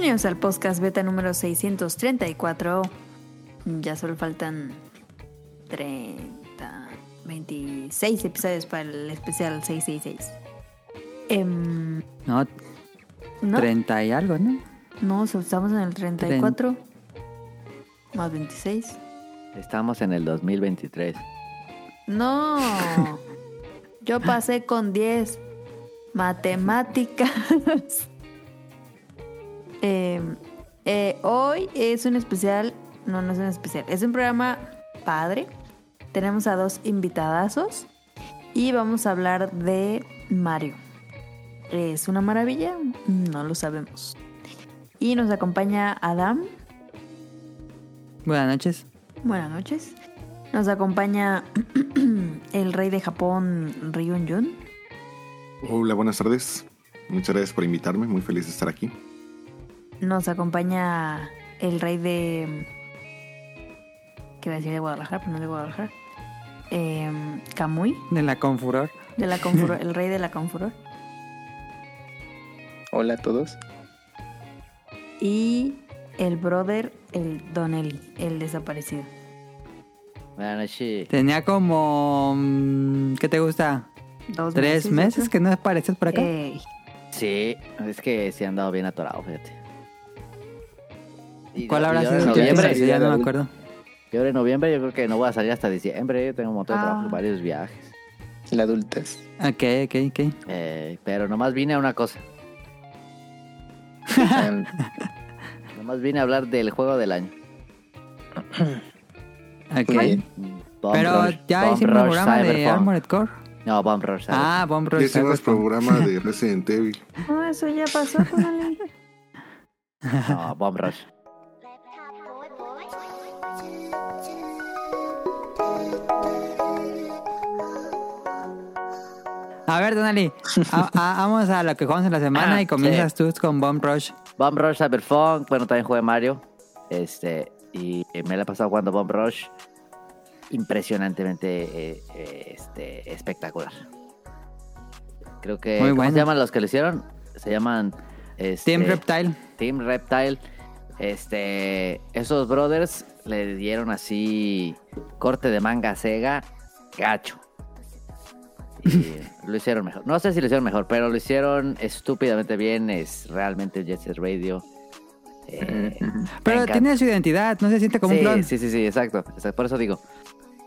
Bienvenidos al podcast beta número 634. Ya solo faltan 30, 26 episodios para el especial 666. Em, No, no, 30 y algo, ¿no? no, estamos en el 34. Más 26. Estamos en el 2023. No. Yo pasé con 10 matemáticas. Eh, eh, hoy es un especial, no, no es un especial, es un programa padre. Tenemos a dos invitadazos y vamos a hablar de Mario. ¿Es una maravilla? No lo sabemos. Y nos acompaña Adam. Buenas noches. Buenas noches. Nos acompaña el rey de Japón, Ryun Jun. Hola, buenas tardes. Muchas gracias por invitarme. Muy feliz de estar aquí. Nos acompaña el rey de. ¿Qué iba a decir de Guadalajara? Pero no de Guadalajara. Eh, Kamui, De la Confuror. de la Confuror, el rey de la Confuror. Hola a todos. Y el brother, el Donnelly, el desaparecido. Buenas noches. Tenía como... mm, ¿Qué te gusta? Dos ¿Tres meses que no apareces por acá? Ey, Sí, es que sí han dado bien atorado, fíjate. ¿Cuál habrá sido noviembre, sí, Ya no me acuerdo. Y ahora en noviembre yo creo que no voy a salir hasta diciembre. Yo tengo un montón de Ah. trabajo, varios viajes. La adultez. Ok, ok, ok. Eh, pero nomás vine a una cosa. Nomás vine a hablar del juego del año. Ok. Bien. Pero Rush- ya hicimos un Rush programa de Cyberpunk. Armored Core. No, Bomb Rush. Cyberpunk. Ah, Bomb Rush. hicimos Cyberpunk. programa de Resident Evil. No, eso ya pasó. No, Bomb Rush. A ver, Donali, a- a- vamos a lo que jugamos en la semana Ah, y comienzas tú con Bomb Rush. Bomb Rush Cyberpunk, bueno, también jugué Mario. Este, y me la he pasado jugando Bomb Rush. Impresionantemente eh, eh, este, espectacular. Creo que. Muy ¿Cómo bueno. se llaman los que lo hicieron? Se llaman. este, Team Reptile. Team Reptile. Este, esos brothers le dieron así corte de manga Sega, gacho. Y lo hicieron mejor. No sé si lo hicieron mejor, pero lo hicieron estúpidamente bien. Es realmente Jet Set Radio. Eh, Pero tiene su identidad, no se siente como sí, un clon. Sí, sí, sí, exacto. Por eso digo.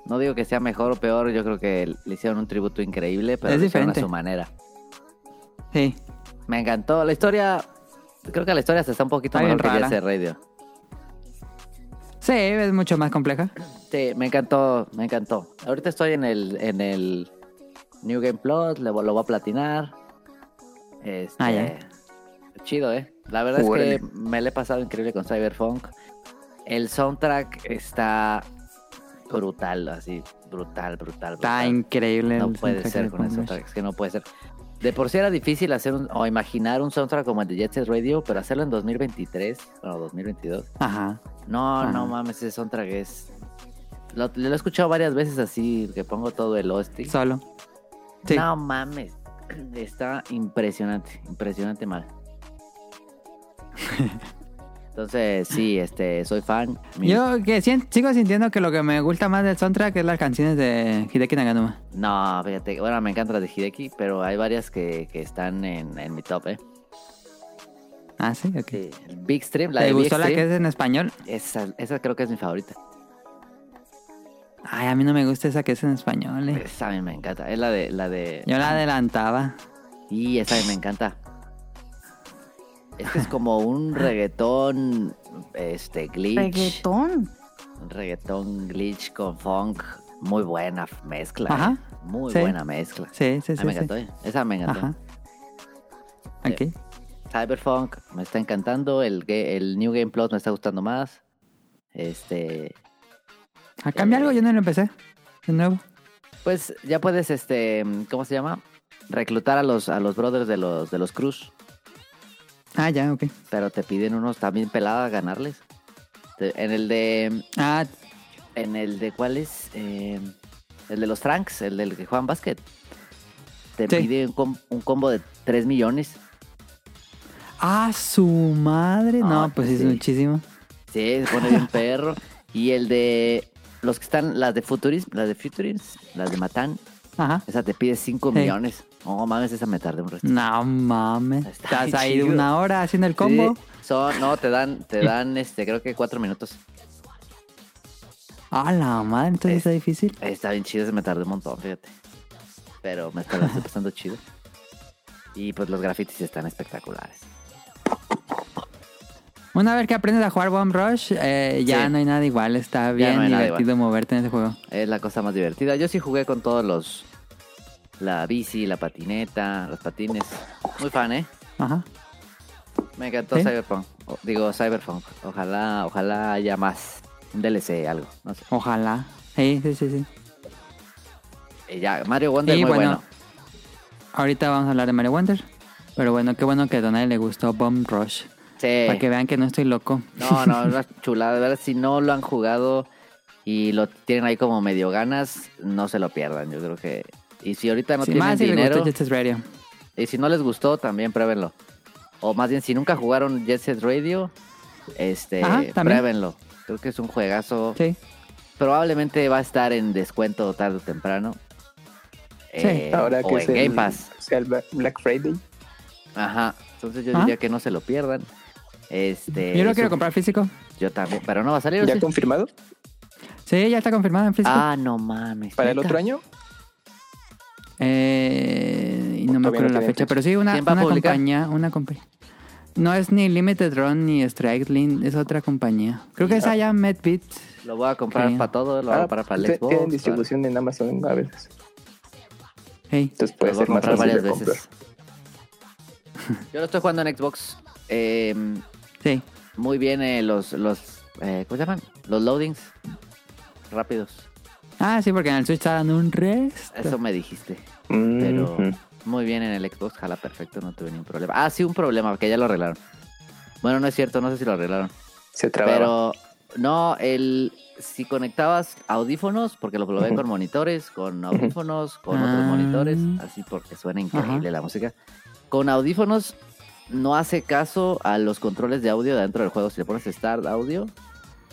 No digo que sea mejor o peor, yo creo que le hicieron un tributo increíble, pero Es lo hicieron a su manera. Sí. Me encantó. La historia, creo que la historia se está un poquito bien mejor que. Jet Set Radio. Sí, es mucho más compleja. Sí, me encantó, me encantó. Ahorita estoy en el, en el New Game Plus, lo voy a platinar. Este, Ah, ya. Chido, ¿eh? La verdad es que me le he pasado increíble con Cyberpunk. El soundtrack está brutal, así, brutal, brutal, Está brutal. increíble. No el puede ser con soundtrack, es que no puede ser. De por sí era difícil hacer un, o imaginar un soundtrack como el de Jet Set Radio, pero hacerlo en 2023 o 2022. Ajá. No, Ajá. no mames, ese soundtrack es. Lo, lo he escuchado varias veces así, que pongo todo el OST. Solo. Sí. No mames, está impresionante, impresionante mal. Entonces, sí, este, soy fan. Yo que sigo sintiendo que lo que me gusta más del soundtrack es las canciones de Hideki Naganuma. No, fíjate, bueno, me encanta la de Hideki, pero hay varias que, que están en, en mi top, ¿eh? Ah, sí, ok. Sí, Big Stream, la ¿Te de Big gustó la que es en español? esa, esa creo que es mi favorita. Ay, a mí no me gusta esa que es en español. eh. Esa a mí me encanta, es la de... La de Yo la adelantaba. Y esa me encanta. Este es como un reggaetón, este, glitch. Reggaetón. Un reggaetón glitch con funk. Muy buena mezcla. Ajá. eh. Muy Sí. buena mezcla. Sí, sí, sí. me encantó. eh. Esa me encantó. Ajá. Ok. Cyberpunk me está encantando. El, el New Game Plus me está gustando más. Este. ¿A cambia Eh, algo? Yo no lo empecé. De nuevo. Pues ya puedes, este. ¿Cómo se llama? Reclutar a los, a los brothers de los, de los Cruz. Ah, ya, ok. Pero te piden unos también pelados a ganarles. En el de. Ah, En el de cuál es? Eh, el de los Franks, el del que juegan básquet. Te Sí. pide un, com- un combo de 3 millones. ¡Ah, su madre! No, Ah, pues sí. es muchísimo. Sí, se pone bien perro. Y el de los que están, las de Futurism, las de Futurism, las de Matan, Ajá. esa te pide 5 Sí. millones. No mames, esa me tardé un resto. No mames. Está Estás ahí chido. una hora haciendo el combo. Sí, son, no, te dan, te dan, este, creo que 4 minutos. ¡Ah, la madre! Entonces Es- está difícil. Está bien chido, se me tardó un montón, fíjate. Pero me está pasando chido. Y pues los grafitis están espectaculares. Una vez que aprendes a jugar Bomb Rush, eh, ya Sí. no hay nada igual. Está bien no divertido moverte en ese juego. Es la cosa más divertida. Yo sí jugué con todos los. La bici, la patineta, los patines. Muy fan, ¿eh? Ajá. Me encantó ¿Sí? Cyberpunk. O- digo, Cyberpunk. Ojalá, ojalá haya más. Un DLC, algo. No sé. Ojalá. Sí, sí, sí, sí. Y ya, Mario Wonder, Y muy bueno, bueno. Ahorita vamos a hablar de Mario Wonder. Pero bueno, qué bueno que a Donald le gustó Bomb Rush. Sí. Para que vean que no estoy loco. No, no, es una chulada. De verdad, si no lo han jugado y lo tienen ahí como medio ganas, no se lo pierdan. Yo creo que. Y si ahorita no tienen más si le dinero. gustó Jet Set Radio. Y si no les gustó, también pruébenlo. O más bien, si nunca jugaron Jet Set Radio, este, Ajá, pruébenlo. Creo que es un juegazo. Sí. Probablemente va a estar en descuento tarde o temprano. Sí. Eh, Ahora o que en es el, Game Pass. o sea, el Black Friday. Ajá. Entonces yo diría que no se lo pierdan. Este, Yo lo es quiero un- comprar físico. Yo también, pero no va a salir. ¿o ¿Ya sí? confirmado? Sí, ya está confirmado en físico. Ah, no mames. ¿Para el otro año? Eh, y no me Todavía acuerdo no la fecha, fecha. pero sí, una, ¿Quién va a una compañía, una compañía. No es ni Limited Run ni Strike Link, es otra compañía. Creo que es allá MedBit. Lo voy a comprar para todo, lo voy a Ah, comprar para el Xbox. Tienen para- distribución en Amazon a veces. Hey, Entonces puede ser más comprar fácil varias de comprar. veces. Yo lo estoy jugando en Xbox. Eh, sí. muy bien eh, los, los eh, ¿cómo se llaman? Los loadings rápidos. Ah, sí, porque en el Switch está dando un rest. Eso me dijiste. Pero muy bien en el Xbox, jala perfecto, no tuve ningún problema. Ah, sí, un problema, que ya lo arreglaron. Bueno, no es cierto, no sé si lo arreglaron. Se trababa. Pero no, el si conectabas audífonos, porque lo probé con monitores, con audífonos, con otros Ah. monitores, así porque suena increíble Ajá. la música. Con audífonos no hace caso a los controles de audio dentro del juego. Si le pones Start Audio,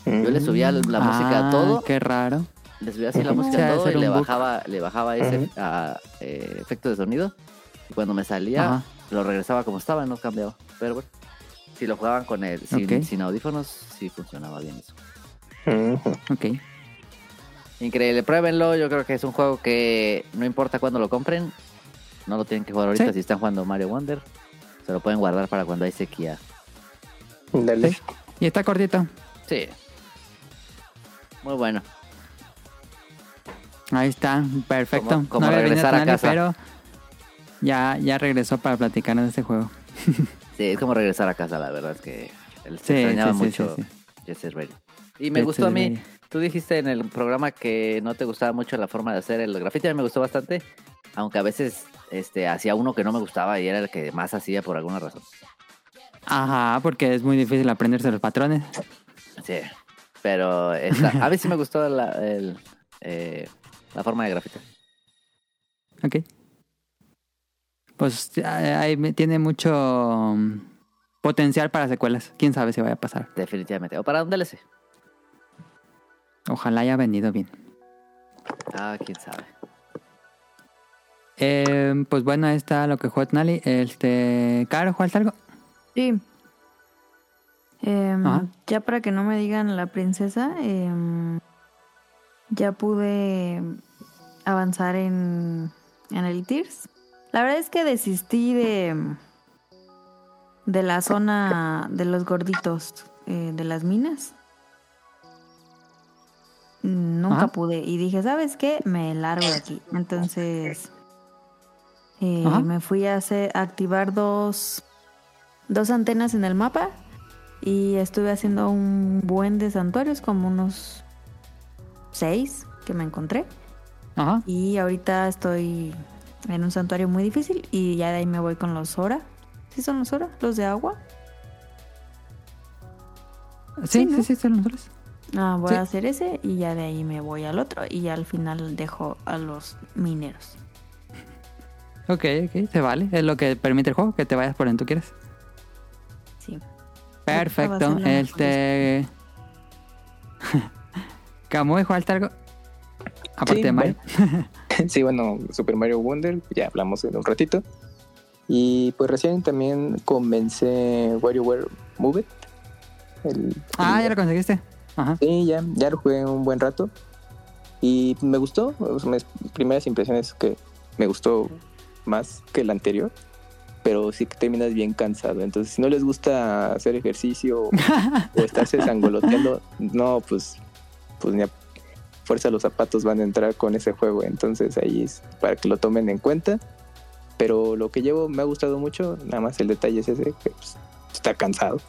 yo le subía la la música a Ah, todo, Qué raro. Le subía así la música todo y le bajaba, le bajaba ese a, eh, efecto de sonido. Y cuando me salía, Ajá. lo regresaba como estaba, no cambiaba. Pero bueno, si lo jugaban con el, sin, sin audífonos, sí funcionaba bien eso. Ok. Increíble, pruébenlo. Yo creo que es un juego que no importa cuándo lo compren, no lo tienen que jugar ahorita Sí. si están jugando Mario Wonder. Se lo pueden guardar para cuando hay sequía. Dale. Sí. Y está cortito. Sí. Muy bueno. Ahí está, perfecto. Como- no regresar a casa. pero ya, ya regresó para platicar de este juego. Sí, es como regresar a casa, la verdad es que se Sí, extrañaba sí, mucho sí, Radio. Y me gustó a mí. Tú dijiste en el programa que no te gustaba mucho la forma de hacer el graffiti. A mí me gustó bastante. Aunque a veces este, hacía uno que no me gustaba y era el que más hacía por alguna razón. Ajá, porque es muy difícil aprenderse los patrones. Sí. Pero esta- a mí sí me gustó la, el, eh, la forma de grafito. Ok. Pues eh, ahí tiene mucho mm, potencial para secuelas. Quién sabe si vaya a pasar. Definitivamente. O para un DLC. Ojalá haya vendido bien. Ah, quién sabe. Eh, pues bueno, ahí está lo que jugó Tonali. Este, Caro, ¿juegas algo? Sí. Em, ya para que no me digan la princesa, em, ya pude avanzar en, en el Tears. La verdad es que desistí de, de la zona de los gorditos eh, de las minas. Nunca Ajá. pude. Y dije, ¿sabes qué? Me largo de aquí. Entonces eh, me fui a, hacer, a activar dos, dos antenas en el mapa. Y estuve haciendo un buen de santuarios, como unos seis que me encontré. Ajá. Y ahorita estoy en un santuario muy difícil y ya de ahí me voy con los Zora. ¿Sí son los Zora? ¿Los de agua? Sí, ¿no? sí, sí, son nosotros. Ah, voy Sí. a hacer ese y ya de ahí me voy al otro y ya al final dejo a los mineros. Ok, ok, se vale. Es lo que permite el juego, que te vayas por donde tú quieras. Sí. Perfecto. Va a ser la mejor Este. Camuy, ¿jugaste algo? Aparte Sí, de Mario. Sí, bueno, Super Mario Wonder, ya hablamos en un ratito. Y pues recién también comencé WarioWare Move It. El- Ah, el- ya lo conseguiste. Ajá. Sí, ya, ya lo jugué un buen rato. Y me gustó. o sea, mis primeras impresiones que me gustó más que el anterior. Pero sí que terminas bien cansado. Entonces, si no les gusta hacer ejercicio o, o estarse sangoloteando, no, pues, pues ni a fuerza los zapatos van a entrar con ese juego. Entonces ahí es para que lo tomen en cuenta. Pero lo que llevo me ha gustado mucho. Nada más el detalle es ese que pues, está cansado.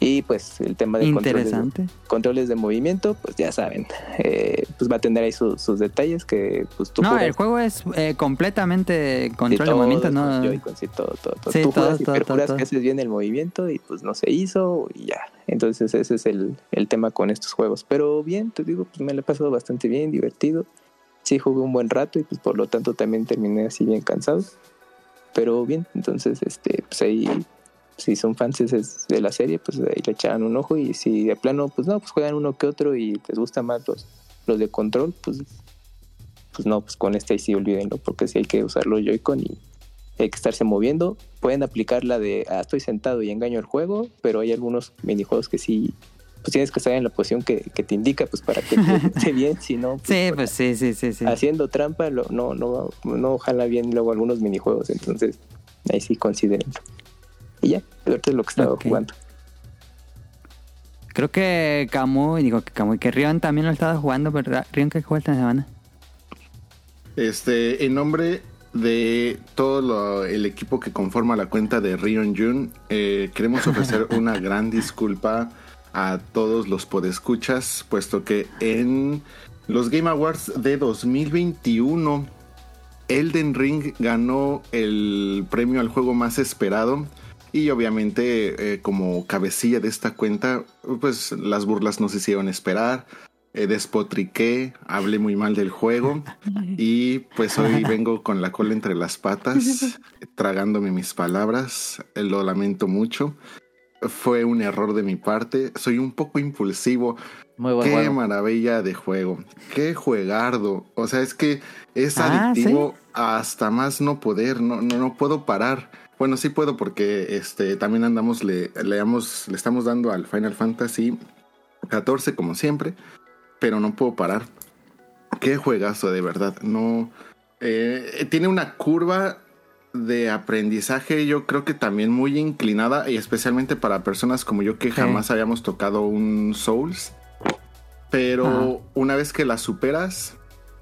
Y pues el tema de controles de- Interesante. controles de movimiento, pues ya saben, eh, pues va a tener ahí su- sus detalles que pues tú No, el juego es eh, completamente control de todo, movimiento, ¿no? Sí, todo, todo, todo. Sí, tú todo, juras y todo, todo, que haces bien el movimiento y pues no se hizo y ya. Entonces ese es el, el tema con estos juegos. Pero bien, te digo, pues me lo he pasado bastante bien, divertido. Sí jugué un buen rato y pues por lo tanto también terminé así bien cansado. Pero bien, entonces este, pues ahí si son fans de la serie, pues ahí le echaban un ojo y si de plano, pues no, pues juegan uno que otro y les gusta más los, los de control, pues, pues no, pues con este ahí sí olvídenlo, porque sí hay que usar los Joy-Con y hay que estarse moviendo. Pueden aplicar la de, ah, estoy sentado y engaño el juego, pero hay algunos minijuegos que sí, pues tienes que estar en la posición que, que te indica, pues para que te esté bien, si no, pues, Sí, pues sí, sí, sí, sí. haciendo trampa lo- no, no, no jala bien luego algunos minijuegos, entonces ahí sí considérenlo. Y ya, ahorita es lo que estaba jugando. Creo que Camuy, digo que Camuy, que Rion también lo estaba jugando, pero Rion que jugó esta semana. Este, en nombre de todo lo- el equipo que conforma la cuenta de Rion Jun, eh, queremos ofrecer una gran disculpa a todos los podescuchas, puesto que en los Game Awards de 2021, Elden Ring ganó el premio al juego más esperado. Y obviamente, eh, como cabecilla de esta cuenta, pues las burlas no se hicieron esperar. Eh, despotriqué, hablé muy mal del juego. Y pues hoy vengo con la cola entre las patas, tragándome mis palabras. Eh, Lo lamento mucho. Fue un error de mi parte. Soy un poco impulsivo. Muy buen Qué juego. maravilla de juego. Qué juegardo. O sea, es que es Ah, adictivo hasta más no poder. No, no, no puedo parar. Bueno, sí puedo porque este también andamos, le, le, damos- le estamos dando al Final Fantasy 14 como siempre. Pero no puedo parar. Qué juegazo, de verdad. No. eh, tiene una curva de aprendizaje, yo creo que también muy inclinada, y especialmente para personas como yo que Sí. jamás habíamos tocado un Souls. Pero Ajá. una vez que la superas,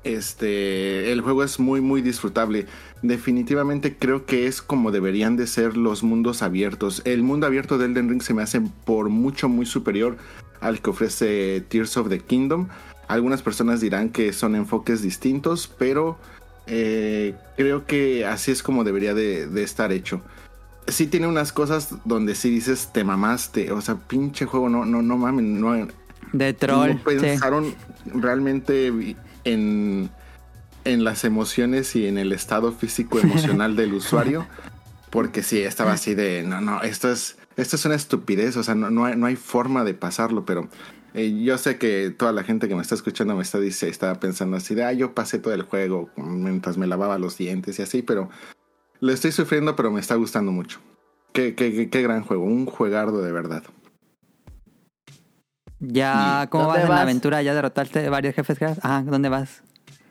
este, el juego es muy, muy disfrutable. Definitivamente creo que es como deberían de ser los mundos abiertos. El mundo abierto de Elden Ring se me hace por mucho, muy superior al que ofrece Tears of the Kingdom. Algunas personas dirán que son enfoques distintos, pero eh, creo que así es como debería de, de estar hecho. Sí tiene unas cosas donde sí dices te mamaste, o sea, pinche juego, no, no, no mames, no, De troll. no sí. pensaron realmente en, en las emociones y en el estado físico emocional del usuario. Porque sí, estaba así de, no, no, esto es, esto es una estupidez, o sea, no, no, hay, no hay forma de pasarlo, pero eh, yo sé que toda la gente que me está escuchando me está, dice, estaba pensando así de, ah, yo pasé todo el juego mientras me lavaba los dientes y así, pero lo estoy sufriendo, pero me está gustando mucho. Qué, qué, qué, qué gran juego, un juegardo de verdad. Ya, ¿cómo ¿Dónde vas en la aventura? ¿Ya derrotaste varios jefes? Ajá, ¿dónde vas?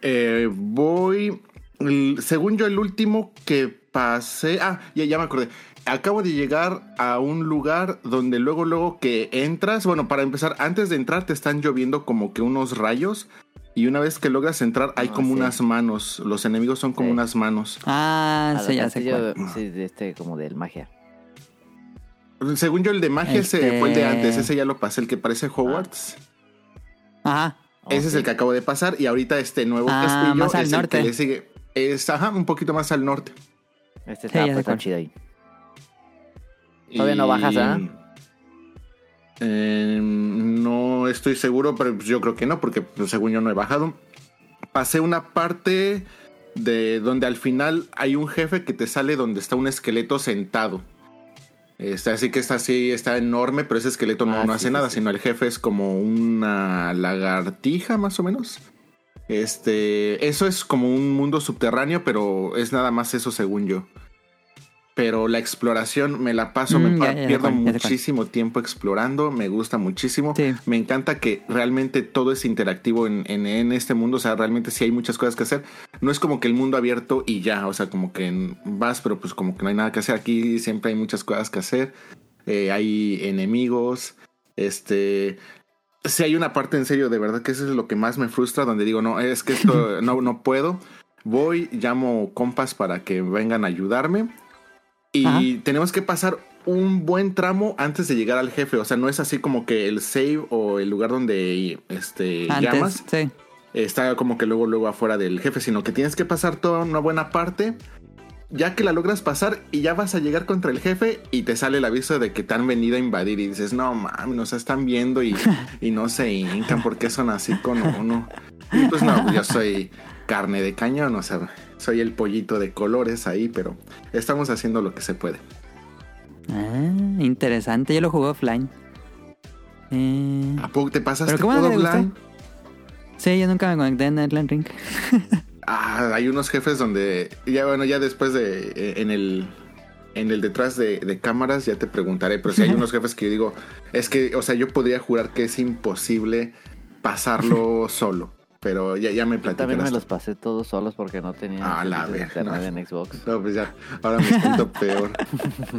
Eh, voy. el- según yo, el último que pasé. Ah, ya, ya me acordé. Acabo de llegar a un lugar donde luego, luego que entras. Bueno, para empezar, antes de entrar te están lloviendo como que unos rayos. Y una vez que logras entrar, hay Ah, como sí. unas manos. Los enemigos son como Sí. unas manos. Ah, sí, ya sé sí, de este como del magia. Según yo, el de magia ese Este- fue el de antes. Ese ya lo pasé, el que parece Hogwarts. Ajá. Oh, Ese es sí. el que acabo de pasar. Y ahorita este nuevo Ah, castillo más al es el norte. que le sigue. Es, ajá, un poquito más al norte. Este Sí, está, sé pues, chido ahí. Todavía no bajas, ¿ah? Eh, no estoy seguro, pero pues yo creo que no, porque según yo no he bajado. Pasé una parte de donde al final hay un jefe que te sale donde está un esqueleto sentado. Este, así que está así, está enorme, pero ese esqueleto no, Ah, no sí, hace sí, nada, sí. sino el jefe es como una lagartija más o menos. Este, eso es como un mundo subterráneo, pero es nada más eso según yo. Pero la exploración me la paso, me Mm, ya, ya pierdo muchísimo tiempo explorando, me gusta muchísimo. Sí. Me encanta que realmente todo es interactivo en, en- en este mundo, o sea, realmente sí hay muchas cosas que hacer. No es como que el mundo abierto y ya, o sea, como que vas, pero pues como que no hay nada que hacer. Aquí siempre hay muchas cosas que hacer. Eh, hay enemigos, este... Si hay una parte en serio, de verdad que eso es lo que más me frustra, donde digo, no, es que esto no, no puedo. Voy, llamo compas para que vengan a ayudarme. Y Ajá. tenemos que pasar un buen tramo antes de llegar al jefe. O sea, no es así como que el save o el lugar donde este, Antes, llamas sí. está como que luego, luego afuera del jefe, sino que tienes que pasar toda una buena parte. Ya que la logras pasar y ya vas a llegar contra el jefe y te sale el aviso de que te han venido a invadir y dices, no mames, nos están viendo y, y no se hincan porque son así con uno. Y pues no, yo soy carne de cañón, o sea, soy el pollito de colores ahí, pero estamos haciendo lo que se puede. Ah, interesante. Yo lo jugué offline. Eh, ¿A poco te pasaste Pero gustó. offline? sí, yo nunca me conecté en Elden Ring. Ah, hay unos jefes donde ya bueno, ya después de eh, en el en el detrás de, de cámaras ya te preguntaré, pero si hay unos jefes que yo digo, es que, o sea, yo podría jurar que es imposible pasarlo solo, pero ya, ya me Yo también me platicarás. los pasé todos solos porque no tenía Ah, la internet no. en Xbox. No, pues ya, ahora me siento peor.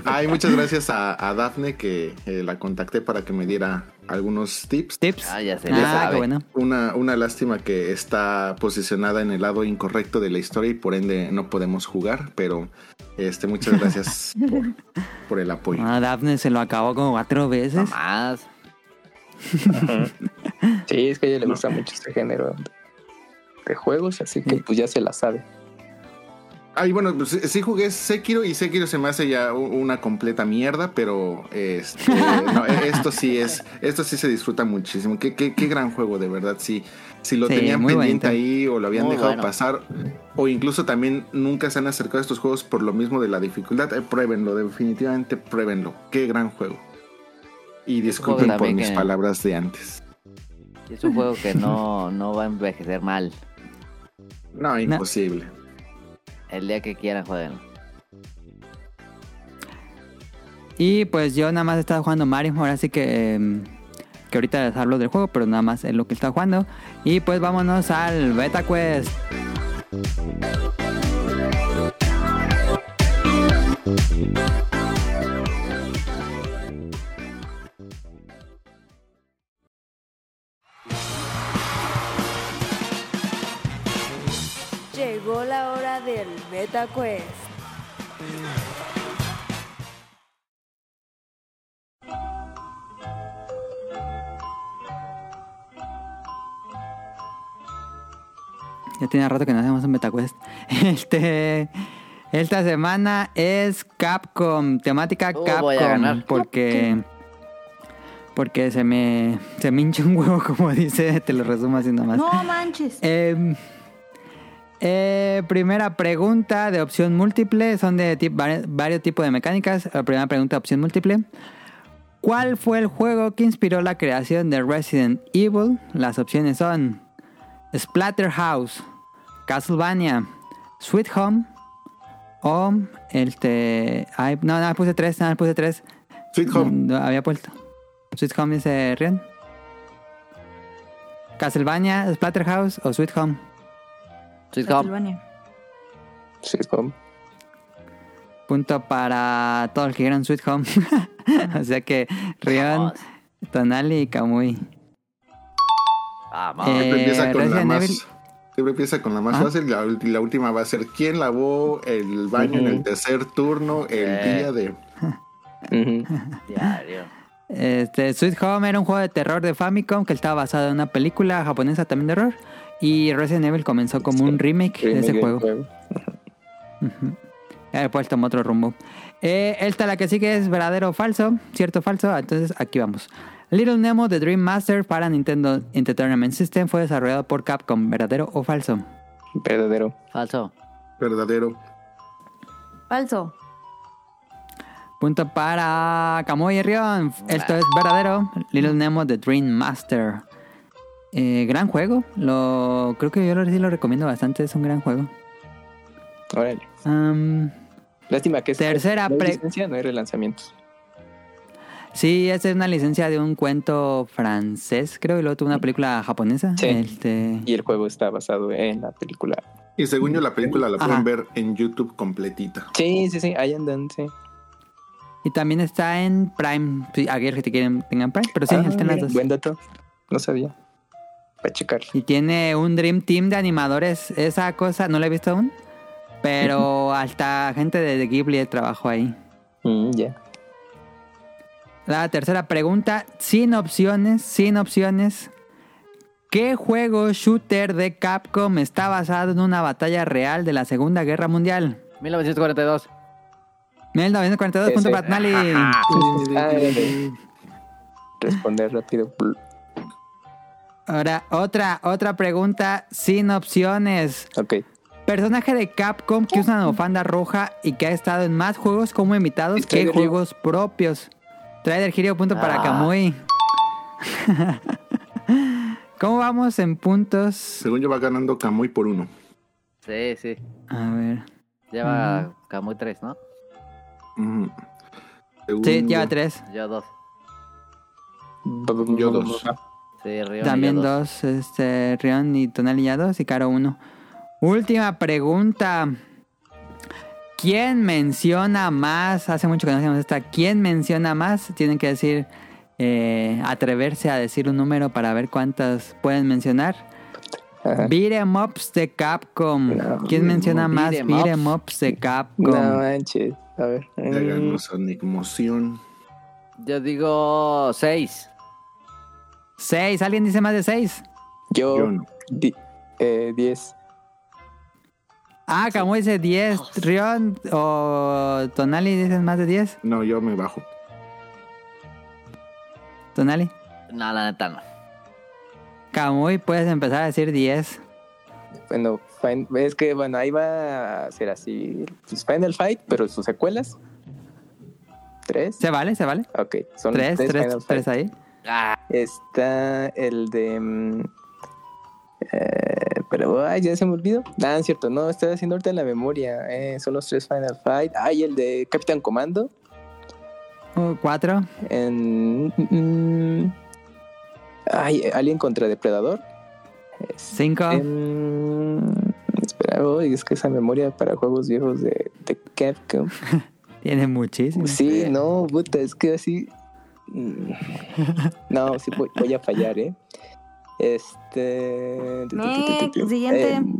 Ay, muchas gracias a, a Dafne que eh, la contacté para que me diera algunos tips. Tips. Ah, ya sé, Ah, ya qué bueno. Una, una lástima que está posicionada en el lado incorrecto de la historia y por ende no podemos jugar, pero este, muchas gracias por, por el apoyo. Ah, Daphne se lo acabó como cuatro No veces. más. Sí, es que a ella le gusta mucho este género de juegos, así que pues ya se la sabe. Ay, bueno, pues, sí jugué Sekiro y Sekiro se me hace ya una completa mierda, pero este, no, e- esto sí es, esto sí se disfruta muchísimo. Qué, qué, qué gran juego, de verdad. Si, si lo Sí, tenían pendiente bonito. ahí o lo habían Muy dejado bueno. pasar, o incluso también nunca se han acercado a estos juegos por lo mismo de la dificultad, eh, pruébenlo, definitivamente pruébenlo. Qué gran juego. Y disculpen por mis que- palabras de antes. Es un juego que no, no va a envejecer mal. No, imposible. El día que quieran, jueguen. Y pues yo nada más he estado jugando Mario, ahora sí que, em, que ahorita les hablo del juego, pero nada más es lo que está jugando. Y pues vámonos al Beta Quest. Llegó la hora del Beta Quest. Ya tiene rato que no hacemos un Beta Quest. Este, esta semana es Capcom, temática Oh, Capcom. voy a ganar. Porque, porque se me, se me hincha un huevo, como dice, te lo resumo así nomás. No manches. Eh, eh, primera pregunta de opción múltiple. Son de varios tipos de mecánicas. La primera pregunta de opción múltiple. ¿Cuál fue el juego que inspiró la creación de Resident Evil? Las opciones son Splatterhouse, Castlevania, Sweet Home o este... ay, no, no, puse tres, no, puse tres. Sweet Home. No, había puesto. Sweet Home dice Rian. Castlevania, Splatterhouse o Sweet Home. Es como- Punto para todos los que quieran Sweet Home. o sea que Rion. Tonali y Kamui. Vamos. Eh, Siempre empieza con la más. Siempre empieza con la más fácil. La, la última va a ser quién lavó el baño en el tercer turno el Eh. día de. Diario. Este, Sweet Home era un juego de terror de Famicom que estaba basado en una película japonesa también de horror. Y Resident Evil comenzó como un remake de ese juego. Ujú. Ya después tomó otro rumbo. Eh, esta la que sigue es verdadero o falso. Cierto o falso. Entonces aquí vamos. Little Nemo de Dream Master para Nintendo Entertainment System fue desarrollado por Capcom. ¿Verdadero o falso? Verdadero. Falso. Verdadero. Falso. Punto para Camuy y Rion. Esto es verdadero. Little Nemo The Dream Master. Eh, gran juego. Lo, creo que yo lo, sí lo recomiendo bastante. Es un gran juego. Órale. Lástima que es Tercera pre- licencia, no hay relanzamientos. sí, esta es una licencia de un cuento francés, creo. Y luego tuvo una película japonesa. Sí. Este, Y el juego está basado en la película. Y según yo, la película la Ajá. pueden ver en YouTube completita. Sí, sí, sí, ahí andan, sí. y también está en Prime. Sí, aquellos que quieren tengan Prime. Pero sí, Ah, está en las dos. Buen dato. No sabía. Para checar. Y tiene un Dream Team de animadores. Esa cosa no la he visto aún. Pero hasta gente de Ghibli trabajó ahí. Mm, ya. La tercera pregunta, sin opciones, sin opciones. ¿Qué juego shooter de Capcom está basado en una batalla real de la Segunda Guerra Mundial? 1942. 1942, punto. Ah, de responder rápido. Ahora, otra, otra pregunta sin opciones. Ok. Personaje de Capcom que usa una bufanda roja y que ha estado en más juegos como invitados que Hero. juegos propios. Trader Hero, punto para Ah. Kamui. ¿Cómo vamos en puntos? Según yo, va ganando Kamui por uno. Sí, sí. A ver. Lleva Camuy 3, ¿no? Sí, lleva yo- tres. Yo dos. Yo dos. Sí, Río. También dos, este, Rion y Tonali ya dos y Caro uno. Última pregunta. ¿Quién menciona más? Hace mucho que no hacemos esta. ¿Quién menciona más? Tienen que decir, eh, atreverse a decir un número para ver cuántas pueden mencionar. Ajá. Beat 'em ups de Capcom. No, ¿Quién menciona beat más 'em beat ups. 'em de No Capcom? manches. A ver. Ya ganó Sonic Motion. Yo digo 6. Seis. ¿Alguien dice más de seis? yo. Yo no. di- eh, 10. Ah, Kamui dice 10. Rion o Tonali dicen más de 10. No, yo me bajo. Tonali. No, la neta no. Kamui, puedes empezar a decir 10. Bueno, es que bueno, ahí va a ser así. Pues Final Fight, pero sus secuelas. ¿Tres? ¿Se vale? ¿Se vale? Ok, son ¿Tres? tres ¿Tres? ¿Tres ahí? Ah, Está el de. mm, eh, pero, ay, ya se me olvidó. Ah, es cierto, no, estoy haciendo ahorita la memoria. eh, son los tres Final Fight. Ay, el de Capitán Comando. Uh, ¿Cuatro? En. mm, ay, Alien contra Depredador. Es- ¿Cinco? en- espera, uy, es que esa memoria para juegos viejos de, de Capcom. Tiene muchísimo. Sí, no, puta, es que así. Mm, No, sí voy, voy a fallar, ¿eh? Este. Next, siguiente. Em,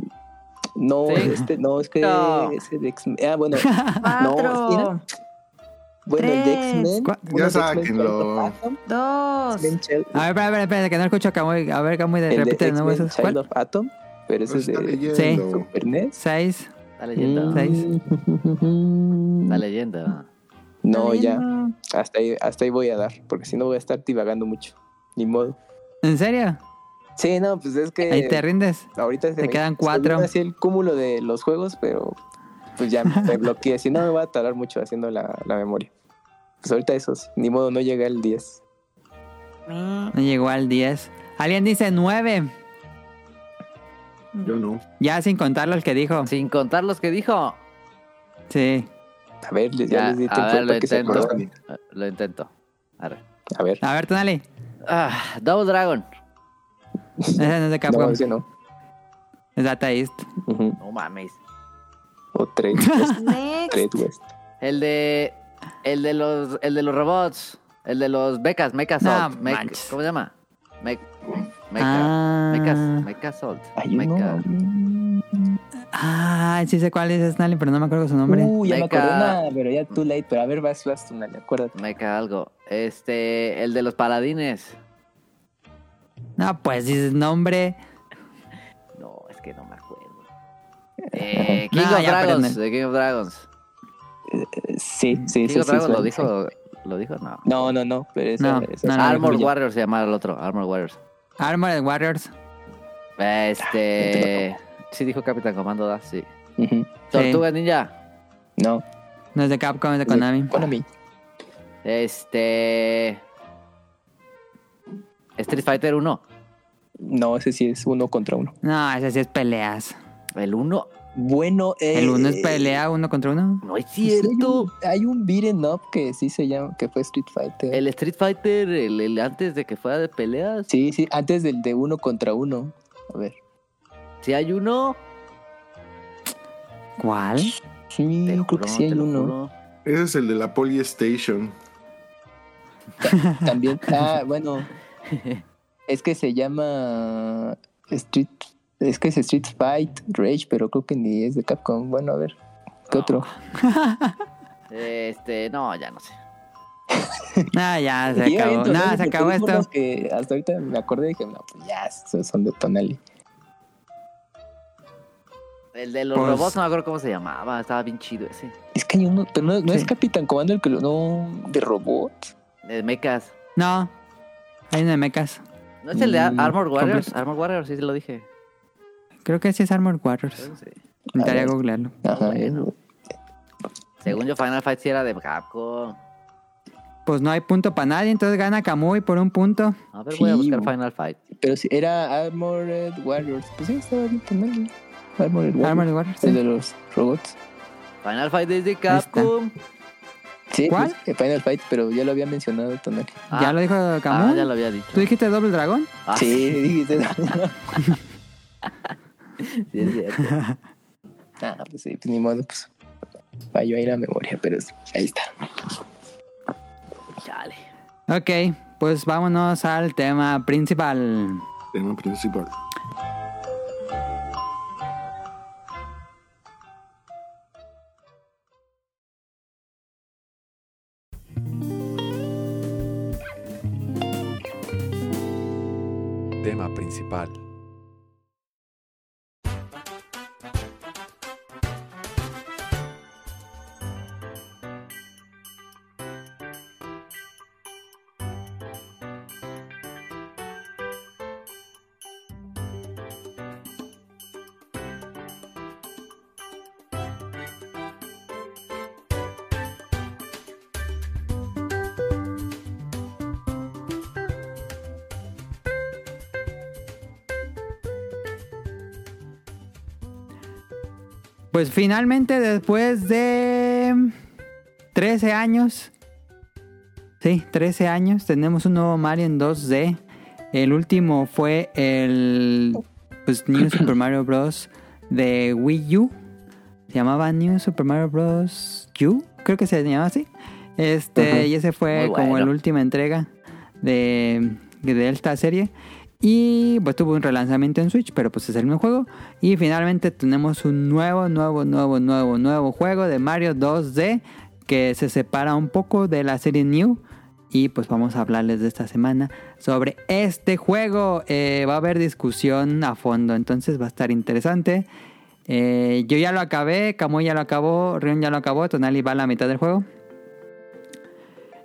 no, Sí. este, no, es que No. ese de X-Men. Ah, bueno, no, Cuatro. mira. Bueno, el de Tres. X-Men. Ya sáquenlo. Dos. A ver, espera, espera, espera, que no escucho a Kamui. A ver, el de repite X-Men esos. Child ¿Cuál? of Atom, pero ese es de leyendo. Super NES. Seis. está leyendo. Mm. Seis. Está leyendo. No, ya. Hasta ahí, hasta ahí voy a dar, porque si no voy a estar divagando mucho. Ni modo. ¿En serio? Sí, no, pues es que. Ahí te rindes. Ahorita se Te me- quedan cuatro. Así el cúmulo de los juegos, pero pues ya me bloqueé. Si no, me va a tardar mucho haciendo la, la memoria. Pues ahorita esos. Ni modo, no llegué al 10. Me- No llegó al 10. Alguien dice 9. Yo no. Ya sin contar los que dijo. Sin contar los que dijo. Sí. A ver, les- ya, Ya, les di a tiempo ver, lo intento. Lo intento. Arre. A ver. A ver, Tonali. Ah, Double Dragon. Ese no es de Capcom. No, ese no. Es Data East. Ujú. No mames. O Trade West. Trade West. El de. El de los. El de los robots. El de los becas, Mecha No Salt. Mech- manches. ¿Cómo se llama? Me, mecha. Ah. Mecha, Mecha Salt. Ay, Mecha. Ah, sí sé cuál es Tonali, pero no me acuerdo su nombre. Uh, ya me acordé. Nah, pero ya too late. Pero a ver, vas, vas, tú, Nale, acuérdate. Mecha algo. Este. El de los paladines. No, pues dices nombre. No, es que no me acuerdo. Eh, King No, of Dragons. perdón. De King of Dragons. Eh, Sí, sí, King sí. of sí, Dragons lo sí. dijo. ¿Lo dijo? No. No, no, no. Pero esa, No, esa no, es Armor. Warriors se llama el otro. Armor Warriors. Armored Warriors. Este. Sí, dijo Capitán Comando, ¿da? Sí. Ujú. Tortuga Ninja. No, No es de Capcom, es de Konami. Konami. Este. Street Fighter 1. No, ese sí es uno contra uno. No, ese sí es peleas. El 1. Bueno, eh, ¿El uno es pelea uno contra uno? No es sí hay cierto. un- Hay un beat'em up que sí se llama, que fue Street Fighter. El Street Fighter, el, el antes de que fuera de peleas. Sí, sí, antes del de uno contra uno. A ver. Si hay uno. ¿Cuál? Sí, Te creo que sí hay uno. Ese es el de la Polystation. También. Ah, bueno. Es que se llama Street. Es que es Street Fight Rage, pero creo que ni es de Capcom. Bueno, a ver. ¿Qué otro? Este, no, ya no sé. Ah, ya se acabó. Se acabó esto. que hasta ahorita me acordé y dije, no, pues ya, esos son de Tonali. El de los Pues- robots, no me acuerdo cómo se llamaba. Estaba bien chido ese. Es que hay uno, pero no, no es. Capitán Comando el que lo. No, de robots. De mechas. No, hay uno de mechas. ¿No es el de Ar- Mm, Armor Warriors? completo. Armor Warriors, sí, sí lo dije. Creo que sí es Armored Warriors. Sí. Intentaría googlearlo. Ajá. Bueno. Según yo, Final Fight sí era de Capcom. Pues no hay punto para nadie, entonces gana Kamui por un punto. A ver, voy a buscar Final Fight. Pero sí, era Armored Warriors. Pues sí, estaba bien Tonali. Armored. Armored Warriors. El sí. de los robots. Final Fight es de Capcom. Sí, ¿Cuál? pues, Final Fight, pero ya lo había mencionado Tonali. ¿Ya lo dijo Kamui? Ah, ya lo había dicho. ¿Tú dijiste Doble Dragón? Ah, Sí, dijiste. sí, es cierto. ah, pues sí, pues ni modo, pues. Falló ahí la memoria, pero ahí está. Chale. Ok, pues vámonos al tema principal. Tema principal. Tema principal. Pues finalmente después de 13 años, sí, 13 años, tenemos un nuevo Mario en 2D. El último fue el pues, New Super Mario Bros. de Wii U. Se llamaba New Super Mario Bros. U, creo que se llamaba así. Este, y ese fue como la última entrega de, de esta serie. Y pues tuvo un relanzamiento en Switch, pero pues es el mismo juego. Y finalmente tenemos un nuevo, nuevo, nuevo, nuevo, nuevo juego de Mario 2D que se separa un poco de la serie New. Y pues vamos a hablarles de esta semana sobre este juego. Eh, va a haber discusión a fondo, entonces va a estar interesante. Eh, yo ya lo acabé, Kamui ya lo acabó, Rion ya lo acabó, Tonali va a la mitad del juego.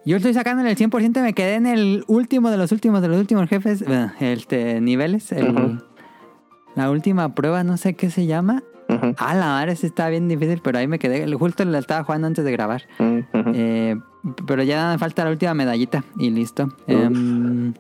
Yo estoy sacando en el 100%, me quedé en el último de los últimos de los últimos jefes, bueno, este, niveles. el-. La última prueba, no sé qué se llama. Ujú, Ah, la madre, sí está bien difícil, pero ahí me quedé. Justo la estaba jugando antes de grabar. Eh, pero ya me falta la última medallita y listo. Em,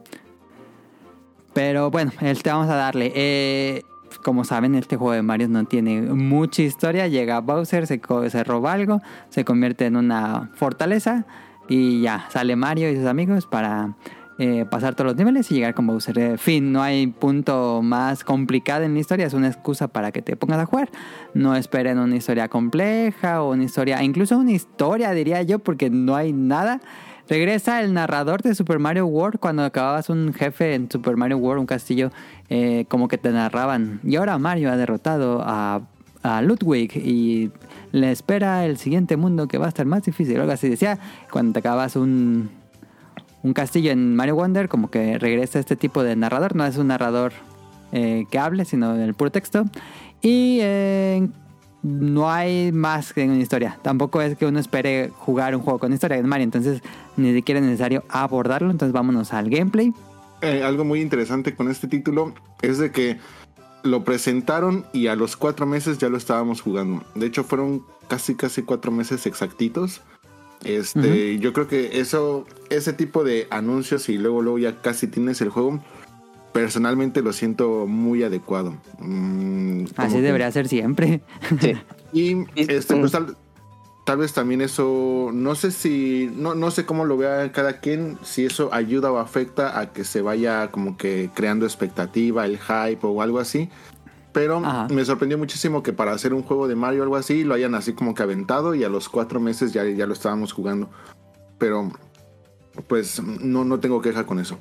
pero bueno, este vamos a darle. Eh, como saben, este juego de Mario no tiene mucha historia. Llega Bowser, se roba algo, se convierte en una fortaleza y ya sale Mario y sus amigos para eh, pasar todos los niveles y llegar con Bowser. Eh, fin, no hay punto más complicado en la historia, es una excusa para que te pongas a jugar. No esperen una historia compleja o una historia, incluso una historia diría yo, porque no hay nada. Regresa el narrador de Super Mario World cuando acababas un jefe en Super Mario World, un castillo, eh, como que te narraban. Y ahora Mario ha derrotado a, a Ludwig y le espera el siguiente mundo que va a estar más difícil. Algo así decía, cuando te acabas un, un castillo en Mario Wonder, como que regresa este tipo de narrador. No es un narrador eh, que hable, sino en el puro texto. Y eh, no hay más que una historia. Tampoco es que uno espere jugar un juego con historia de Mario. Entonces ni siquiera es necesario abordarlo. Entonces vámonos al gameplay. Eh, algo muy interesante con este título es de que lo presentaron y a los cuatro meses ya lo estábamos jugando. De hecho, fueron casi casi cuatro meses exactitos. Este, yo creo que eso, ese tipo de anuncios y luego luego ya casi tienes el juego, personalmente lo siento muy adecuado. Mm, Así que- debería ser siempre. Sí. Y este, pues tal, tal vez también eso, no sé si, no, no sé cómo lo vea cada quien, si eso ayuda o afecta a que se vaya como que creando expectativa, el hype o algo así. Pero Ajá. me sorprendió muchísimo que para hacer un juego de Mario o algo así, lo hayan así como que aventado y a los cuatro meses ya, ya lo estábamos jugando. Pero pues no, no tengo queja con eso.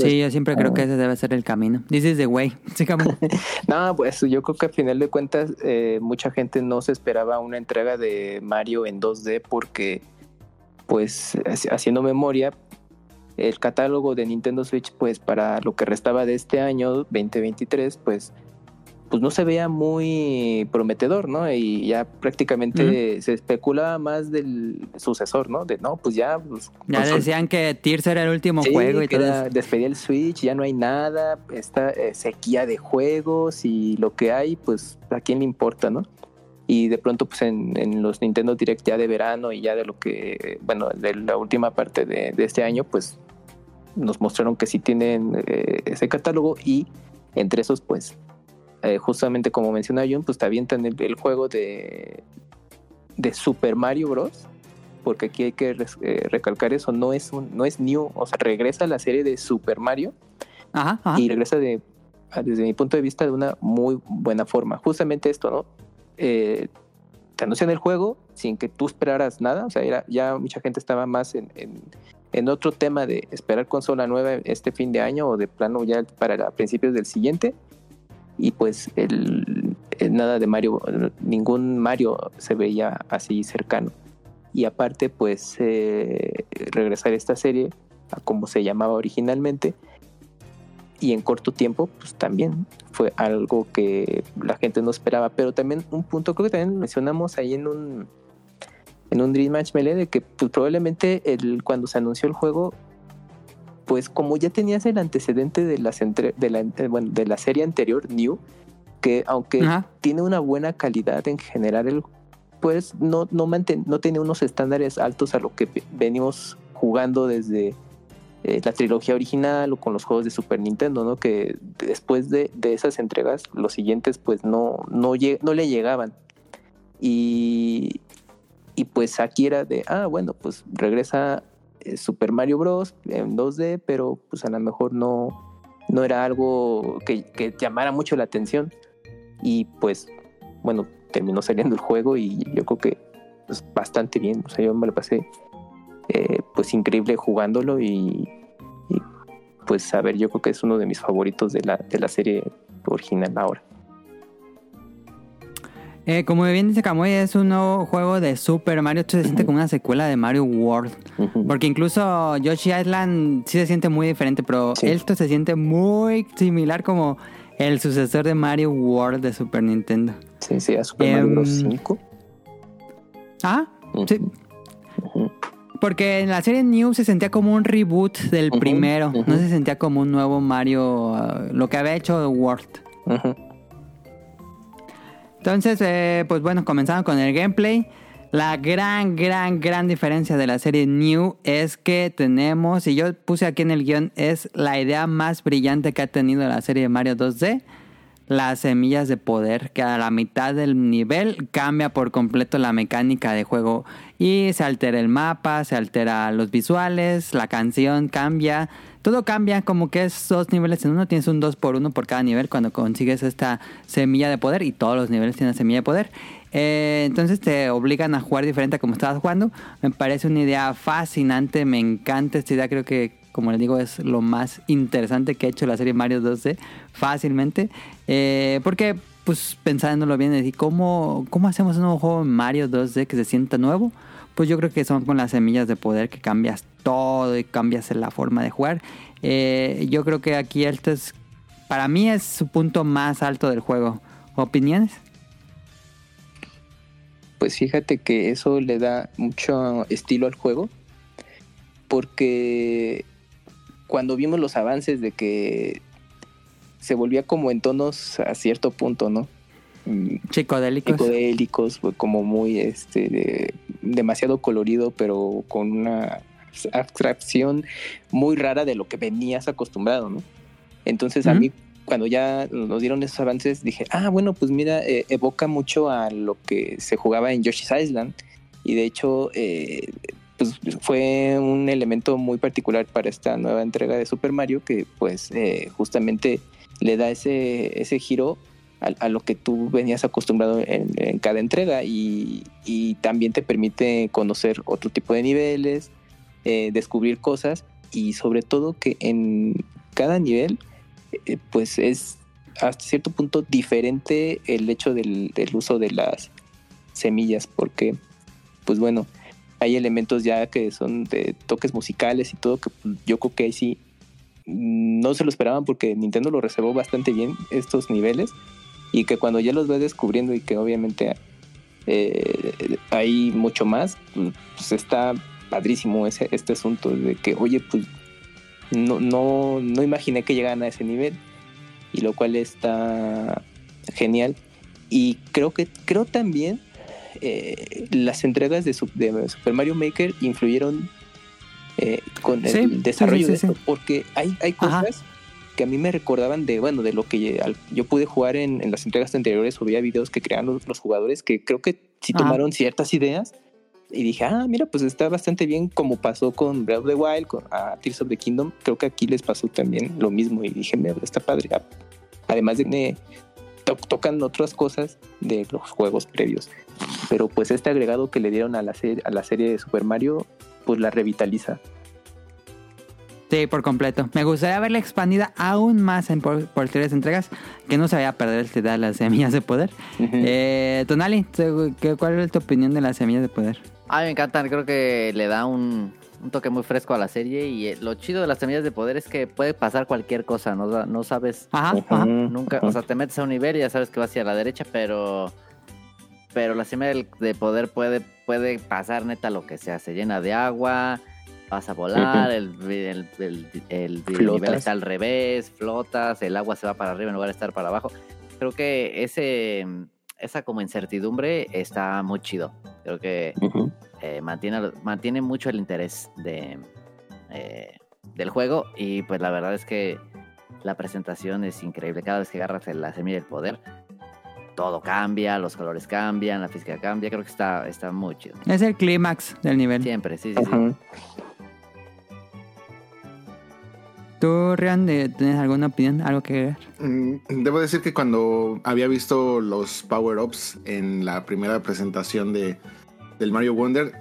Pues, sí, yo siempre creo ah. que ese debe ser el camino. This is the way. Sí, No, pues yo creo que al final de cuentas eh, mucha gente no se esperaba una entrega de Mario en 2D porque, pues haci- haciendo memoria, el catálogo de Nintendo Switch, pues para lo que restaba de este año 2023, pues pues no se veía muy prometedor, ¿no? Y ya prácticamente se especulaba más del sucesor, ¿no? De no, pues ya, pues, ya consol- decían que Tears era el último Sí, juego y que todo era- despedí el Switch, ya no hay nada, esta eh, sequía de juegos y lo que hay, pues a quién le importa, ¿no? Y de pronto, pues en, en los Nintendo Direct ya de verano y ya de lo que, bueno, de la última parte de, de este año, pues nos mostraron que sí tienen eh, ese catálogo y entre esos, pues, eh, justamente como menciona Jun, pues te avientan el, el juego de, de Super Mario Bros porque aquí hay que eh, recalcar eso, no es un, no es new, o sea, regresa a la serie de Super Mario Ajá, ajá. y regresa de, desde mi punto de vista de una muy buena forma. Justamente esto, ¿no? Eh, te anuncian el juego sin que tú esperaras nada, o sea, era, ya mucha gente estaba más en, en, en otro tema de esperar consola nueva este fin de año o de plano ya para principios del siguiente y pues el, nada de Mario, ningún Mario se veía así cercano. Y aparte, pues eh, regresar esta serie a como se llamaba originalmente y en corto tiempo, pues también fue algo que la gente no esperaba. Pero también un punto, creo que también mencionamos ahí en un en un Dream Match Melee de que pues, probablemente el, cuando se anunció el juego, pues como ya tenías el antecedente de, las entre- de, la, eh, bueno, de la serie anterior, New, que aunque Ajá. tiene una buena calidad en general, pues no, no, manten- no tiene unos estándares altos a lo que ve- venimos jugando desde eh, la trilogía original o con los juegos de Super Nintendo, ¿no? Que después de, de esas entregas, los siguientes pues no, no, lle- no le llegaban. Y, y pues aquí era de, ah, bueno, pues regresa Super Mario Bros. en 2D, pero pues a lo mejor no, no era algo que, que llamara mucho la atención. Y pues, bueno, terminó saliendo el juego y yo creo que pues, bastante bien. O sea, yo me lo pasé eh, pues increíble jugándolo y, y, pues a ver, yo creo que es uno de mis favoritos de la, de la serie original ahora. Eh, como bien dice Kamui, es un nuevo juego de Super Mario. Esto se siente como una secuela de Mario World. Porque incluso Yoshi Island sí se siente muy diferente, pero Sí. esto se siente muy similar como el sucesor de Mario World de Super Nintendo. Sí, sí, a Super Mario Em, Bros. 5. Ah, Ujú. sí. Porque en la serie New se sentía como un reboot del primero. No se sentía como un nuevo Mario, uh, lo que había hecho World. Ujú. Entonces, eh, pues bueno, comenzando con el gameplay. La gran, gran, gran diferencia de la serie New es que tenemos, y yo puse aquí en el guion, es la idea más brillante que ha tenido la serie de Mario 2D, las semillas de poder, que a la mitad del nivel cambia por completo la mecánica de juego. Y se altera el mapa, se altera los visuales, la canción cambia, todo cambia como que es dos niveles en uno, tienes un 2 por 1 por cada nivel cuando consigues esta semilla de poder y todos los niveles tienen semilla de poder. Eh, entonces te obligan a jugar diferente a como estabas jugando. Me parece una idea fascinante, me encanta esta idea, creo que como les digo es lo más interesante que ha hecho la serie Mario 2D fácilmente. Eh, porque pues pensándolo bien, decir, ¿cómo, ¿cómo hacemos un nuevo juego en Mario 2D que se sienta nuevo? Pues yo creo que son con las semillas de poder que cambias todo y cambias la forma de jugar. Eh, yo creo que aquí este es, para mí es su punto más alto del juego. ¿Opiniones? Pues fíjate que eso le da mucho estilo al juego. Porque cuando vimos los avances de que se volvía como en tonos a cierto punto, ¿no? mm, Chicodélicos. psicodélicos, fue como muy este de- demasiado colorido, pero con una abstracción muy rara de lo que venías acostumbrado, ¿no? Entonces a mí cuando ya nos dieron esos avances dije, ah, bueno, pues mira, eh, evoca mucho a lo que se jugaba en Yoshi's Island y de hecho eh, pues fue un elemento muy particular para esta nueva entrega de Super Mario que pues eh, justamente le da ese, ese giro a, a lo que tú venías acostumbrado en, en cada entrega y, y también te permite conocer otro tipo de niveles, eh, descubrir cosas y sobre todo que en cada nivel eh, pues es hasta cierto punto diferente el hecho del, uso de las semillas porque pues bueno hay elementos ya que son de toques musicales y todo que yo creo que ahí sí no se lo esperaban porque Nintendo lo reservó bastante bien estos niveles y que cuando ya los vas descubriendo y que obviamente eh, hay mucho más, pues está padrísimo ese, este asunto de que, oye, pues no, no, no imaginé que llegaran a ese nivel y lo cual está genial y creo que creo también eh, las entregas de, Sup- de Super Mario Maker influyeron eh, con el sí, desarrollo sí, de esto porque hay, hay Ajá. cosas que a mí me recordaban de, bueno, de lo que yo pude jugar en, en las entregas anteriores o veía videos que crearon los, los jugadores que creo que sí Ajá. tomaron ciertas ideas y dije, ah, mira, pues está bastante bien como pasó con Breath of the Wild, con a Tears of the Kingdom. Creo que aquí les pasó también lo mismo y dije, mira, está padre. A- Además de que to- tocan otras cosas de los juegos previos. Pero pues este agregado que le dieron a la, serie, a la serie de Super Mario, pues la revitaliza. Sí, por completo. Me gustaría verla expandida aún más en por- posteriores entregas. Que no se vaya a perder el de las semillas de poder. Ujú. Eh, Tonali, ¿tú- qué- ¿cuál es tu opinión de las semillas de poder? A mí me encantan, creo que le da un, un toque muy fresco a la serie y eh, lo chido de las semillas de poder es que puede pasar cualquier cosa, no, Da- no sabes Ajá, ajá. nunca, o sea, te metes a un nivel y ya sabes que va hacia la derecha, pero pero la semilla de poder puede puede pasar neta lo que sea, se llena de agua, vas a volar, el, el, el, el- el nivel Flotas. está al revés, flotas, el agua se va para arriba en lugar de estar para abajo. Creo que ese esa como incertidumbre está muy chido. Creo que eh, mantiene, mantiene mucho el interés de, eh, del juego y pues la verdad es que la presentación es increíble. Cada vez que agarras la semilla del poder, todo cambia, los colores cambian, la física cambia. Creo que está, está muy chido. Es el clímax del nivel. Siempre, sí, sí, sí. ¿Tú, Rian, tienes alguna opinión? ¿Algo que agregar? Mm, Debo decir que cuando había visto los power-ups en la primera presentación de, del Mario Wonder,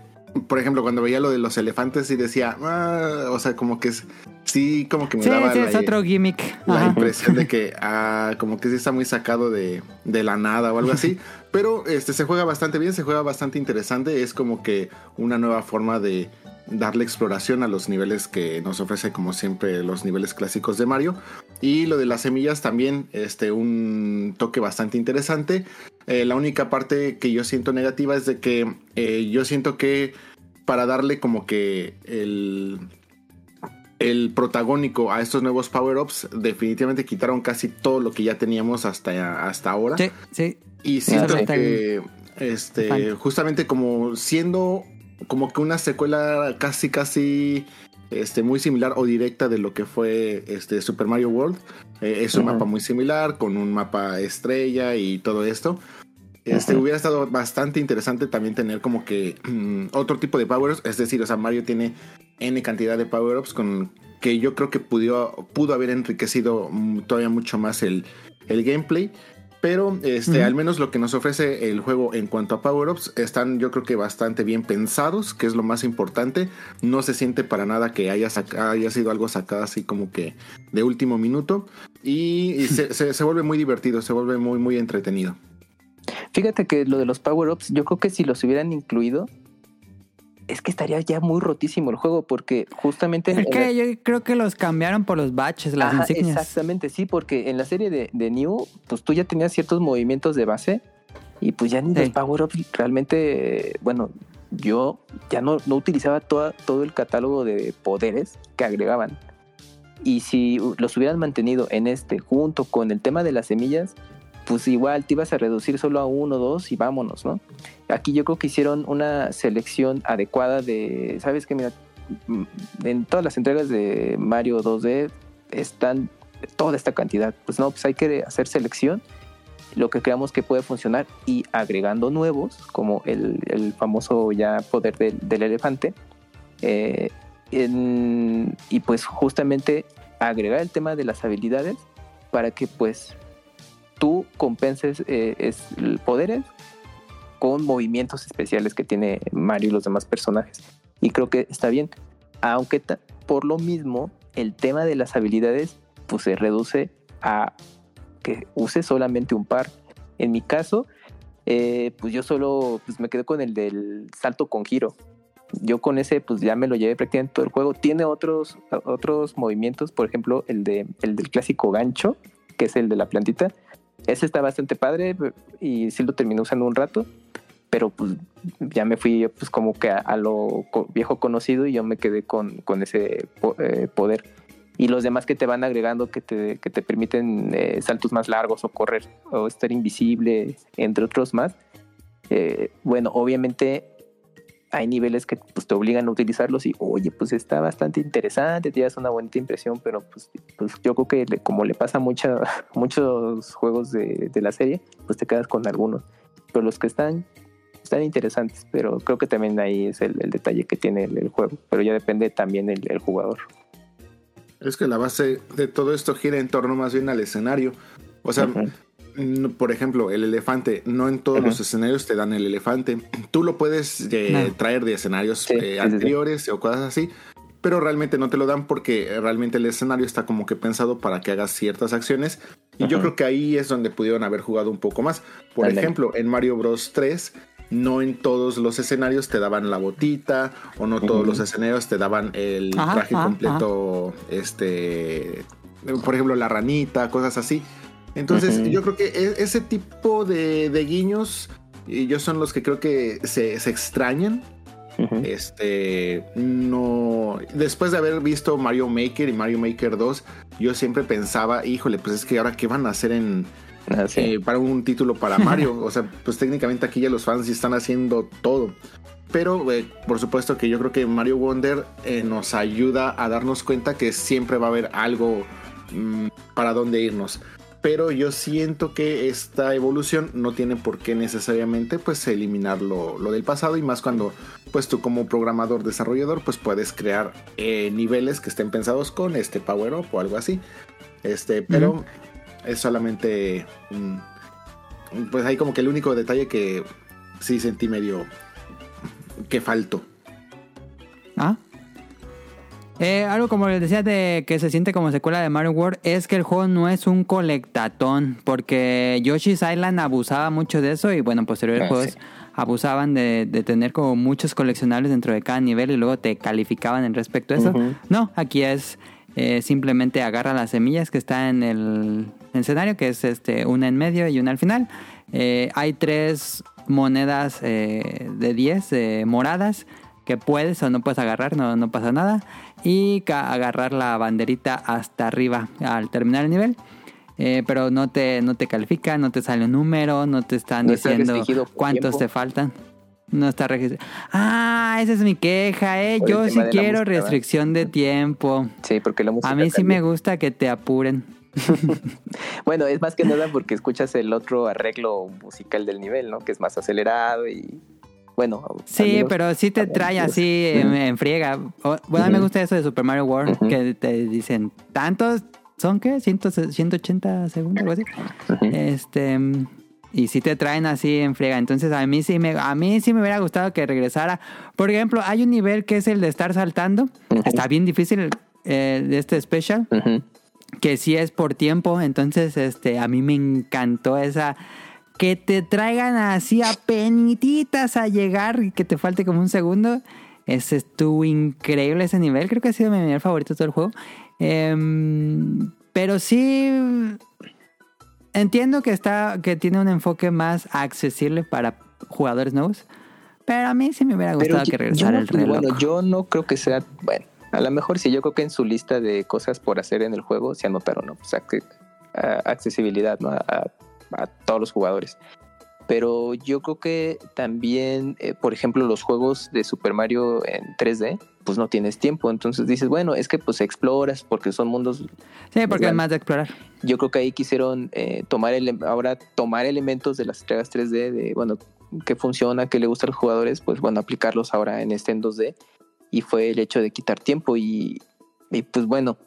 por ejemplo, cuando veía lo de los elefantes y decía, "Ah", o sea, como que es, sí, como que me Sí, daba sí, la, es otro gimmick. la Ajá. impresión de que, ah, como que sí está muy sacado de, de la nada o algo así. Pero este se juega bastante bien, se juega bastante interesante. Es como que una nueva forma de darle exploración a los niveles que nos ofrece, como siempre, los niveles clásicos de Mario. Y lo de las semillas también, este, un toque bastante interesante. Eh, la única parte que yo siento negativa es de que eh, yo siento que para darle como que el, el protagónico a estos nuevos power-ups, definitivamente quitaron casi todo lo que ya teníamos hasta, hasta ahora. Sí, sí. Y siento que este, justamente como siendo como que una secuela casi casi este, muy similar o directa de lo que fue este Super Mario World. Eh, es un mapa muy similar, con un mapa estrella y todo esto. Este hubiera estado bastante interesante también tener como que mm, otro tipo de power-ups. Es decir, o sea, Mario tiene N cantidad de power-ups con que yo creo que pudo, pudo haber enriquecido mm, todavía mucho más el, el gameplay. Pero este, al menos lo que nos ofrece el juego en cuanto a power-ups están yo creo que bastante bien pensados, que es lo más importante. No se siente para nada que haya, haya sido algo sacado así como que de último minuto. Y, y se, se- se vuelve muy divertido, se vuelve muy, muy entretenido. Fíjate que lo de los power-ups, yo creo que si los hubieran incluido, es que estaría ya muy rotísimo el juego, porque justamente... Es que la- yo creo que los cambiaron por los baches, las Ajá, insignias. Exactamente, sí, porque en la serie de, de New, pues tú ya tenías ciertos movimientos de base y pues ya ni Sí. los power-ups realmente, bueno, yo ya no, no utilizaba toda, todo el catálogo de poderes que agregaban. Y si los hubieran mantenido en este junto con el tema de las semillas, pues igual te ibas a reducir solo a uno o dos y vámonos, ¿no? Aquí yo creo que hicieron una selección adecuada de, ¿sabes qué? Mira, mm, en todas las entregas de Mario 2D están toda esta cantidad. Pues no, pues hay que hacer selección, lo que creamos que puede funcionar y agregando nuevos, como el, el famoso ya poder del, del elefante. Eh, y pues justamente agregar el tema de las habilidades para que pues tú compenses eh, es, poderes con movimientos especiales que tiene Mario y los demás personajes. Y creo que está bien. Aunque por lo mismo, el tema de las habilidades pues se reduce a que use solamente un par. En mi caso, eh, pues yo solo pues me quedé con el del salto con giro. Yo con ese pues ya me lo llevé prácticamente todo el juego. Tiene otros, otros movimientos, por ejemplo, el, de, el del clásico gancho, que es el de la plantita. Ese está bastante padre y sí lo terminé usando un rato, pero pues ya me fui pues como que a, lo viejo conocido y yo me quedé con, con ese eh, poder. Y los demás que te van agregando que te, que te permiten eh, saltos más largos o correr o estar invisible, entre otros más. Eh, bueno, obviamente hay niveles que pues, te obligan a utilizarlos y oye, pues está bastante interesante, te das una bonita impresión, pero pues, pues yo creo que le- como le pasa a muchos juegos de, de la serie, pues te quedas con algunos. Pero los que están, están interesantes, pero creo que también ahí es el, el detalle que tiene el, el juego, pero ya depende también el, el jugador. Es que la base de todo esto gira en torno más bien al escenario. O sea, por ejemplo, el elefante, no en todos los escenarios te dan el elefante. Tú lo puedes eh, No. traer de escenarios Sí, eh, sí, sí, sí. anteriores o cosas así, pero realmente no te lo dan porque realmente el escenario está como que pensado para que hagas ciertas acciones. Y yo creo que ahí es donde pudieron haber jugado un poco más. Por ejemplo, en Mario Bros 3 no en todos los escenarios te daban la botita o no todos los escenarios te daban el Ajá, traje ajá, completo, este, por ejemplo, la ranita, cosas así. Entonces, yo creo que e- ese tipo de, de guiños, yo son los que creo que se, se extrañan. Este, no. Después de haber visto Mario Maker y Mario Maker 2, yo siempre pensaba, híjole, pues es que ahora qué van a hacer en, Ah, sí. eh, para un título para Mario. o sea, pues técnicamente aquí ya los fans están haciendo todo. Pero eh, por supuesto que yo creo que Mario Wonder eh, nos ayuda a darnos cuenta que siempre va a haber algo mm, para dónde irnos. Pero yo siento que esta evolución no tiene por qué necesariamente pues eliminar lo, lo del pasado y más cuando pues tú como programador desarrollador pues puedes crear eh, niveles que estén pensados con este power up o algo así. Este, pero es solamente pues hay como que el único detalle que sí sentí medio que faltó. Eh, algo como les decía de que se siente como secuela de Mario World es que el juego no es un colectatón, porque Yoshi's Island abusaba mucho de eso y bueno, posteriores Ah, juegos sí. abusaban de, de tener como muchos coleccionables dentro de cada nivel y luego te calificaban en respecto a eso. No, aquí es eh, simplemente agarra las semillas que está en el escenario, que es este una en medio y una al final. Eh, hay tres monedas eh, de 10 eh, moradas que puedes o no puedes agarrar, no, no pasa nada. Y agarrar la banderita hasta arriba al terminar el nivel. Eh, pero no te, no te califica, no te sale un número, no te están No diciendo cuántos tiempo. te faltan. No está registrado. Ah, esa es mi queja, eh. Por Yo sí quiero música, ¿verdad? restricción de tiempo. Sí, porque la música A mí sí me gusta que te apuren. Bueno, es más que nada porque escuchas el otro arreglo musical del nivel, ¿no? Que es más acelerado y bueno. Sí, pero sí te trae así en, en friega. O- bueno, a mí me gusta eso de Super Mario World, que te dicen, ¿tantos? ¿Son qué? ¿100, 180 segundos? Algo así. Este. Y sí te traen así en friega. Entonces a mí sí me, a mí sí me hubiera gustado que regresara. Por ejemplo, hay un nivel que es el de estar saltando. Está bien difícil eh, de este special. Que sí es por tiempo, entonces este a mí me encantó esa que te traigan así a penititas a llegar y que te falte como un segundo. Ese estuvo increíble ese nivel, creo que ha sido mi nivel favorito de todo el juego. Em, pero sí entiendo que está que tiene un enfoque más accesible para jugadores nuevos, pero a mí sí me hubiera gustado yo- que regresara el reloj. Bueno, yo no creo que sea. Bueno, a lo mejor sí, yo creo que en su lista de cosas por hacer en el juego se anotaron, ¿no? Pues accesibilidad, ¿no? A, a todos los jugadores. Pero yo creo que también, eh, por ejemplo, los juegos de Super Mario en 3D, pues no tienes tiempo. Entonces dices, bueno, es que pues exploras porque son mundos. Sí, porque es más de explorar. Yo creo que ahí quisieron eh, tomar ele- ahora tomar elementos de las entregas 3D, de bueno, qué funciona, qué le gusta a los jugadores, pues bueno, aplicarlos ahora en este en 2D. Y fue el hecho de quitar tiempo y, y, pues bueno,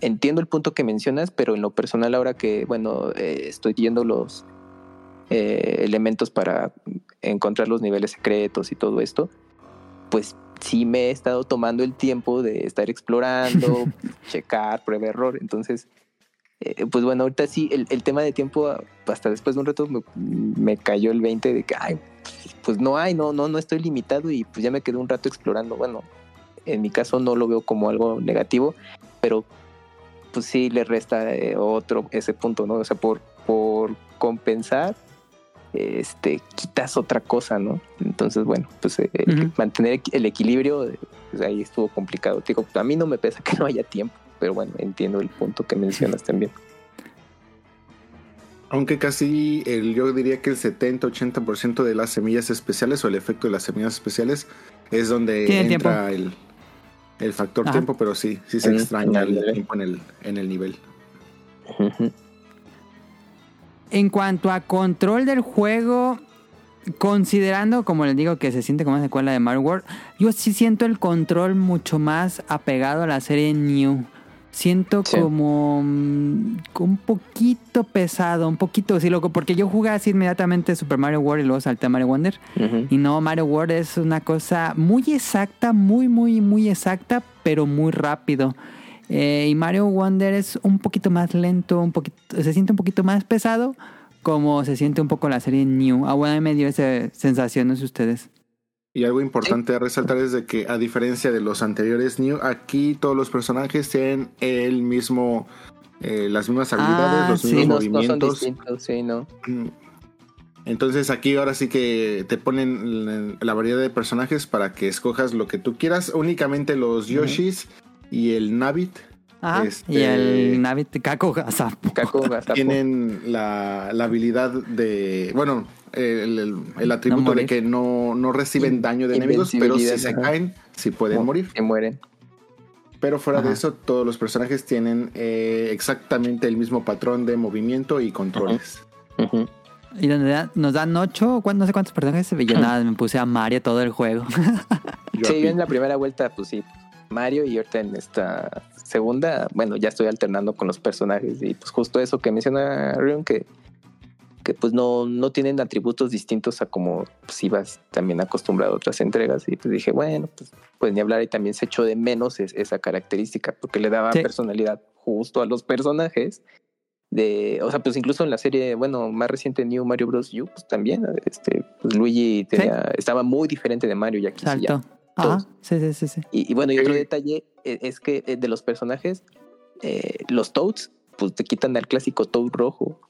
entiendo el punto que mencionas, pero en lo personal ahora que, bueno, eh, estoy viendo los eh, elementos para encontrar los niveles secretos y todo esto, pues sí me he estado tomando el tiempo de estar explorando, checar, prueba error. Entonces, eh, pues bueno, ahorita sí, el, el tema de tiempo, hasta después de un rato me, me cayó el 20 de que, ay, pues no hay, no, no, no estoy limitado y pues ya me quedé un rato explorando. Bueno, en mi caso no lo veo como algo negativo, pero pues sí le resta eh, otro ese punto, ¿no? O sea, por, por compensar, este, quitas otra cosa, ¿no? Entonces, bueno, pues eh, Ujú. mantener el equilibrio, eh, pues ahí estuvo complicado. Te Digo, a mí no me pesa que no haya tiempo, pero bueno, entiendo el punto que mencionas también. Aunque casi el, yo diría que el 70-80% de las semillas especiales o el efecto de las semillas especiales es donde entra el, el factor Ajá. tiempo, pero sí, sí se extraña el tiempo en el, en el nivel. En cuanto a control del juego, considerando, como les digo, que se siente como una secuela de Mario World, yo sí siento el control mucho más apegado a la serie New. Siento Sí. como mm, un poquito pesado, un poquito, sí, loco, porque yo jugué así inmediatamente Super Mario World y luego salté a Mario Wonder. Y no, Mario World es una cosa muy exacta, muy, muy, muy exacta, pero muy rápido. Eh, y Mario Wonder es un poquito más lento, un poquito, se siente un poquito más pesado, como se siente un poco la serie New. Ah, bueno, me dio esa sensación, no sé ustedes. Y algo importante a resaltar es de que a diferencia de los anteriores New, aquí todos los personajes tienen el mismo, eh, las mismas habilidades, Ah, los sí, mismos no, no son movimientos. distintos, sí, no. Mm. Entonces aquí ahora sí que te ponen la variedad de personajes para que escojas lo que tú quieras. Únicamente los Yoshis y el Navit. Este- Y el Navi Kako tienen la, la habilidad de, bueno, el, el- el atributo de que no, no reciben daño de enemigos, pero si se ajá. caen, sí pueden morir. Se mueren. Pero fuera de Ajá. eso, todos los personajes tienen eh, exactamente el mismo patrón de movimiento y controles. Ujú. Y nos dan, nos dan ocho, ¿cuánto- no sé cuántos personajes. Yo nada, me puse a Mario todo el juego. Yo Sí, yo en la primera vuelta, pues sí, Mario y ahorita en esta segunda, bueno, ya estoy alternando con los personajes y pues justo eso que menciona Rion, que, que pues no, no tienen atributos distintos a como pues ibas también acostumbrado a otras entregas y pues dije, bueno, pues, pues ni hablar y también se echó de menos es- esa característica porque le daba Sí. personalidad justo a los personajes. De, o sea, pues incluso en la serie, bueno, más reciente New Mario Bros. U, pues también, este, pues Luigi tenía, estaba muy diferente de Mario y aquí sí ya. Ajá. Sí, sí, sí, sí. y, y bueno, y otro Sí. detalle eh, es que eh, de los personajes, eh, los Toads, pues te quitan al clásico Toad rojo.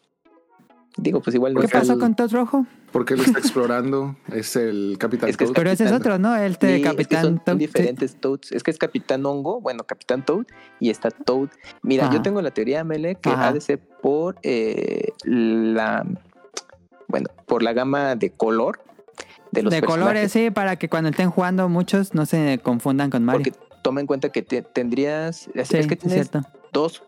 Digo, pues igual no ¿Qué pasó el- con Todd Rojo? porque él está explorando, es el Capitán Es que es Toad. Pero ese es Capitán- otro, ¿no? El Sí, de es que Capitán son, son Toad, sí. diferentes Toads. Es que es Capitán Hongo, bueno, Capitán Toad, y está Toad. Mira, Ajá. yo tengo la teoría, Mele, que Ajá. ha de ser por eh, la, bueno, por la gama de color de los de colores, sí, para que cuando estén jugando muchos no se confundan con Mario. Porque toma en cuenta que te- tendrías, es, sí, es que tienes cierto. dos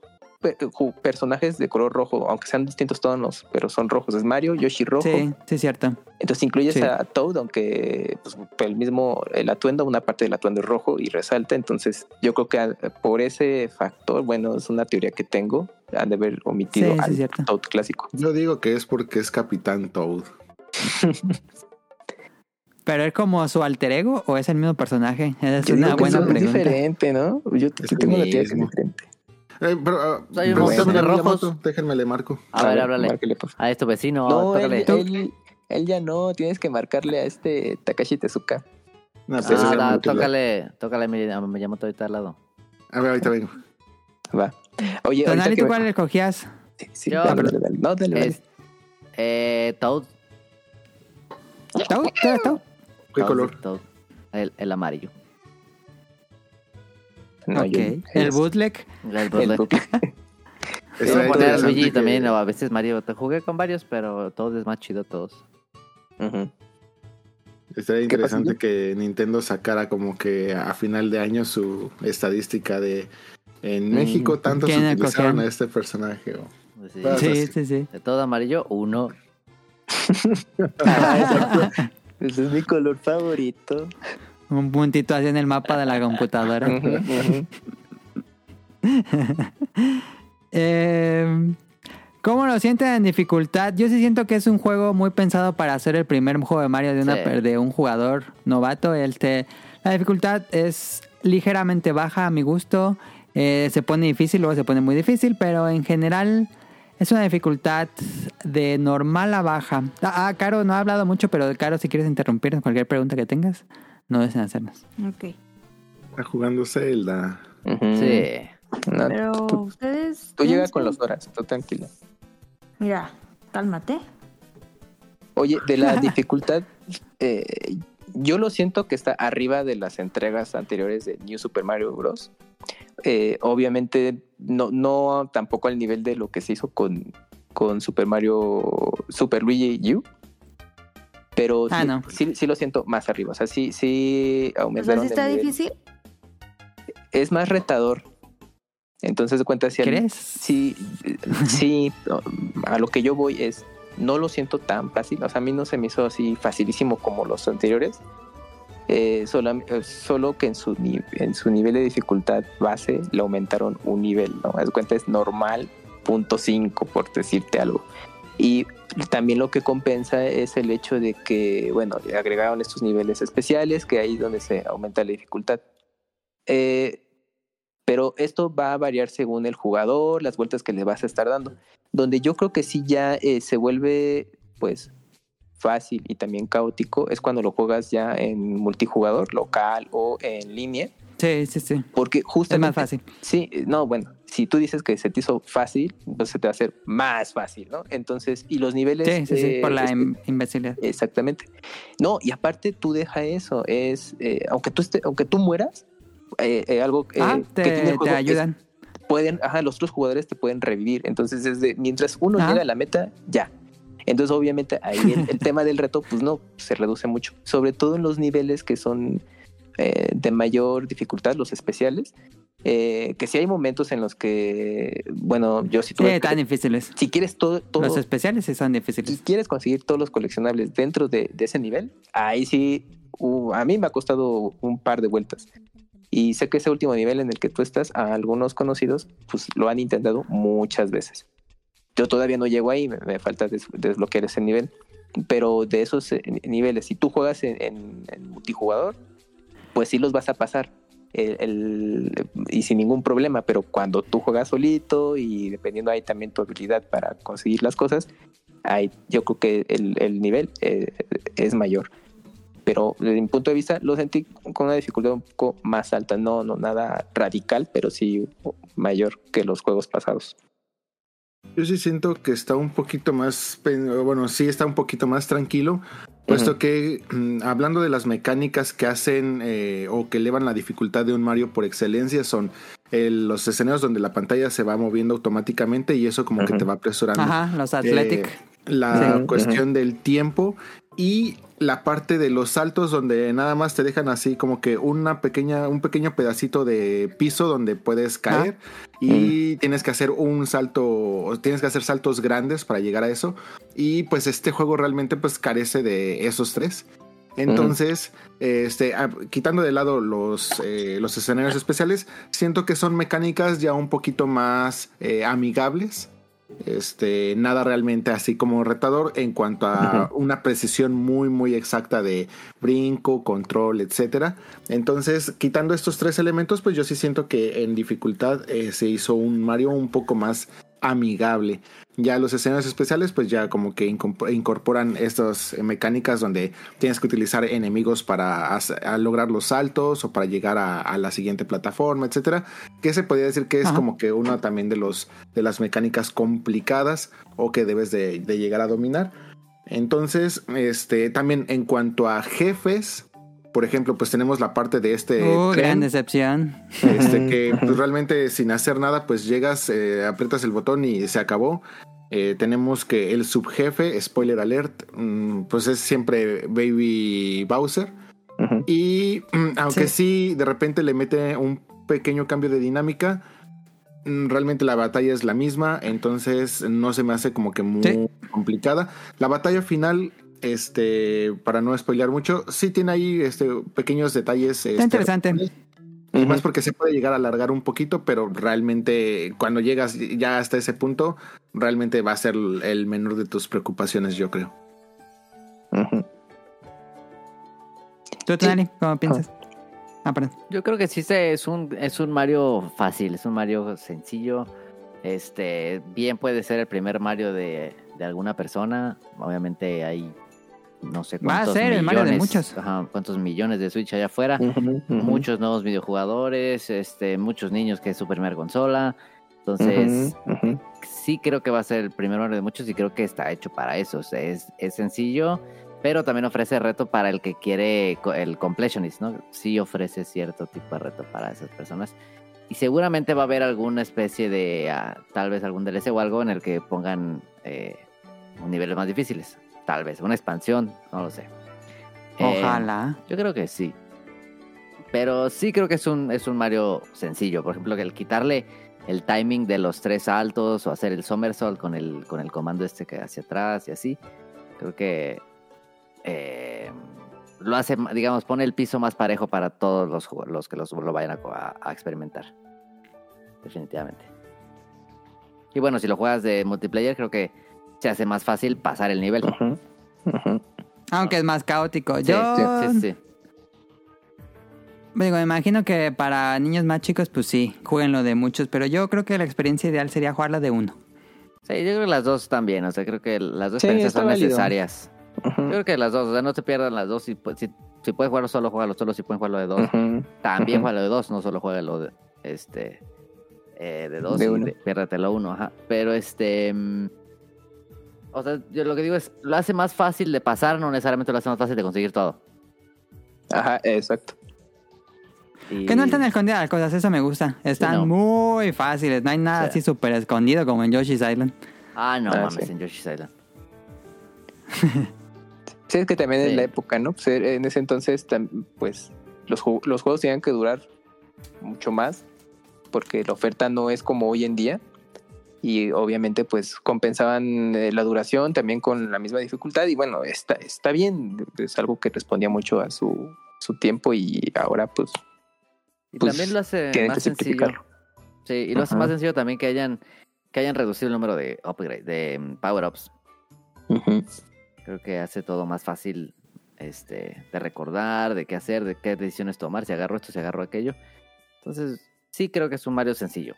personajes de color rojo, aunque sean distintos tonos, pero son rojos. Es Mario, Yoshi rojo. Sí, sí, cierto. Entonces incluyes Sí. a Toad, aunque pues, el mismo, el atuendo, una parte del atuendo es rojo y resalta. Entonces yo creo que por ese factor, bueno, es una teoría que tengo, han de haber omitido Sí, al. Toad clásico. Yo digo que es porque es Capitán Toad. ¿Pero es como su alter ego o es el mismo personaje? Es Yo una digo que buena es pregunta. diferente, ¿no? Yo Es tengo la teoría que es diferente. Eh, pero, ah, Pues hay un montón de rojos. Déjenme le marco. A ver, háblale. A tu vecino, No, él, tócale. él, él ya no, tienes que marcarle a este Takashi Tezuka. No, Sí, pues, Ah, da, tócale, tócale, me, me llamo ahorita al lado. A ver, ahorita vengo. Va. Oye, Tonali, ¿tú cuál escogías? Sí, sí, Yo- dale, dale, dale. No, dale, dale. Es, eh, Toad. ¿Tú? ¿Tú eres tú? ¿Qué Toad, color? Toad. El, el amarillo. No, ok. yo- ¿El bootleg? El el bootleg. poner Luigi también, o a veces Mario. Te jugué con varios, pero todos es más chido todos. Ujú. Estaría ¿Qué pasa, interesante que Nintendo sacara como que a final de año su estadística de en Mm, México tantos ¿quién utilizaron a este personaje. o- Pues sí. Sí, sí. sí. De todo amarillo, uno. Ah. Ese es mi color favorito. Un puntito así en el mapa de la computadora. Eh, ¿Cómo lo sienten en dificultad? Yo sí siento que es un juego muy pensado para hacer el primer juego de Mario de, una, Sí. de un jugador novato. Este, la dificultad es ligeramente baja a mi gusto. Eh, se pone difícil, luego se pone muy difícil, pero en general es una dificultad de normal a baja. Ah, ah, Caro, no ha hablado mucho, pero Caro, si quieres interrumpir en cualquier pregunta que tengas, no deben hacernos. Ok. Está jugando Zelda. Sí. No, Pero tú, ustedes. tú llegas con las horas, tú tranquila. Mira, cálmate. Oye, de la dificultad, eh, yo lo siento que está arriba de las entregas anteriores de New Super Mario Bros. Eh, obviamente, no, no tampoco al nivel de lo que se hizo con, con Super Mario, Super Luigi U. Pero Ah, sí, no. sí, sí lo siento más arriba. O sea, sí, sí O sea, aumentaron está difícil. Es más retador. Entonces, de cuenta, si al- ¿Crees? Sí, eh, sí, a lo que yo voy es, no lo siento tan fácil, o sea, a mí no se me hizo así facilísimo como los anteriores, eh, solam- eh, solo que en su, en su nivel de dificultad base le aumentaron un nivel, ¿no? De cuenta es normal, punto 5, por decirte algo. Y también lo que compensa es el hecho de que, bueno, agregaron estos niveles especiales, que ahí es donde se aumenta la dificultad. Eh, pero esto va a variar según el jugador, las vueltas que le vas a estar dando. Donde yo creo que sí ya eh, se vuelve, pues, fácil y también caótico es cuando lo juegas ya en multijugador, local o en línea. Sí, sí, sí. Porque Es justamente... más fácil. Sí, eh, no, bueno, si tú dices que se te hizo fácil, entonces se te va a hacer más fácil, ¿no? Entonces, y los niveles... Sí, sí, sí, eh, por la espe- im- imbecilidad. Exactamente. No, y aparte tú deja eso, es, eh, aunque tú esté, aunque tú mueras, eh, eh, algo eh, Ah, que tiene te, te es- ayudan. pueden, ajá, los otros jugadores te pueden revivir. Entonces, desde mientras uno Ajá. llega a la meta, ya. Entonces, obviamente, ahí el, el tema del reto, pues no, se reduce mucho. Sobre todo en los niveles que son eh, de mayor dificultad, los especiales. eh, que sí hay momentos en los que, bueno, yo si tuve Sí, difíciles. si quieres todo, todo Los especiales sí y difíciles. quieres conseguir todos los coleccionables dentro de, de ese nivel, ahí sí, uh, a mí me ha costado un par de vueltas. Y sé que ese último nivel en el que tú estás, a algunos conocidos, pues lo han intentado muchas veces. Yo todavía no llego ahí, me, me falta des- desbloquear ese nivel. Pero de esos eh, niveles, si tú juegas en, en- en multijugador, pues sí los vas a pasar. El- y sin ningún problema, pero cuando tú juegas solito y dependiendo ahí también tu habilidad para conseguir las cosas, ahí yo creo que el, el nivel eh, es mayor. Pero desde mi punto de vista lo sentí con una dificultad un poco más alta, no, no nada radical, pero sí mayor que los juegos pasados. Yo sí siento que está un poquito más, bueno, sí está un poquito más tranquilo, puesto que mm, hablando de las mecánicas que hacen eh, o que elevan la dificultad de un Mario por excelencia son eh, los escenarios donde la pantalla se va moviendo automáticamente y eso como que te va apresurando. Ajá, los Athletic. Eh, la Sí, cuestión del tiempo y la parte de los saltos donde nada más te dejan así como que una pequeña un pequeño pedacito de piso donde puedes caer y tienes que hacer un salto tienes que hacer saltos grandes para llegar a eso. Y pues este juego realmente pues carece de esos tres. Entonces, este, ah, quitando de lado los, eh, los escenarios especiales, siento que son mecánicas ya un poquito más eh, amigables. Este, nada realmente así como retador en cuanto a una precisión muy, muy exacta de brinco, control, etcétera. Entonces, quitando estos tres elementos, pues yo sí siento que en dificultad eh, se hizo un Mario un poco más amigable. Ya los escenarios especiales, pues ya como que incorporan estas eh, mecánicas donde tienes que utilizar enemigos para hacer- lograr los saltos o para llegar a, a la siguiente plataforma, etcétera. Que se podría decir que es Ajá. como que una también de los de las mecánicas complicadas o que debes de, de llegar a dominar. Entonces, este, también en cuanto a jefes, Por ejemplo, pues tenemos la parte de este Uh, tren, gran decepción. este, que pues, realmente sin hacer nada, pues llegas, eh, aprietas el botón y se acabó. Eh, tenemos que el subjefe, spoiler alert, mm, pues es siempre Baby Bowser. Ujú. Y mm, aunque sí. de repente le mete un pequeño cambio de dinámica, mm, realmente la batalla es la misma, entonces no se me hace como que muy Sí. complicada. La batalla final, este, para no spoilear mucho, sí tiene ahí este, pequeños detalles. Está este, interesante. y más porque se puede llegar a alargar un poquito, pero realmente cuando llegas ya hasta ese punto, realmente va a ser el menor de tus preocupaciones, yo creo. ¿Tú, Tonali, cómo piensas? Ah, perdón. Yo creo que sí se- es un, es un Mario fácil, es un Mario sencillo. Este, bien puede ser el primer Mario de, de alguna persona. Obviamente hay no sé Va a cuántos ser el Mario de millones, muchos. ajá, cuántos millones de Switch allá afuera. Muchos nuevos videojugadores, este, muchos niños que es su primera consola. Entonces, sí creo que va a ser el primer Mario de muchos y creo que está hecho para eso. O sea, es, es sencillo, pero también ofrece reto para el que quiere el completionist, ¿no? Sí ofrece cierto tipo de reto para esas personas. Y seguramente va a haber alguna especie de, ah, tal vez algún DLC o algo en el que pongan eh, niveles más difíciles. Tal vez, una expansión, no lo sé. Eh, Ojalá. yo creo que sí. Pero sí creo que es un, es un Mario sencillo. Por ejemplo, que el quitarle el timing de los tres saltos o hacer el somersault con el, con el comando este que hacia atrás y así. Creo que eh, lo hace, digamos, pone el piso más parejo para todos los, los que los, lo vayan a, a- a experimentar. Definitivamente. Y bueno, si lo juegas de multiplayer, creo que se hace más fácil pasar el nivel. Aunque es más caótico. Sí, Yo sí, sí, sí. digo, me imagino que para niños más chicos, pues sí, jueguen lo de muchos, pero yo creo que la experiencia ideal sería jugarla de uno. Sí, yo creo que las dos bien, o sea, creo que las dos Sí, experiencias son válido. necesarias. Yo creo que las dos, o sea, no te pierdan las dos. Si, pu- si, si puedes jugarlo solo, juégalo solo. Si puedes jugarlo de dos, también ujú. juégalo de dos, no solo juégalo de, este, eh, de dos De y uno. de- piérdetelo uno, ajá. Pero este. O sea, yo lo que digo es, lo hace más fácil de pasar, no necesariamente lo hace más fácil de conseguir todo. Ajá, exacto. Y- Que no están escondidas las cosas, eso me gusta. Están no. muy fáciles, no hay nada Sí. así súper escondido como en Yoshi's Island. Ah, no Ah, mames, sí. en Yoshi's Island. Sí, es que también Sí. en la época, ¿no? Pues en ese entonces, pues los, los juegos tenían que durar mucho más porque la oferta no es como hoy en día y obviamente pues compensaban eh, la duración también con la misma dificultad y bueno, está, está bien, es algo que respondía mucho a su, su tiempo y ahora pues Y Pues, también lo hace más que sencillo. Sí, y lo hace más sencillo también que hayan, que hayan reducido el número de upgrade, de mm, power-ups. Creo que hace todo más fácil este, de recordar, de qué hacer, de qué decisiones tomar, si agarro esto, si agarro aquello. Entonces, sí creo que es un Mario sencillo.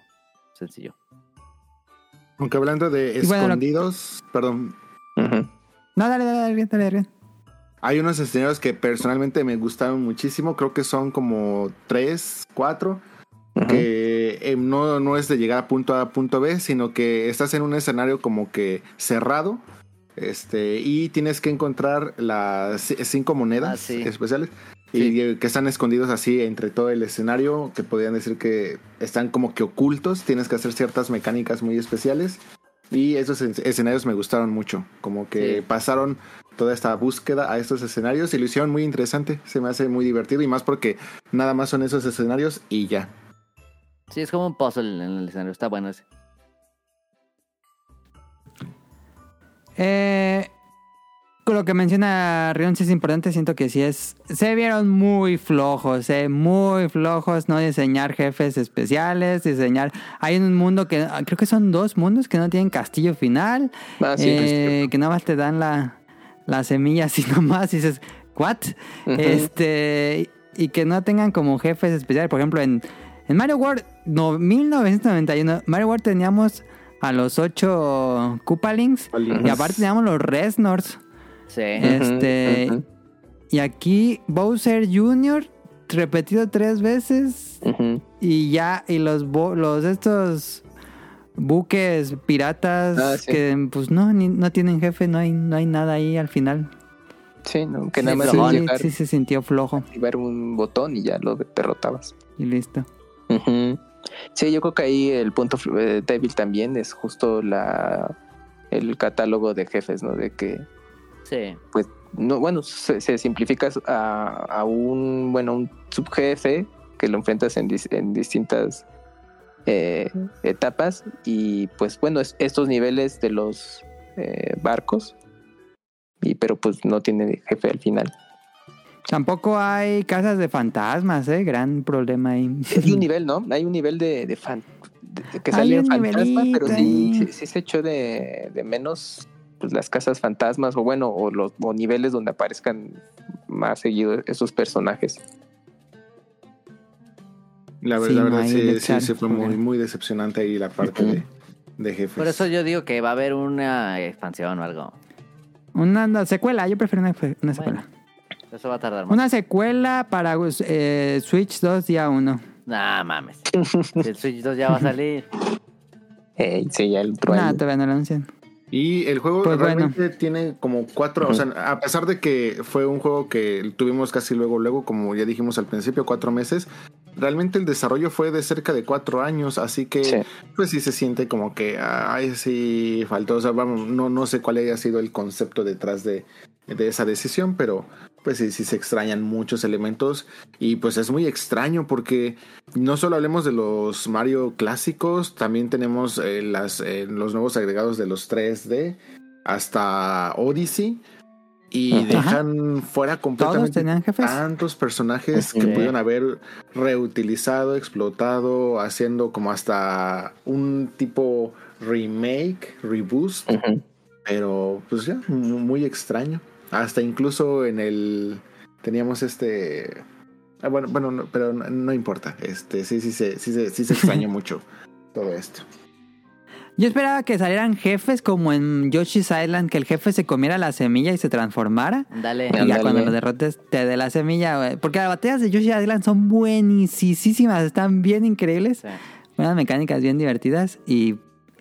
Sencillo. Aunque hablando de lo- escondidos, perdón. No, dale, dale, dale, dale, dale. hay unos escenarios que personalmente me gustaron muchísimo. Creo que son como tres, cuatro. Que eh, no, no es de llegar a punto A a punto B, sino que estás en un escenario como que cerrado. Este, y tienes que encontrar las cinco monedas Ah, sí. especiales. Sí. Y que están escondidos así entre todo el escenario, que podrían decir que están como que ocultos. Tienes que hacer ciertas mecánicas muy especiales. Y esos es- escenarios me gustaron mucho. Como que Sí. pasaron toda esta búsqueda a estos escenarios y lo hicieron muy interesante. Se me hace muy divertido y más porque nada más son esos escenarios y ya. Sí, es como un puzzle en el escenario. Está bueno ese. Eh, lo que menciona Rion sí es importante, siento que sí es... Se vieron muy flojos, eh, muy flojos, no diseñar jefes especiales, diseñar... Hay un mundo que... Creo que son dos mundos que no tienen castillo final, Ah, sí, eh, que nada más te dan la, la semilla así nomás y dices, ¿what? Este... Y que no tengan como jefes especiales, por ejemplo, en, en Mario World no, 1991, Mario World teníamos a los ocho Koopalings. y aparte teníamos los Resnors. Sí. Este. Y aquí Bowser Jr. repetido tres veces. Y ya, y los, bo- los estos buques piratas Ah, sí. que pues no, ni- no tienen jefe, no hay, no hay nada ahí al final. Sí, ¿no? que Sí, nada más Sí, sí se sintió flojo activar un botón y ya lo derrotabas. y listo. Sí, yo creo que ahí el punto eh, débil también es justo la el catálogo de jefes, ¿no? De que Sí. no, bueno, se, se simplifica a, a un, bueno, un subjefe que lo enfrentas en, dis- en distintas eh, etapas y pues bueno, es- estos niveles de los eh, barcos, y pero pues no tiene jefe al final. Tampoco hay casas de fantasmas, ¿eh? Gran problema ahí. Hay un nivel, ¿no? Hay un nivel de, de fan de- que Hay sale un fantasma, pero sí, sí se echó de, de menos pues, las casas fantasmas o bueno, o los o niveles donde aparezcan más seguido esos personajes. La, ver- Sí, la verdad sí, sí, sí fue muy, muy decepcionante ahí la parte de, de jefes. Por eso yo digo que va a haber una expansión o algo. Una secuela, yo prefiero una, una secuela. Eso va a tardar más. Una secuela para eh, Switch 2 día 1. Nah, mames. El Switch 2 ya va a salir. Eh, sí, ya el otro año. todavía no lo anuncian. Y el juego Pues bueno. realmente tiene como cuatro, o sea, a pesar de que fue un juego que tuvimos casi luego, luego, como ya dijimos al principio, cuatro meses, realmente el desarrollo fue de cerca de cuatro años, así que Sí. pues sí se siente como que, ay, sí, faltó, o sea, vamos, no, no sé cuál haya sido el concepto detrás de, de esa decisión, pero pues sí, sí se extrañan muchos elementos y pues es muy extraño porque no solo hablemos de los Mario clásicos, también tenemos eh, las, eh, los nuevos agregados de los 3D hasta Odyssey y Ajá. dejan fuera completamente tantos personajes que Sí. pudieron haber reutilizado, explotado, haciendo como hasta un tipo remake, reboost, pero pues ya, mu- muy extraño. Hasta incluso en el teníamos este ah, bueno, bueno, no, pero no, no importa. Este sí sí se sí, sí se extraña mucho todo esto. Yo esperaba que salieran jefes como en Yoshi's Island, que el jefe se comiera la semilla y se transformara. Dale. Y ya cuando lo derrotes te dé la semilla, güey. Porque las batallas de Yoshi's Island son buenísimas, están bien increíbles. Sí. Unas mecánicas bien divertidas y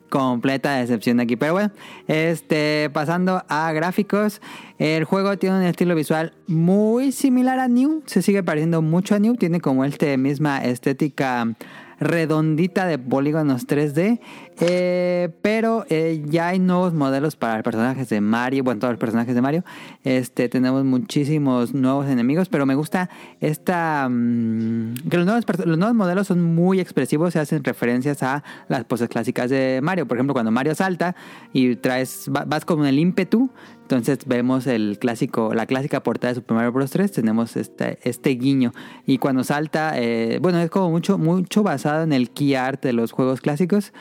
completa decepción aquí. Pero bueno, este, pasando a gráficos, el juego tiene un estilo visual muy similar a New. Se sigue pareciendo mucho a New. Tiene como este misma estética redondita de polígonos 3D. eh, pero eh, ya hay nuevos modelos para personajes de Mario. Bueno, todos los personajes de Mario. Este, tenemos muchísimos nuevos enemigos. Pero me gusta esta. mm, que los nuevos, modelos son muy expresivos. Se hacen referencias a las poses clásicas de Mario. Por ejemplo, cuando Mario salta y traes. va- vas con el ímpetu. Entonces vemos el clásico, la clásica portada de Super Mario Bros. 3, tenemos este, este guiño. Y cuando salta, eh, bueno, es como mucho, mucho basado en el key art de los juegos clásicos.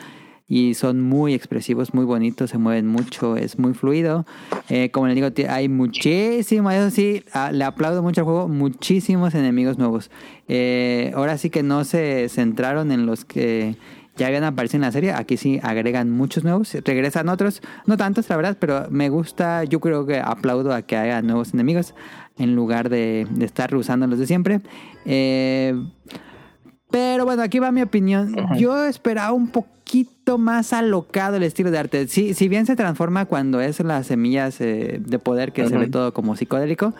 Y son muy expresivos, muy bonitos, se mueven mucho, es muy fluido. Eh, como les digo, hay muchísimo, eso sí, ah, le aplaudo mucho al juego, muchísimos enemigos nuevos. Eh, ahora sí que no se centraron en los que ya habían aparecido en la serie. Aquí sí agregan muchos nuevos, regresan otros, no tantos, la verdad, pero me gusta. Yo creo que aplaudo a que haya nuevos enemigos en lugar de, de estar usando los de siempre. Eh, pero bueno, aquí va mi opinión. Yo esperaba un poquito más alocado el estilo de arte. Sí, si bien se transforma cuando es las semillas eh, de poder que se Ujú. ve todo como psicodélico.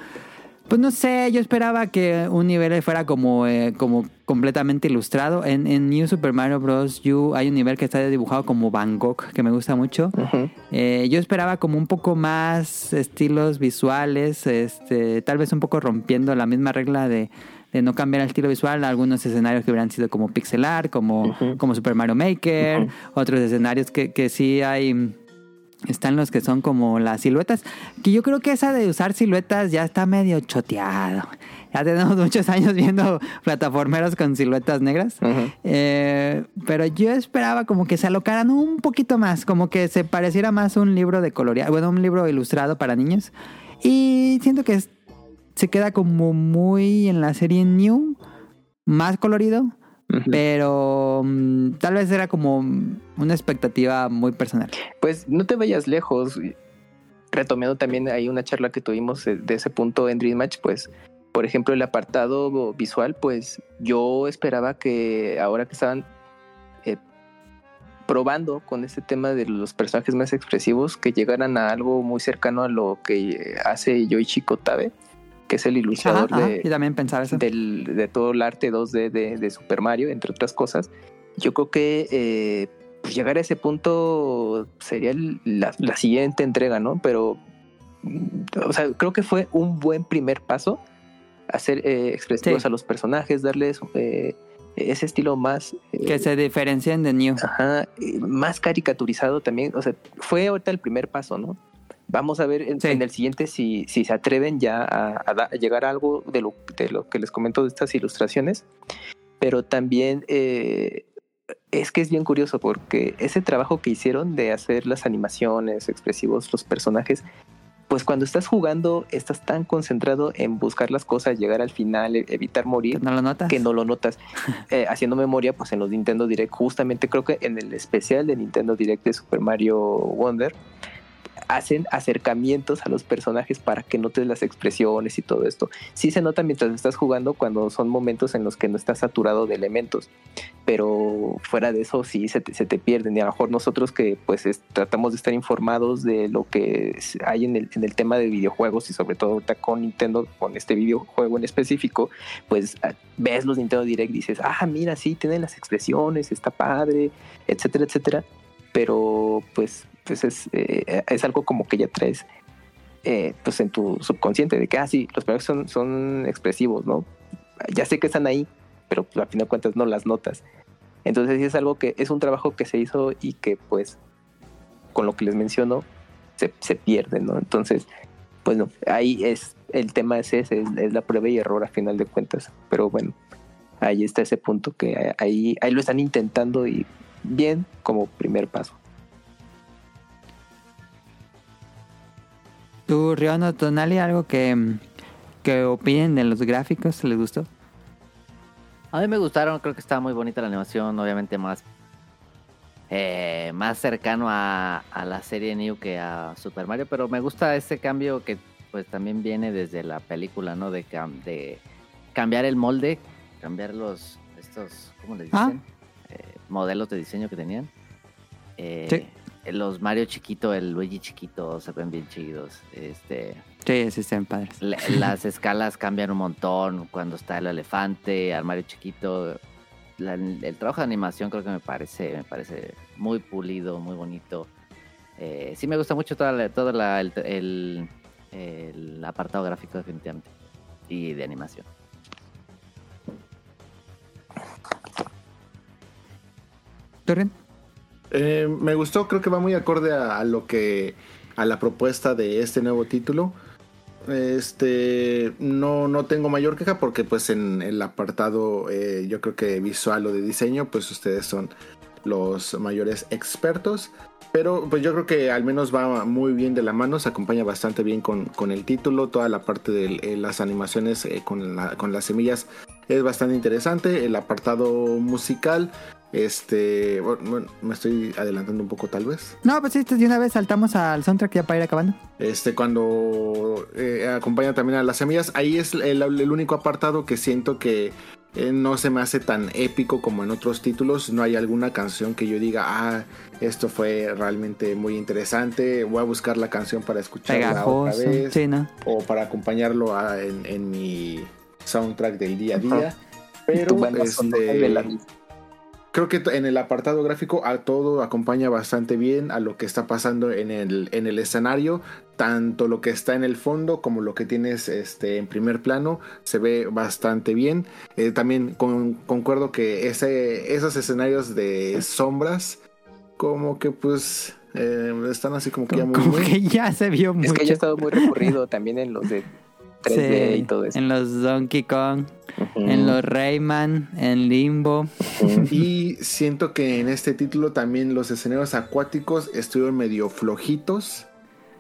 Pues no sé, yo esperaba que un nivel fuera como, eh, como completamente ilustrado. En, en New Super Mario Bros. U hay un nivel que está dibujado como Van Gogh, que me gusta mucho. Eh, yo esperaba como un poco más estilos visuales, este, tal vez un poco rompiendo la misma regla de, de no cambiar el estilo visual. Algunos escenarios que hubieran sido como pixel art, como, como Super Mario Maker, otros escenarios que, que sí hay. Están los que son como las siluetas. Que yo creo que esa de usar siluetas ya está medio choteado. Ya tenemos muchos años viendo plataformeros con siluetas negras. Ujú. Eh, pero yo esperaba como que se alocaran un poquito más, como que se pareciera más a un libro de colorear, bueno, un libro ilustrado para niños. Y siento que es- se queda como muy en la serie New, más colorido, pero mm, tal vez era como una expectativa muy personal. Pues no te vayas lejos. Retomando también ahí una charla que tuvimos de de ese punto en Dream Match, pues, por ejemplo, el apartado visual, pues yo esperaba que ahora que estaban eh, probando con este tema de los personajes más expresivos que llegaran a algo muy cercano a lo que hace Yoichi Kotabe, que es el ilustrador Ajá, ajá, de, y también pensar eso. del- de todo el arte 2D de, de Super Mario, entre otras cosas. Yo creo que eh, pues llegar a ese punto sería la, la siguiente entrega, ¿no? Pero, o sea, creo que fue un buen primer paso hacer eh, expresivos Sí. a los personajes, darles eh, ese estilo más... eh, Que se diferencien de New. Ajá, más caricaturizado también. O sea, fue ahorita el primer paso, ¿no? Vamos a ver en, Sí. en el siguiente si, si se atreven ya a, a da- a llegar a algo de lo, de lo que les comento de estas ilustraciones. Pero también eh, es que es bien curioso porque ese trabajo que hicieron de hacer las animaciones, expresivos, los personajes, pues cuando estás jugando estás tan concentrado en buscar las cosas, llegar al final, e- evitar morir, ¿No lo notas? que no lo notas. Eh, haciendo memoria, pues en los Nintendo Direct, justamente creo que en el especial de Nintendo Direct de Super Mario Wonder, hacen acercamientos a los personajes para que notes las expresiones y todo esto. Sí se nota mientras estás jugando cuando son momentos en los que no estás saturado de elementos, pero fuera de eso sí se te, se te pierden y a lo mejor nosotros que pues es- tratamos de estar informados de lo que hay en el, en el tema de videojuegos y sobre todo con Nintendo, con este videojuego en específico, pues ah, ves los Nintendo Direct y dices, ah, mira, sí, tienen las expresiones, está padre, etcétera, etcétera. Pero pues, pues es, eh, es algo como que ya traes eh, pues en tu subconsciente de que, ah, sí, los personajes son, son expresivos, ¿no? Ya sé que están ahí, pero pues, a fin de cuentas no las notas. Entonces sí es algo que es un trabajo que se hizo y que pues con lo que les menciono se, se pierde, ¿no? Entonces, pues no, ahí es, el tema es ese, es, es la prueba y error a final de cuentas. Pero bueno, ahí está ese punto que ahí, ahí lo están intentando y bien como primer paso. ¿Tú, Riono, Tonali, algo que, que opinen de los gráficos? ¿Les gustó? A mí me gustaron, creo que estaba muy bonita la animación, obviamente más eh, más cercano a, a la serie New que a Super Mario, pero me gusta ese cambio que pues también viene desde la película, ¿no? De, cam- de cambiar el molde, cambiar los estos, ¿cómo les Ah. Eh, modelos de diseño que tenían. Eh, Sí. Los Mario chiquito, el Luigi chiquito se ven bien chidos. Este, Sí, sí, están padres. la- las escalas cambian un montón cuando está el elefante, al Mario chiquito. La- el trabajo de animación creo que me parece, me parece muy pulido, muy bonito. Eh, sí me gusta mucho toda la- todo la- el, el- el apartado gráfico definitivamente. Y de animación. Eh, me gustó, creo que va muy acorde a, lo que a la propuesta de este nuevo título. Este no, no tengo mayor queja porque pues en el apartado eh, yo creo que visual o de diseño pues ustedes son los mayores expertos. Pero pues yo creo que al menos va muy bien de la mano, se acompaña bastante bien con, con el título, toda la parte de las animaciones eh, con, con las semillas es bastante interesante, el apartado musical, este, bueno, bueno, me estoy adelantando un poco tal vez. No, pues sí, de una vez saltamos al soundtrack ya para ir acabando. Este, cuando eh, acompaña también a las semillas, ahí es el, el único apartado que siento que eh, no se me hace tan épico como en otros títulos. No hay alguna canción que yo diga, ah, esto fue realmente muy interesante. Voy a buscar la canción para escucharla otra vez Sí, ¿no? o para acompañarlo a- en, en mi soundtrack del día a día. Pero Tu banda sonora este, de la vida. Creo que en el apartado gráfico a todo acompaña bastante bien a lo que está pasando en el, en el escenario, tanto lo que está en el fondo como lo que tienes este, en primer plano, se ve bastante bien. Eh, también con- concuerdo que ese, esos escenarios de sombras, como que pues eh, están así como que ya muy... Como muy- que ya se vio mucho. Es que ya ha estado muy recurrido también en los de 3D Sí, y todo eso. En los Donkey Kong, en los Rayman, en Limbo. Y siento que en este título también los escenarios acuáticos estuvieron medio flojitos.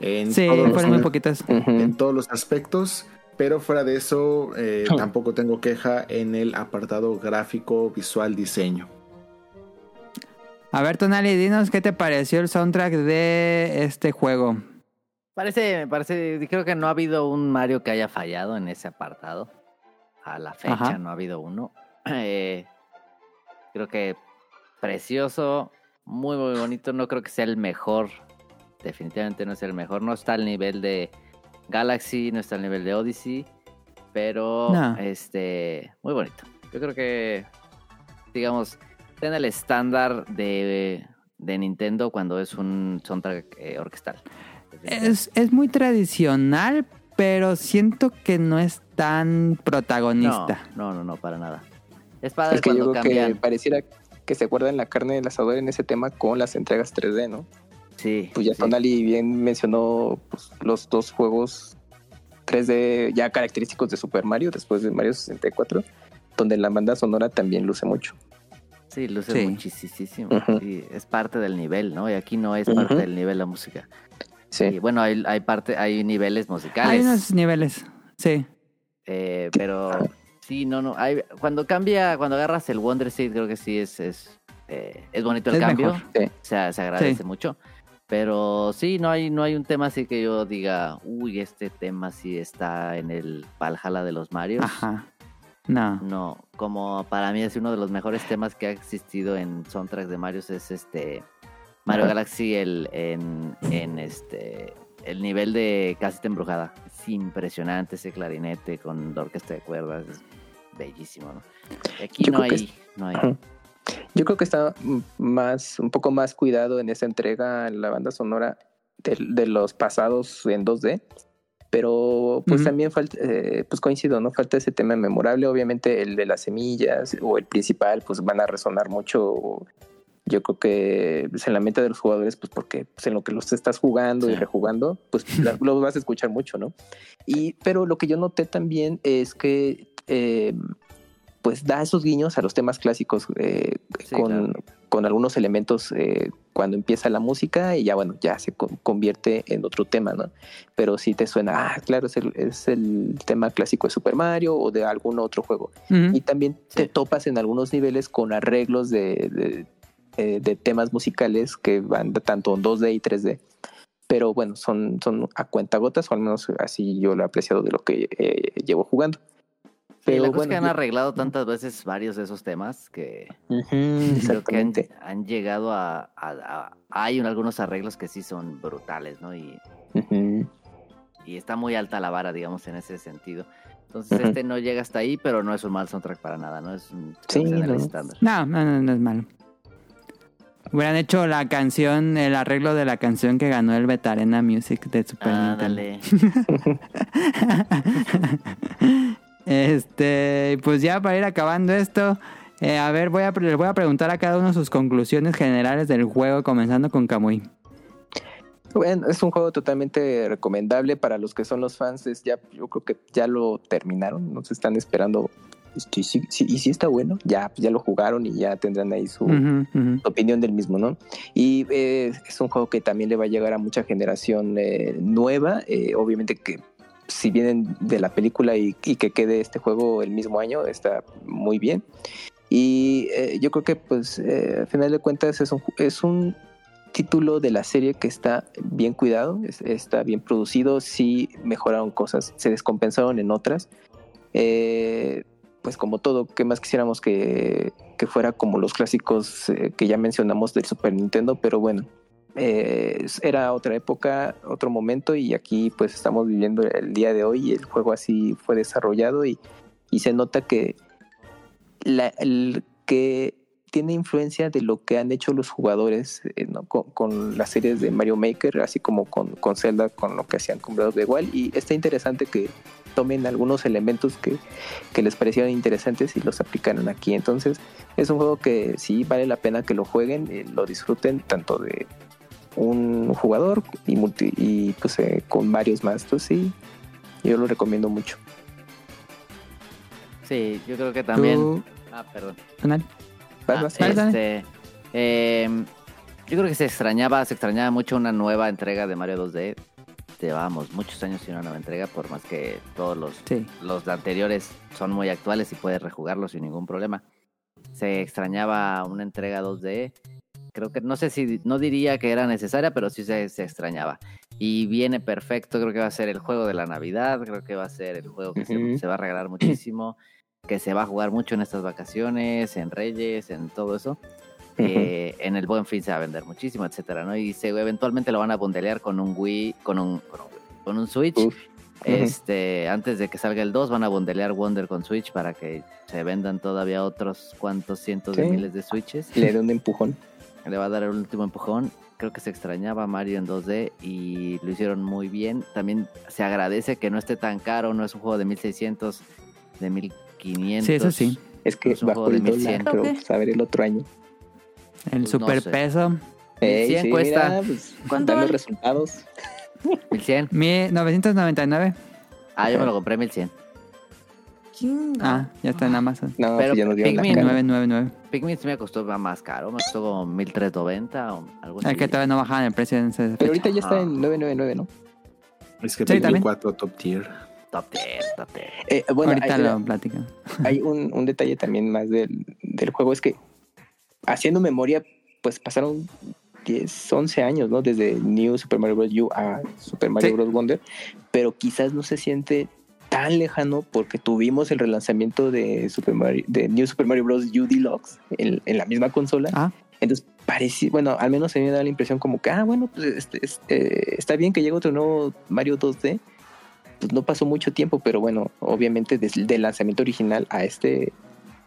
En Sí, todos fueron muy poquitos. Ujú. en todos los aspectos. Pero fuera de eso, eh, tampoco tengo queja en el apartado gráfico, visual, diseño. A ver, Tonali, dinos qué te pareció el soundtrack de este juego. Parece, me parece, creo que no ha habido un Mario que haya fallado en ese apartado. A la fecha Ajá. no ha habido uno. Eh, creo que precioso, muy, muy bonito. No creo que sea el mejor. Definitivamente no es el mejor. No está al nivel de Galaxy, no está al nivel de Odyssey. Pero, No. este, muy bonito. Yo creo que, digamos, tiene el estándar de, de Nintendo cuando es un soundtrack eh, orquestal. Es, es muy tradicional, pero siento que no es tan protagonista. no, no, no, para nada. Es padre Es que yo cuando creo que pareciera que se guardan la carne del asador en ese tema con las entregas 3D, ¿no? Sí, Pues ya sí. Tonali bien mencionó pues, los dos juegos 3D ya característicos de Super Mario después de Mario 64, donde la banda sonora también luce mucho. Sí, luce Sí. muchísimo. Sí, es parte del nivel, ¿no? Y aquí no es parte del nivel la música. Sí. Y bueno, hay, hay parte, hay niveles musicales. Hay unos niveles, sí. eh, pero sí, no, no. Hay, cuando cambia, cuando agarras el Wonder Seed, creo que sí es, es, eh, es bonito el Es cambio. Sí. O sea, se agradece Sí. mucho. Pero sí, no hay, no hay un tema así que yo diga, uy, este tema sí está en el Valhalla de los Marios. Ajá. No. No, como para mí es uno de los mejores temas que ha existido en soundtracks de Mario es este Mario. Galaxy el en, en este el nivel de Casita Embrujada. Es impresionante ese clarinete con la orquesta de cuerdas, es bellísimo, ¿no? Aquí Yo no creo que hay, no hay. Yo creo que está más, un poco más cuidado en esa entrega la banda sonora de, de los pasados en 2D. Pero pues Ujú. también falta, eh, pues coincido, ¿no? Falta ese tema memorable. Obviamente el de las semillas o el principal, pues van a resonar mucho. Yo creo que pues, en la mente de los jugadores, pues porque pues, en lo que los estás jugando y Sí. rejugando, pues lo vas a escuchar mucho, ¿no? Y, pero lo que yo noté también es que eh, pues da esos guiños a los temas clásicos eh, Sí, con, claro. con algunos elementos eh, cuando empieza la música y ya bueno, ya se con- convierte en otro tema, ¿no? Pero si te suena, ah, claro, es el, es el tema clásico de Super Mario o de algún otro juego. Y también te Sí. topas en algunos niveles con arreglos de, de, eh, de temas musicales que van de tanto en 2D y 3D. Pero bueno, son, son a cuentagotas, o al menos así yo lo he apreciado de lo que eh, llevo jugando. Sí, Pero la cosa es que bueno, han yo- arreglado tantas veces varios de esos temas que Ujú, creo que han, han llegado a, a- a- Hay un- algunos arreglos que sí son brutales, ¿no? Y, Ujú. y está muy alta la vara, digamos, en ese sentido. Entonces, Ujú. este no llega hasta ahí, pero no es un mal soundtrack para nada, ¿no? Es un Sí, no. estándar. No, no, no, no es malo. Hubieran hecho la canción, el arreglo de la canción que ganó el Betarena Music de Super Ah, Nintendo. dale. Este, pues ya para ir acabando esto, eh, a ver, voy a, les voy a preguntar a cada uno sus conclusiones generales del juego, comenzando con Kamui. Bueno, es un juego totalmente recomendable para los que son los fans. Es ya, yo creo que ya lo terminaron, no se están esperando. Este, sí- sí- y si está bueno, ya, ya lo jugaron y ya tendrán ahí su, Ujú, ujú. opinión del mismo, ¿no? Y eh, es un juego que también le va a llegar a mucha generación eh, nueva. eh, obviamente que si vienen de la película y, y que quede este juego el mismo año, está muy bien. Y eh, yo creo que, pues, eh, al final de cuentas, es un, es un título de la serie que está bien cuidado, es- está bien producido, sí mejoraron cosas, se descompensaron en otras. Eh, pues como todo, ¿qué más quisiéramos que, que fuera como los clásicos eh, que ya mencionamos del Super Nintendo? Pero bueno, eh, era otra época, otro momento y aquí pues estamos viviendo el día de hoy el juego así fue desarrollado y, y se nota que, la, el, que tiene influencia de lo que han hecho los jugadores eh, ¿no? con, con, las series de Mario Maker, así como con, con Zelda, con lo que hacían con Breath of the Wild. Y está interesante que tomen algunos elementos que, que les parecieron interesantes y los aplicaron aquí. Entonces es un juego que sí vale la pena que lo jueguen, eh, lo disfruten tanto de un jugador y, multi, y pues eh, con varios más. Entonces sí, yo lo recomiendo mucho. Sí, yo creo que también. ¿Tú, Ah, perdón. Ah, vas, vas, dale. este, em, yo creo que se extrañaba, se extrañaba mucho una nueva entrega de Mario 2D. Llevábamos muchos años sin una nueva entrega, por más que todos los, Sí. los anteriores son muy actuales y puedes rejugarlos sin ningún problema. Se extrañaba una entrega 2D. Creo que, no sé si, no diría que era necesaria, pero sí se, se extrañaba. Y viene perfecto, creo que va a ser el juego de la Navidad, creo que va a ser el juego que se- Ujú. se va a regalar muchísimo que se va a jugar mucho en estas vacaciones, en Reyes, en todo eso. Eh, en el buen fin se va a vender muchísimo, etcétera, ¿no? Y se, eventualmente lo van a bundelear con un Wii, con un, con un, con un Switch. Uf. Este, antes de que salga el 2 van a bundelear Wonder con Switch para que se vendan todavía otros cuantos cientos de miles de Switches. Le da un empujón. Le va a dar el último empujón. Creo que se extrañaba a Mario en 2D y lo hicieron muy bien. También se agradece que no esté tan caro, no es un juego de 1600, de 1500. Sí, eso sí. Es que Es un bajó juego de el 1100. dólar, pero a ver el otro año. El Pues no superpeso. Ey, 100 sí, cuesta. mira, pues, ¿Cuánto vale? resultados. 1100. 1999. Ah, yo me lo compré 1100. Chinga. Ah, ya está en Amazon. No, Pero pues ya nos Pikmin, cara. 999. Pikmin sí me costó más caro, me costó como 1390 o algo así. Es que todavía no bajaban el precio en ese Pero ahorita ya está en 999, ¿no? Es que Sí, Pikmin también. 4 top tier. Top tier, top tier. Eh, bueno, Ahorita hay, lo platico. hay un, un detalle también más del, del juego, es que haciendo memoria, pues pasaron 10, 11 años, ¿no? Desde New Super Mario Bros. U a Super Mario Sí. Bros. Wonder, pero quizás no se siente tan lejano porque tuvimos el relanzamiento de Super Mario, de New Super Mario Bros. U Deluxe en, en la misma consola. Ah, Entonces, parecía, bueno, al menos mí me da la impresión como que, ah, bueno, pues este, este, está bien que llegue otro nuevo Mario 2D. Pues no pasó mucho tiempo, pero bueno, obviamente desde el lanzamiento original a este,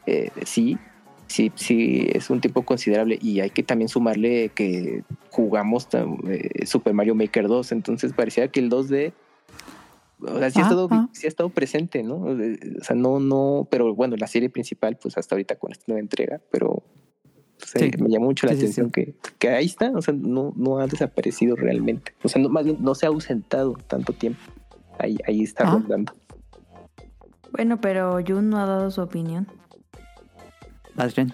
eh, sí, sí, sí, es un tiempo considerable y hay que también sumarle que jugamos eh, Super Mario Maker 2, entonces parecía que el 2D, o sea, sí ha, Ah, estado, ah. sí ha estado presente, ¿no? O sea, no, no, pero bueno, la serie principal, pues hasta ahorita con esta nueva entrega, pero pues, eh, Sí. me llamó mucho la Sí, sí, atención sí. Que, que ahí está, o sea, no, no ha desaparecido realmente. O sea, no, más bien no se ha ausentado tanto tiempo. Ahí, ahí está Ah. rondando. Bueno, pero Jun no ha dado su opinión. Adrián.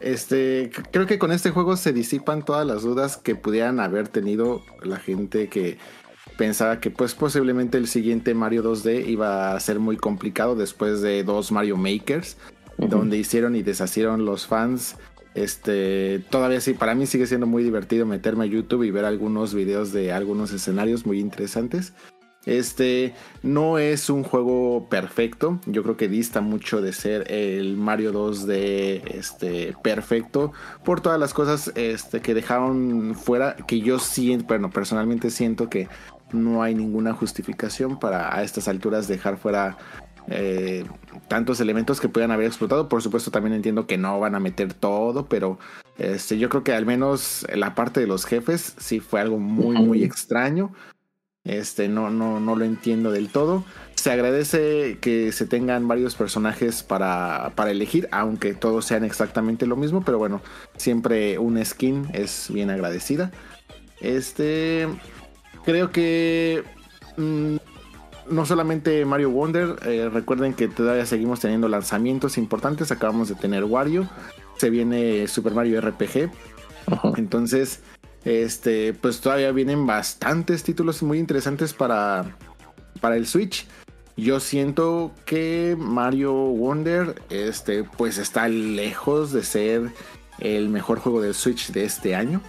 Este, creo que con este juego se disipan todas las dudas que pudieran haber tenido la gente que pensaba que pues posiblemente el siguiente Mario 2D iba a ser muy complicado después de dos Mario Makers, donde hicieron y deshacieron los fans. Este, todavía sí, para mí sigue siendo muy divertido meterme a YouTube y ver algunos videos de algunos escenarios muy interesantes. Este no es un juego perfecto. Yo creo que dista mucho de ser el Mario 2 de este perfecto por todas las cosas este, que dejaron fuera. Que yo siento, bueno, personalmente siento que no hay ninguna justificación para a estas alturas dejar fuera eh, tantos elementos que puedan haber explotado. Por supuesto, también entiendo que no van a meter todo, pero este, yo creo que al menos la parte de los jefes sí fue algo muy, muy extraño. Este, no, no, no lo entiendo del todo. Se agradece que se tengan varios personajes para, para elegir, aunque todos sean exactamente lo mismo, pero bueno, siempre una skin es bien agradecida. Este, creo que mm, no solamente Mario Wonder, eh, recuerden que todavía seguimos teniendo lanzamientos importantes. Acabamos de tener Wario, se viene Super Mario RPG, Ajá. entonces, este, pues todavía vienen bastantes títulos muy interesantes para, para el Switch. Yo siento que Mario Wonder, este, pues está lejos de ser el mejor juego del Switch de este año.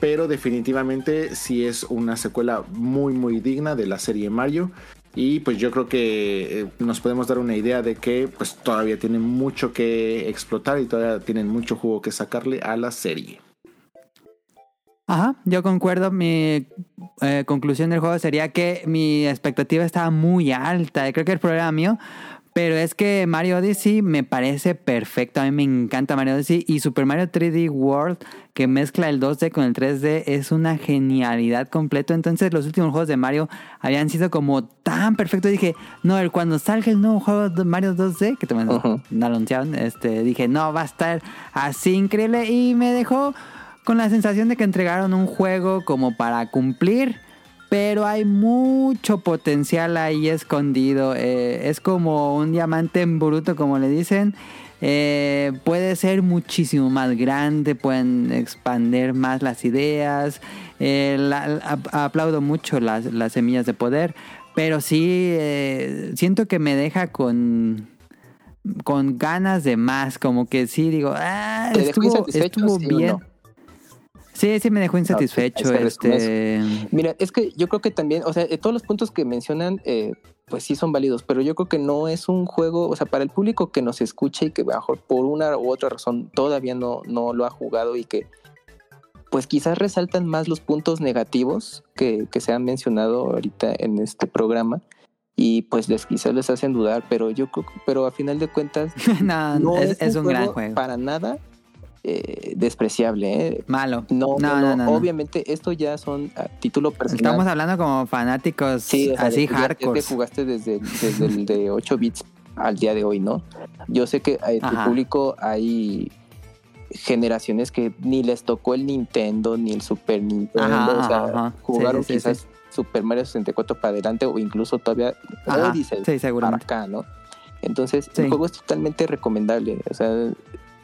Pero definitivamente sí es una secuela muy muy digna de la serie Mario. Y pues yo creo que eh, nos podemos dar una idea de que pues todavía tienen mucho que explotar y todavía tienen mucho jugo que sacarle a la serie. Ajá, yo concuerdo. Mi eh, conclusión del juego sería que mi expectativa estaba muy alta. Creo que el problema mío, pero es que Mario Odyssey me parece perfecto. A mí me encanta Mario Odyssey y Super Mario 3D World, que mezcla el 2D con el 3D, es una genialidad completo. Entonces, los últimos juegos de Mario habían sido como tan perfectos. Dije, no, el- cuando salga el nuevo juego de Mario 2D, que también no anunciaron, este, dije, no, va a estar así increíble y me dejó con la sensación de que entregaron un juego como para cumplir, pero hay mucho potencial ahí escondido. Eh, es como un diamante en bruto, como le dicen. Eh, puede ser muchísimo más grande, pueden expandir más las ideas. Eh, la- la- ap- aplaudo mucho las, las semillas de poder, pero sí eh, siento que me deja con con ganas de más, como que sí digo, ah, ¿Te dejó estuvo, sí bien. no? Sí, sí me dejó insatisfecho. se resume este, Mira, es que yo creo que también, o sea, eh, todos los puntos que mencionan, eh, pues sí son válidos, pero yo creo que no es un juego, o sea, para el público que nos escuche y que mejor por una u otra razón todavía no, no lo ha jugado y que pues quizás resaltan más los puntos negativos que, que se han mencionado ahorita en este programa y pues les quizás les hacen dudar, pero yo creo, pero a final de cuentas no, no es, es un gran juego. para nada eh, despreciable. ¿eh? Malo. No, No, no, no, no, no. Obviamente esto ya son a título personal. Estamos hablando como fanáticos Sí, o sea, así hardcore. que jugaste desde, desde el de 8 bits al día de hoy, ¿no? Yo sé que en tu Ajá. público hay generaciones que ni les tocó el Nintendo ni el Super Nintendo, Ajá, o sea, ajá. Jugaron sí, sí, quizás. Super Mario 64 para adelante o incluso todavía Odyssey para acá, ¿no? Entonces, el juego es totalmente recomendable, o sea,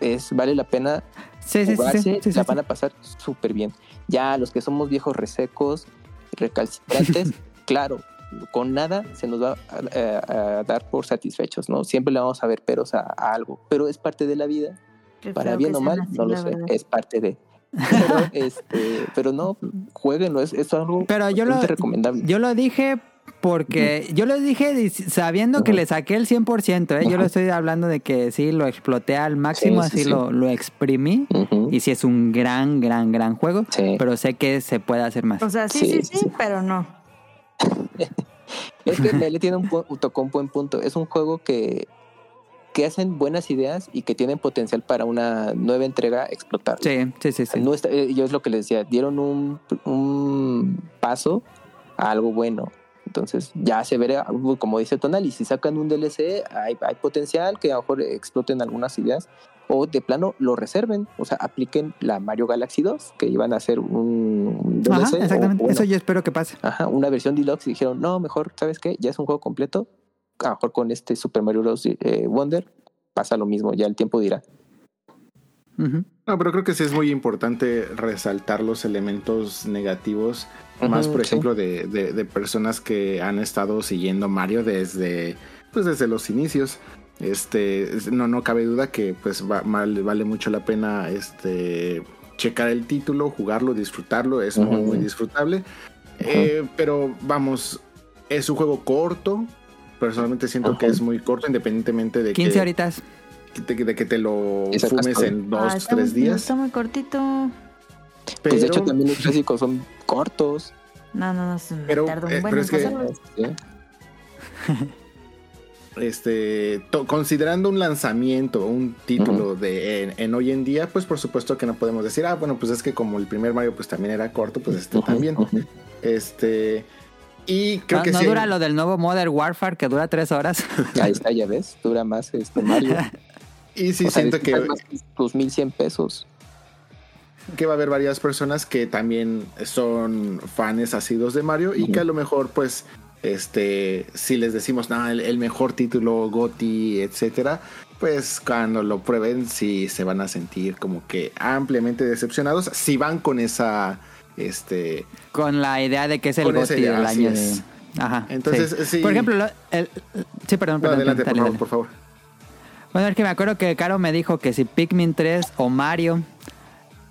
es vale la pena Sí, jugarse, sí, sí, la van a pasar súper bien. Ya los que somos viejos resecos, recalcitrantes, claro, con nada se nos va a, a- a dar por satisfechos, ¿no? Siempre le vamos a ver peros a, a algo, pero es parte de la vida, para bien o mal, así, no lo sé, verdad. es parte de. Pero, este, pero no, jueguenlo, es, es algo Pero yo lo, recomendable. yo lo dije porque yo lo dije sabiendo que le saqué el 100%, ¿eh? Yo lo estoy hablando de que sí, lo exploté al máximo, Sí, sí, así sí. Lo, lo exprimí. Y sí es un gran, gran, gran juego, sí. pero sé que se puede hacer más. O sea, sí, Sí, sí, sí, sí, sí. pero no. Es que Mele tiene un, pu- tocó un buen punto. Es un juego que, que hacen buenas ideas y que tienen potencial para una nueva entrega explotar. Sí, sí, sí, sí. No está- eh, yo es lo que les decía, dieron un, un paso a algo bueno. Entonces ya se verá, como dice Tonali, si sacan un DLC, hay, hay potencial que a lo mejor exploten algunas ideas o de plano lo reserven, o sea, apliquen la Mario Galaxy 2, que iban a hacer un, DLC. Ajá, o, exactamente. bueno, Eso yo espero que pase. Ajá, una versión deluxe y dijeron, no, mejor, ¿sabes qué? Ya es un juego completo. A lo mejor con este Super Mario Bros. eh, Wonder pasa lo mismo, ya el tiempo dirá. Ujú. No, pero creo que sí es muy importante resaltar los elementos negativos, más por sí. ejemplo de, de- de personas que han estado siguiendo Mario desde, pues desde los inicios. Este, es- no, no cabe duda que pues va- mal- vale mucho la pena este checar el título, jugarlo, disfrutarlo, es muy, Ujú. muy disfrutable. Eh, pero vamos, es un juego corto. Personalmente siento que es muy corto, independientemente de 15 que, horitas. De, de que te lo fumes en dos, Ah, está tres muy- días. Está muy cortito. Pues de hecho también los clásicos son cortos. No, no, no, Pero, tardó un eh, buen pero es que- este to- considerando un lanzamiento un título de en, en hoy en día pues por supuesto que no podemos decir ah bueno pues es que como el primer Mario pues también era corto pues este también este y creo No, que no sí dura lo del nuevo Modern Warfare que dura tres horas. Ahí está, ya ves, dura más este Mario. y sí O sea, siento que, tus 1100 pesos. que va a haber varias personas que también son fans asidos de Mario y que a lo mejor pues este si les decimos no el, el mejor título Goti etcétera pues cuando lo prueben sí se van a sentir como que ampliamente decepcionados si van con esa este Con la idea de que es el idea, del año de... Ajá. Entonces, sí. Por ejemplo, lo- el- sí, perdón, no, perdón. adelante por dale, favor dale. por favor Bueno, es que me acuerdo que Caro me dijo que si Pikmin 3 o Mario.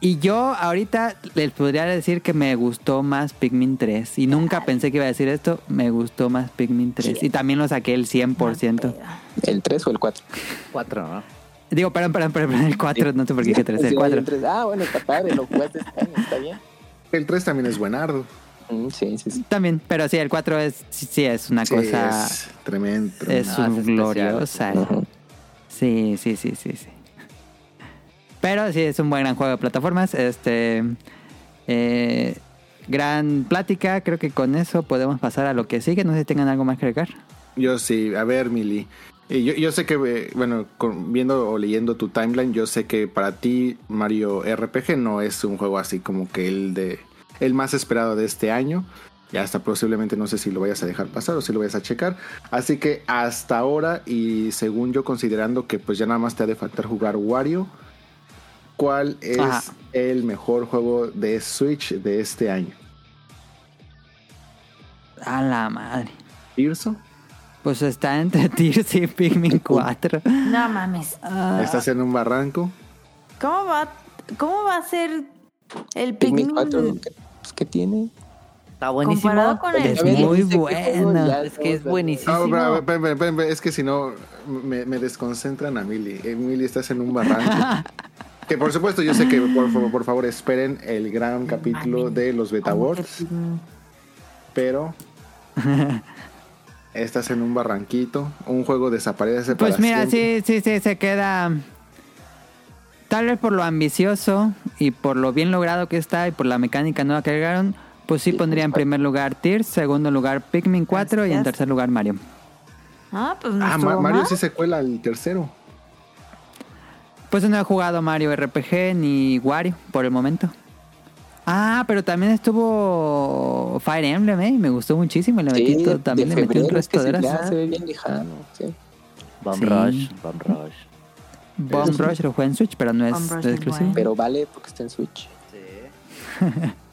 Y yo ahorita les podría decir que me gustó más Pikmin 3. Y nunca pensé que iba a decir esto. Me gustó más Pikmin 3. Y también lo saqué el 100%. ¿El 3 o el 4? Cuatro, ¿no? Digo, perdón, perdón, perdón, el 4. No sé por qué dije 3. El 4. Ah, bueno, está padre, lo jugaste está bien. el 3 también es buenardo Mm, sí, sí, sí. También, pero sí, el 4 es, sí, sí, es una Sí, cosa... es tremendo, Es No, tremendo. es especial. gloriosa. Sí, sí, sí, sí, sí. Pero sí, es un buen gran juego de plataformas. Este. eh, gran plática. Creo que con eso podemos pasar a lo que sigue. No sé si tengan algo más que agregar. Yo sí, a ver, Mili. Yo, yo sé que, eh, bueno, viendo o leyendo tu timeline, yo sé que para ti Mario RPG no es un juego así como que el de el más esperado de este año. Y hasta posiblemente no sé si lo vayas a dejar pasar o si lo vayas a checar. Así que hasta ahora y según yo considerando que pues ya nada más te ha de faltar jugar Wario, ¿cuál es Ajá. el mejor juego de Switch de este año? A la madre. ¿Tirso? Pues está entre Tears y Pikmin 4. No mames. Ah, ¿Estás en un barranco? ¿Cómo va, cómo va a ser el Pikmin Pikmin? 4, ¿qué, pues, ¿qué tiene? Está buenísimo. Comparado con el- Es muy bueno. Es que es buenísimo. Espera, espera, es que si no me, me desconcentran a Mili. Emily, estás en un barranco. que por supuesto, yo sé que por, favor- por favor esperen el gran capítulo de los Beta Awards, pero estás en un barranquito. Un juego desaparece para Pues mira, siempre. sí, sí, sí, se queda. Tal vez por lo ambicioso y por lo bien logrado que está y por la mecánica nueva que agregaron, pues sí Sí, pondría en primer lugar Tears, segundo lugar Pikmin 4 y en tercer lugar Mario. Ah, pues no Ah, Ma- Mario mal. sí se cuela al tercero. Pues no he jugado Mario RPG ni Wario por el momento. Ah, pero también estuvo Fire Emblem, ¿eh? y Me gustó muchísimo. y Le metí Sí, todo- también le metí un resto de sí, horas. se ve bien lejano. Sí. Bomb Sí. Rush, Bomb Rush. Bomb Rush lo jugué en Switch, pero no es, no es exclusivo. Pero vale porque está en Switch.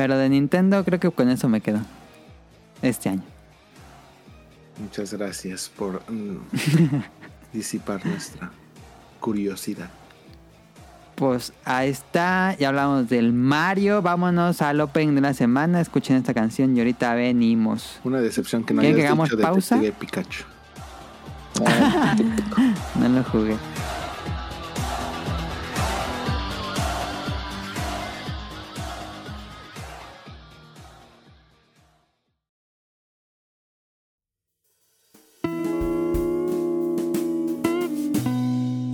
Pero de Nintendo creo que con eso me quedo. Este año. Muchas gracias por mm, disipar nuestra curiosidad. Pues ahí está, ya hablamos del Mario. Vámonos al opening de la semana. Escuchen esta canción y ahorita venimos. Una decepción que no ¿Quieren hayas que hagamos dicho pausa? Pikachu. Ah, No lo jugué.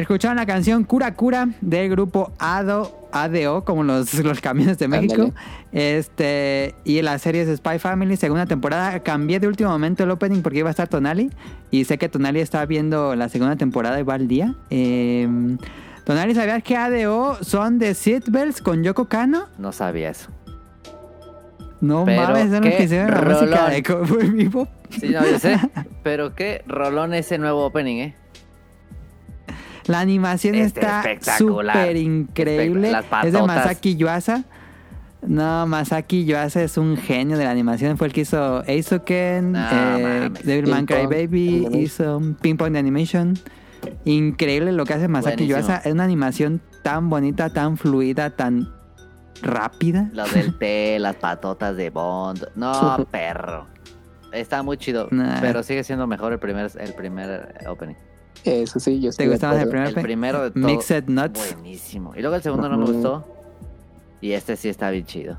Escucharon la canción Cura Cura del grupo ADO, ADO, como los, los camiones de México. Ándale. Este, y la serie es Spy Family, segunda temporada. Cambié de último momento el opening porque iba a estar Tonali. Y sé que Tonali está viendo la segunda temporada y va al día. Eh, Tonali, ¿sabías que ADO son de Seatbelts con Yoko Kano? No sabía eso. No Pero mames, son los que hicieron la música de Cowboy Bebop. Sí, no, yo sé. Pero qué rolón ese nuevo opening, ¿eh? La animación Este, está espectacular. súper increíble. Es de. Masaki Yuasa. No, Masaki Yuasa es un genio de la animación. Fue el que hizo Eisoken, No, eh. Devilman Crybaby, hizo Ping Pong de Animation. Increíble lo que hace Masaki Buenísimo. Yuasa. Es una animación tan bonita, tan fluida, tan rápida. Lo del té, las patotas de Bond. No, perro. Está muy chido. Nah. Pero sigue siendo mejor el primer, el primer opening. Eso sí, yo estoy ¿Te de gustaba el acuerdo. primer El primero de todo. Mixed Nuts? Buenísimo. Y luego el segundo no me gustó. Y este sí está bien chido.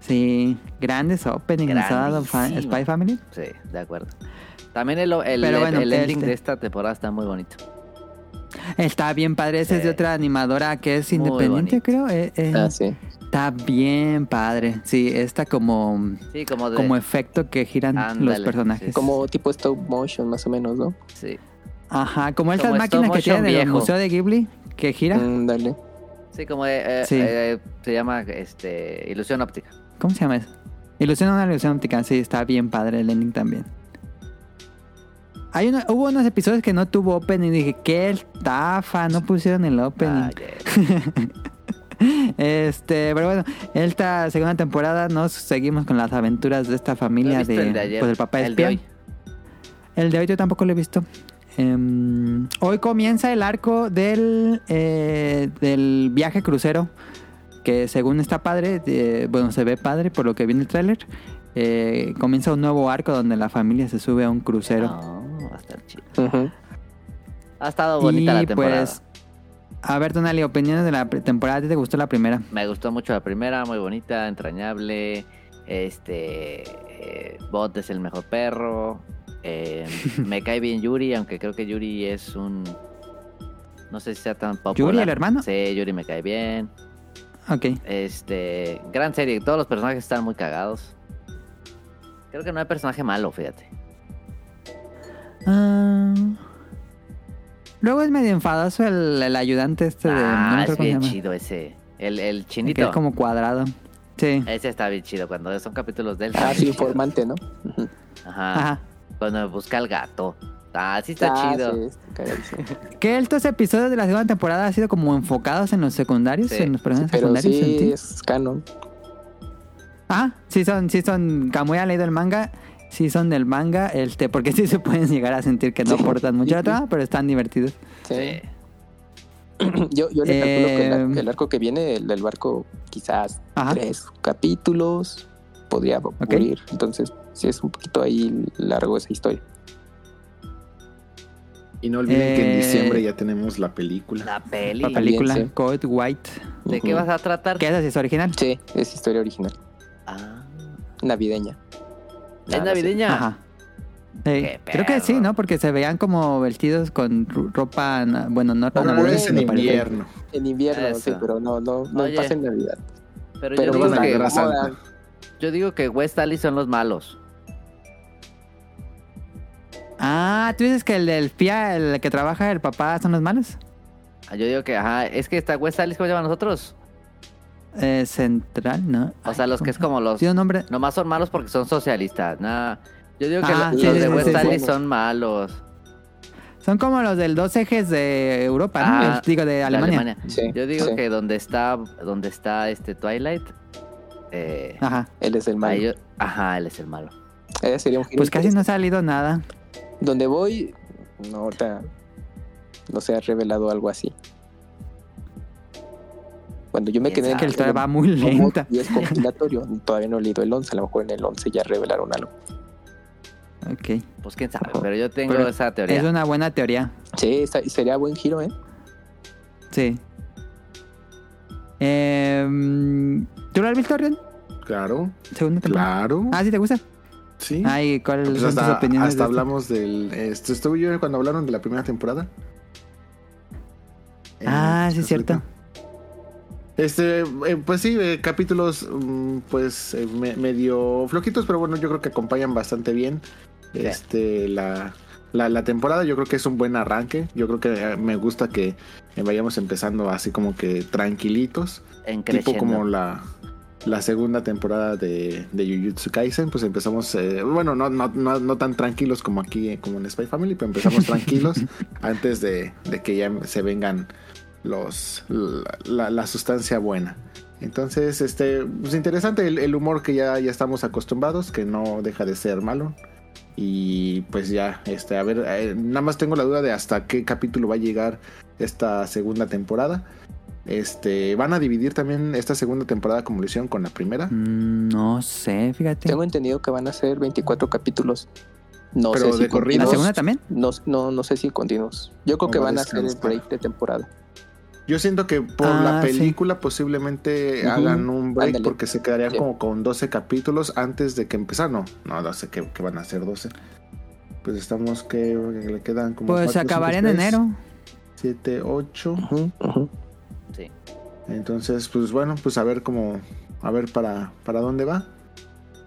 Sí, grandes openings Grandísimo. Spy Family. Sí, de acuerdo. También el, el, Pero bueno, el ending este- de esta temporada está muy bonito. Está bien padre. Ese es de otra animadora que es Muy independiente, bonito. creo. Eh, eh, Ah, sí. Está bien padre. Sí, está como, Sí, como de... como efecto que giran los personajes. sí. Como tipo stop motion, más o menos, ¿no? Sí, Ajá, como estas Como máquinas que tienen en el. Museo de Ghibli, que gira. Mm, dale. sí como de, eh, Sí. eh, se llama este ilusión óptica. ¿Cómo se llama eso? Ilusión una ilusión óptica. Sí, está bien padre el ending también. Hay uno- hubo unos episodios que no tuvo opening y dije, qué estafa, no pusieron el opening. Ay, eh. Este, pero bueno, esta segunda temporada nos seguimos con las aventuras de esta ¿No familia de, el de ayer? pues el papá El de hoy. El de hoy yo tampoco lo he visto. Em, hoy comienza el arco del, eh, del viaje crucero, que según está padre, eh, bueno, se ve padre por lo que viene el tráiler. Eh, comienza un nuevo arco donde la familia se sube a un crucero. No, va a estar chido. Ha estado bonita la temporada. pues, a ver, Tonali, opiniones de la temporada. ¿A ti te gustó la primera? Me gustó mucho la primera, muy bonita, entrañable. Este. eh, Bot es el mejor perro. eh, me cae bien Yuri, aunque creo que Yuri es un. No sé si sea tan popular. ¿Yuri, el hermano? Sí, Yuri me cae bien. Ok. Este. Gran serie, todos los personajes están muy cagados. Creo que no hay personaje malo, fíjate. Ah, luego es medio enfadoso el, el ayudante este de... no ah, acuerdo es bien chido ese. El, chinito. Que es como cuadrado. Sí. Ese está bien chido. Cuando son capítulos de él. Ah, sí, informante, ¿no? Ajá. Ajá. Cuando busca al gato. Ah, sí está Ah, chido. sí, está. Que estos episodios de la segunda temporada han sido como enfocados en los secundarios, Sí. en los personajes Pero secundarios. sí es canon. Ah, sí son, sí son, Camuy ha leído el manga, sí son del manga, este, porque sí se pueden llegar a sentir que no Sí. aportan mucho la trama, pero están divertidos. Sí. Yo, yo le calculo que el, ar- Eh, que el arco que viene, el del barco, quizás Ajá. tres capítulos podría ocurrir. Entonces, sí es un poquito ahí largo esa historia. Y no olviden que en Eh, diciembre ya tenemos la película. La peli. La película sí. Code White, ¿De qué vas a tratar? que esa sí es original. Sí, es historia original. Ah, Navideña. ¿Es navideña? Ajá. Creo que sí. ¿no? Porque se veían como vestidos con ropa, bueno, no tan Pero navideña, es en invierno. En invierno, Eso. sí, pero no, no, no Oye. pasa en Navidad. Pero, Pero yo, digo a que, moda- yo digo que West Ali son los malos. Ah, ¿tú dices que el del espía, el que trabaja, el papá, son los malos? Ah, Yo digo que, ajá, es que esta West Ali, ¿cómo se llama nosotros? Eh, central, ¿no? O sea, los que es como los... Tiene un nombre. Nomás son malos porque son socialistas. Nada. Yo digo que Ah, sí, los sí, de sí, West sí, son malos. Son como los del dos ejes de Europa, ¿no? Ah, digo, de Alemania. Sí, Yo digo sí. que donde está, donde está este Twilight, eh, Ajá. Él es el malo. ajá, él es el malo. Eh, sería un giro Pues casi no ha salido nada. Donde voy, no, ahorita no se ha revelado algo así. Cuando yo me ¿Quién quedé sabe? Que el historia va muy lenta. 10 compilatorio, todavía no he leído el 11, a lo mejor en el 11 ya revelaron algo. Ok. Pues quién sabe, pero yo tengo Pero esa teoría. Es una buena teoría. Sí, sería buen giro, ¿eh? Sí. Em, ¿Tú lo has visto, Rion? Claro, Segunda temporada. claro. Ah, ¿sí te gusta? Sí. Ay, ¿cuáles Pues son tus hasta, opiniones? hasta de esto? hablamos del. Este, estuve yo cuando hablaron de la primera temporada. Ah, Eh, sí, es cierto. Este, eh, pues sí, eh, capítulos, mm, pues eh, me- medio floquitos, pero bueno, yo creo que acompañan bastante bien. Este, la, la, la temporada, yo creo que es un buen arranque. Yo creo que me gusta que vayamos empezando así como que tranquilitos. en Tipo como la, la segunda temporada de, de Jujutsu Kaisen, pues empezamos, eh, bueno, no, no, no, no tan tranquilos como aquí, eh, como en Spy Family, pero empezamos tranquilos antes de, de que ya se vengan los la, la- la sustancia buena. Entonces, este, pues interesante el, el humor que ya, ya estamos acostumbrados, que no deja de ser malo. Y pues ya, este, a ver, eh, nada más tengo la duda de hasta qué capítulo va a llegar esta segunda temporada. Este, van a dividir también esta segunda temporada como lo hicieron con la primera. Mm, No sé, fíjate. Tengo entendido que van a ser 24 capítulos. No Pero sé si de corrido. ¿La segunda también? No, no, no sé si continuos. Yo creo que van a hacer el break de temporada. Yo siento que por Ah, la sí. película posiblemente hagan un break ándale. porque se quedarían Sí. como con 12 capítulos antes de que empezar. No, no, no sé que, que van a ser 12. Pues estamos que le quedan como. Pues se cuatro, acabaría en cinco, seis, enero. 7, 8. Ujú, ujú. Sí. Entonces, pues bueno, pues a ver cómo, a ver para, para dónde va.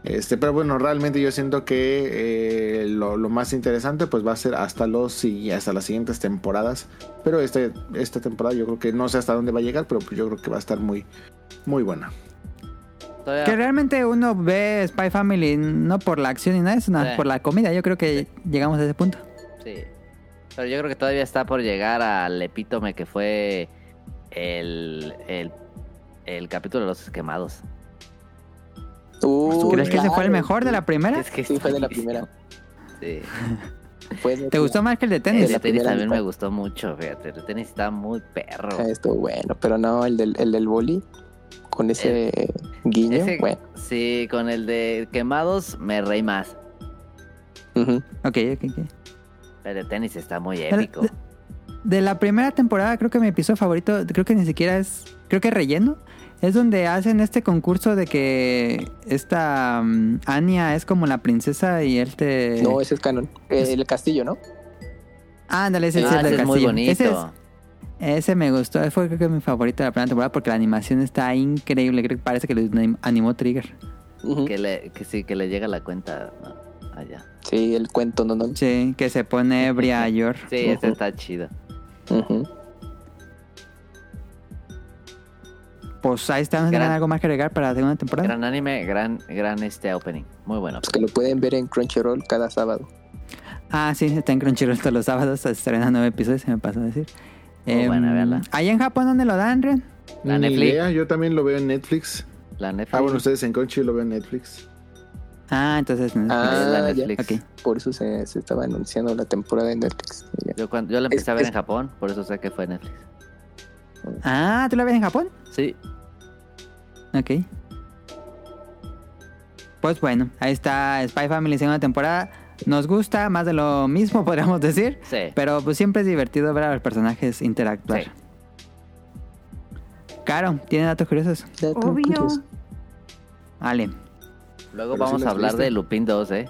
Este, pero bueno, realmente yo siento que eh, lo, lo más interesante pues va a ser hasta los y hasta las siguientes temporadas. Pero este, esta temporada yo creo que no sé hasta dónde va a llegar, pero pues yo creo que va a estar muy, muy buena. Todavía- Que realmente uno ve Spy Family no por la acción ni nada, es una- Sí. por la comida. Yo creo que llegamos a ese punto. Sí. Pero yo creo que todavía está por llegar al epítome que fue el, el, el capítulo de los quemados. Uh, ¿Crees que ese fue el mejor de la primera? Es que Sí, fue de la primera. Sí. Fue de- ¿Te gustó más que el de El tenis? de la tenis también me gustó mucho, fíjate. El de tenis está muy perro. Ah, Estuvo bueno, pero no, el del, el del boli, con ese guiño, Ese- bueno. Sí, con el de quemados me reí más. Ujú. Ok, ok, ok. El de tenis está muy épico. De la primera temporada, creo que mi episodio favorito, creo que ni siquiera es, creo que es relleno. Es donde hacen este concurso de que esta mm, Anya es como la princesa y él te... No, ese es canon. El castillo, ¿no? Ándale, ese, Ah, es el del ese es muy castillo. bonito. Ese, es- ese me gustó, ese fue creo que mi favorito de la primera temporada porque la animación está increíble. Creo que parece que lo anim- animó Trigger. Que, le, que sí, que le llega la cuenta allá. Sí, el cuento, no, no. Sí, que se pone ebria a Yor. Sí, ese está chido. Ujú. Pues ahí está, ¿no tienen Gran- algo más que agregar para la segunda temporada? Gran anime, gran, gran este opening. Muy bueno. Pues que lo pueden ver en Crunchyroll cada sábado. Ah, sí, está en Crunchyroll todos los sábados, se estrenan nueve episodios, se me pasó a decir. Muy buena, véanla. ¿Ahí en Japón dónde lo dan, Ren? La Ni Netflix. idea, yo también lo veo en Netflix. La Netflix. Ah, bueno, ustedes en Crunchy lo ven en Netflix. Ah, entonces... Ah, la ya. Netflix. Ok. Por eso se, se estaba anunciando la temporada de Netflix. Yo, cuando, yo la empecé Es- a ver es- en Japón, por eso sé que fue Netflix. Ah, ¿tú lo ves en Japón? Sí. Ok. Pues bueno, ahí está Spy Family segunda temporada. Nos gusta más de lo mismo, podríamos decir. Sí. Pero pues siempre es divertido ver a los personajes interactuar. Sí. Caro, ¿tiene datos curiosos? Obvio. Vale. Luego Pero vamos a hablar viste. de Lupin 2, ¿eh?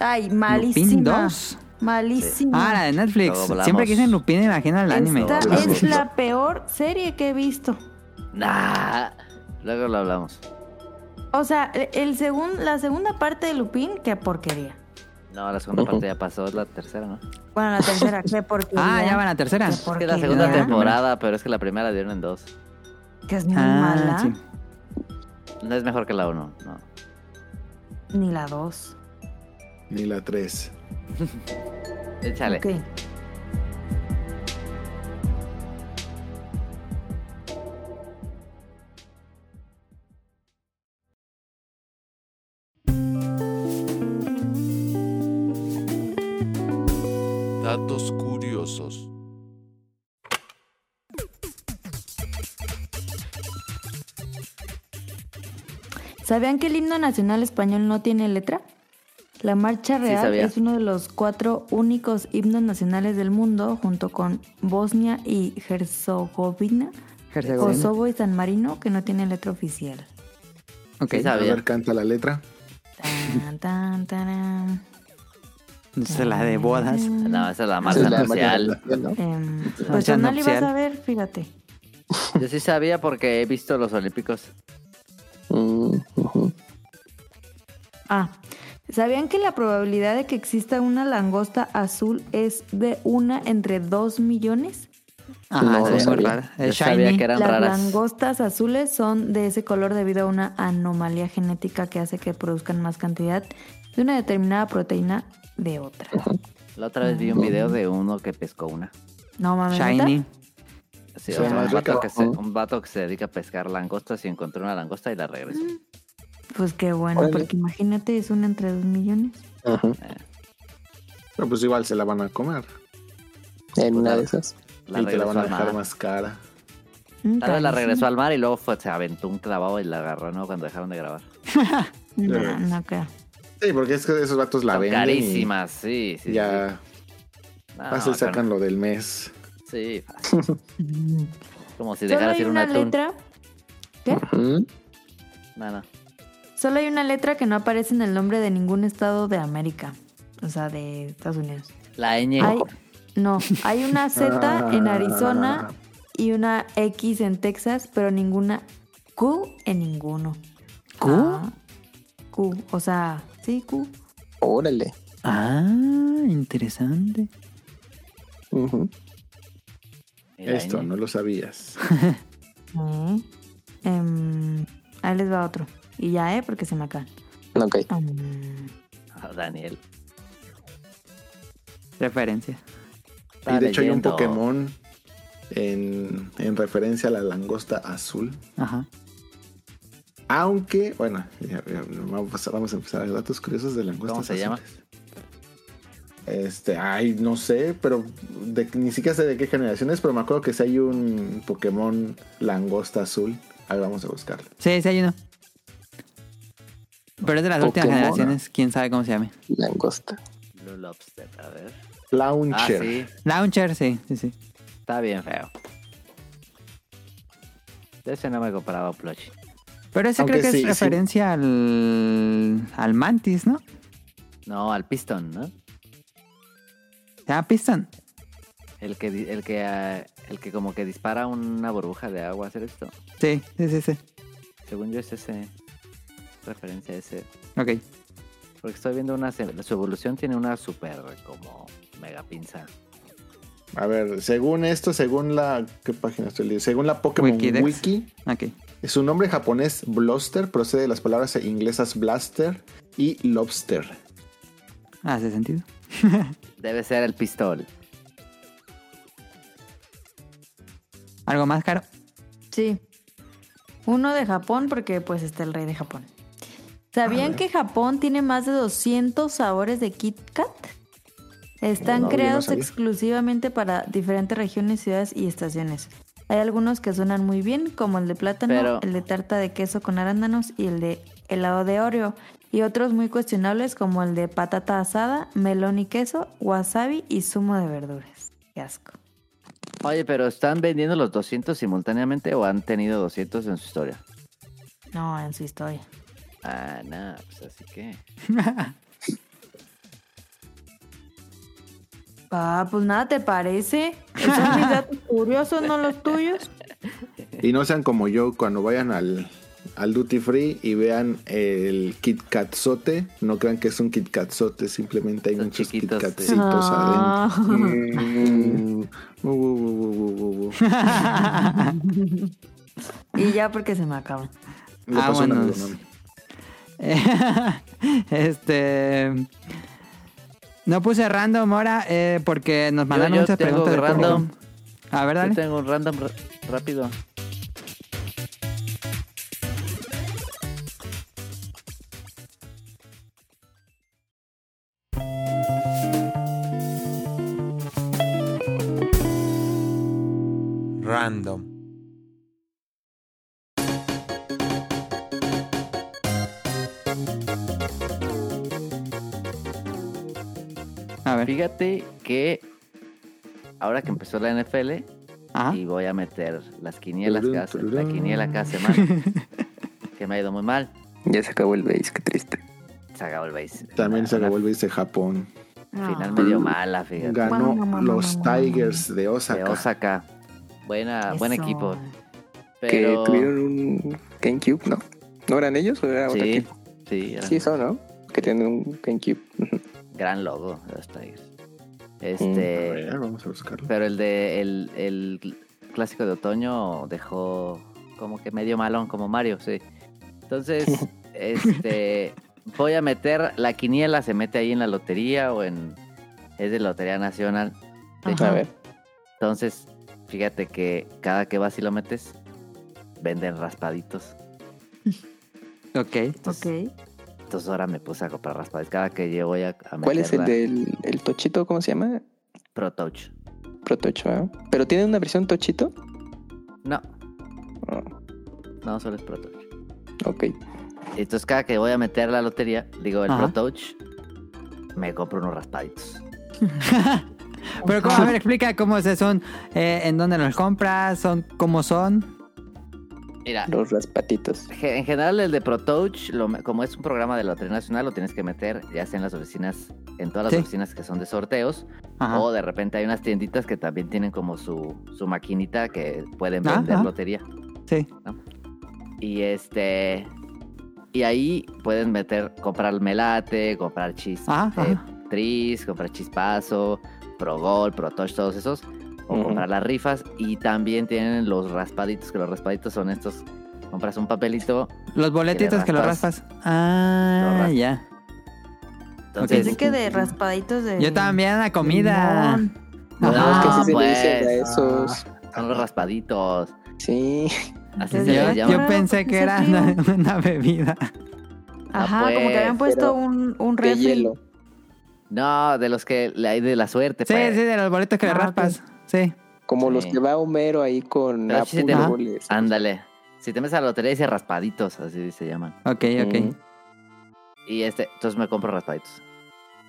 Ay, Lupin malísima. 2. Malísima. Ah, la de Netflix. Siempre que dicen Lupin, me imagino el anime. Esta es la peor serie que he visto. Nah. Luego lo hablamos. O sea, el segun- la segunda parte de Lupin, qué porquería. No, la segunda parte ya pasó, es la tercera, ¿no? Bueno, la tercera, qué porquería. Ah, ya van a la tercera. Es que la segunda temporada, pero es que la primera dieron en dos. Que es muy Ah, mala. sí. No es mejor que la uno, no. Ni la dos. Ni la 3. Échale. Ok. Datos curiosos. ¿Sabían que el himno nacional español no tiene letra? La Marcha Real es uno de los cuatro únicos himnos nacionales del mundo, junto con Bosnia y Herzegovina, Herzegovina. Kosovo y San Marino, que no tiene letra oficial. Ok. Sí, A sabía. ver, canta la letra. Tan, tan, tarán. Esa es la de bodas. No, esa es la Esa marca es la nupcial, ¿no? Em, pues Marcha Tonali vas a ver, fíjate. Yo sí sabía porque he visto los olímpicos. Mm. Ah, ¿sabían que la probabilidad de que exista una langosta azul es de una entre dos millones? Ajá, No, es rara. Yo sabía que eran Las raras. langostas azules son de ese color debido a una anomalía genética que hace que produzcan más cantidad de una determinada proteína de otra. La otra vez vi un video de uno que pescó una. No mames. Shiny. ¿neta? Sí, Sí, o sea, más un, vato que se, un vato que se dedica a pescar langostas y encontró una langosta y la regresó. Pues qué bueno, Órale. porque imagínate, es una entre dos millones. Ujú. Pero pues igual se la van a comer. En una la- de esas. La y te la regresó van a al dejar mar. más cara. Tal vez la regresó al mar y luego fue, se aventó un clavado y la agarró, ¿no? Cuando dejaron de grabar. No, no creo. Sí, porque es que esos vatos la Son venden. carísimas, sí, sí. ya sí. No, fácil sacan lo del mes. Sí, fácil. Como si dejaras ir un una atún. letra. ¿Qué? No, no. Solo hay una letra que no aparece en el nombre de ningún estado de América. O sea, de Estados Unidos. La ñ. Hay, no, hay una Z en Arizona y una X en Texas, pero ninguna Q en ninguno. ¿Q? Ah, Q, o sea, sí, Q. Órale. Ah, interesante. Esto ñ. no lo sabías. Mm. Em, ahí les va otro. Y ya, ¿eh? Porque se me acaba. Ok. Mm, Ah, Daniel. Referencia. Está y de hecho hay un. Pokémon en, en referencia a la langosta azul. Ajá. Aunque, bueno, ya- ya vamos, a pasar- vamos a empezar a datos curiosos de langostas ¿Cómo se llama? Este, ay, no sé, pero de- ni siquiera sé de qué generación es, pero me acuerdo que si hay un Pokémon langosta azul. Ahí vamos a buscarlo. Sí, sí hay uno. Pero es de las últimas generaciones. Quién sabe cómo se llame. Langosta. Blue Lobster, a ver. Ah, Launcher. sí. Launcher, sí, sí, sí. Está bien feo. De ese no me compraba un plushie. Pero ese Aunque creo que sí, es sí. referencia al, al Mantis, ¿no? No, al Piston, ¿no? Se llama Piston. El que, di- el que, ah, el que como que dispara una burbuja de agua a hacer esto. Sí, sí, sí, sí. Según yo es ese. Referencia a ese. Ok. Porque estoy viendo una. Su evolución tiene una super como mega pinza. A ver, según esto, según la. ¿Qué página estoy leyendo? Según la Pokémon Wikidex. Wiki, Ok. su nombre japonés Bluster procede de las palabras inglesas blaster y lobster. Hace sentido. Debe ser el pistol. ¿Algo más caro? Sí. Uno de Japón porque pues está el rey de Japón. ¿Sabían que Japón tiene más de 200 sabores de Kit Kat? Están No, yo no creados exclusivamente para diferentes regiones, ciudades y estaciones. Hay algunos que suenan muy bien, como el de plátano, Pero- el de tarta de queso con arándanos y el de helado de Oreo. Y otros muy cuestionables como el de patata asada, melón y queso, wasabi y zumo de verduras. Qué asco. Oye, pero ¿están vendiendo los 200 simultáneamente o han tenido 200 en su historia? No, en su historia. Ah, no, pues así que. Ah, pues nada, ¿te parece? Esos son mis datos curiosos, no los tuyos. Y no sean como yo cuando vayan al, al Duty Free y vean el Kit Katzote. No crean que es un Kit Katzote, simplemente hay Son muchos Kit sí. Katsitos Ah. adentro. Mm, uh, uh, uh, uh, uh, uh. Y ya porque se me un amigo, Vámonos. ¿No? este. No puse random ahora eh, porque nos mandaron yo muchas tengo preguntas. de random. público. A ver, Yo tengo un random ra- rápido. Random. Fíjate que ahora que empezó la NFL Ajá. y voy a meter las quinielas cada, se- la quiniela cada semana, que me ha ido muy mal. Ya se acabó el base, qué triste. Se acabó el base. También Una- se acabó el base de Japón. Final medio mala, fíjate. Ganó los Tigers de De Osaka. Osaka. Buena, buen equipo. Que tuvieron un GameCube, ¿no? ¿No eran ellos o era otro equipo? sí, era Sí, son, ¿no? Que tienen un GameCube. Gran logo de los Tigers. A Este... ver, vamos a buscarlo. Pero el de el, el clásico de otoño dejó como que medio malón, como Mario, sí. Entonces, este voy a meter la quiniela, se mete ahí en la lotería o en es de Lotería Nacional. Ajá. A ver. Entonces, fíjate que cada que vas y lo metes, venden raspaditos. Ok. Ok. Entonces ahora me puse a comprar raspaditos. Cada que yo voy a, a ¿Cuál es el del el Tochito? ¿Cómo se llama? Pro Touch. Pro Tocho, ¿ah? ¿Pero tiene una versión Tochito? No, Ah, no, solo es Pro Touch. ok. Entonces cada que voy a meter la lotería, digo el Ajá. Pro Touch, me compro unos raspaditos. Pero, ¿cómo? a ver, explica cómo se son, eh, en dónde los compras, son, cómo son. Mira, Los raspatitos. en general el de Pro Touch, lo me- como es un programa de la Lotería Nacional, lo tienes que meter ya sea en las oficinas, en todas las Sí. oficinas que son de sorteos, Ajá. o de repente hay unas tienditas que también tienen como su, su maquinita que pueden Ah, vender lotería. Sí. Y este. Y ahí pueden meter, comprar melate, comprar chis, Ah, eh, tris, comprar chispazo, pro gol, pro touch, todos esos. O comprar las rifas. Y también tienen los raspaditos, que los raspaditos son estos. Compras un papelito. Los boletitos que, los raspas. raspas. Ah, Lo raspas. ya. Entonces, Pensé que de raspaditos de. Yo también la comida. No, No, es que así se le pues, a esos. son los raspaditos. Sí. Así Yo- se Yo, les yo llama. pensé que era una, una bebida. Ajá, pues, como que habían puesto un, un De refri. hielo. No, de los que le hay de la suerte. Sí, pues. sí, de los boletos que le Ah, raspas. Sí. Como Sí. los que va Homero ahí con Pero Apu sí te- y Ajá. luego les- Ándale. Si te metes a la lotería dice raspaditos, así se llaman. Ok, ok. Mm. Y este, entonces me compro raspaditos.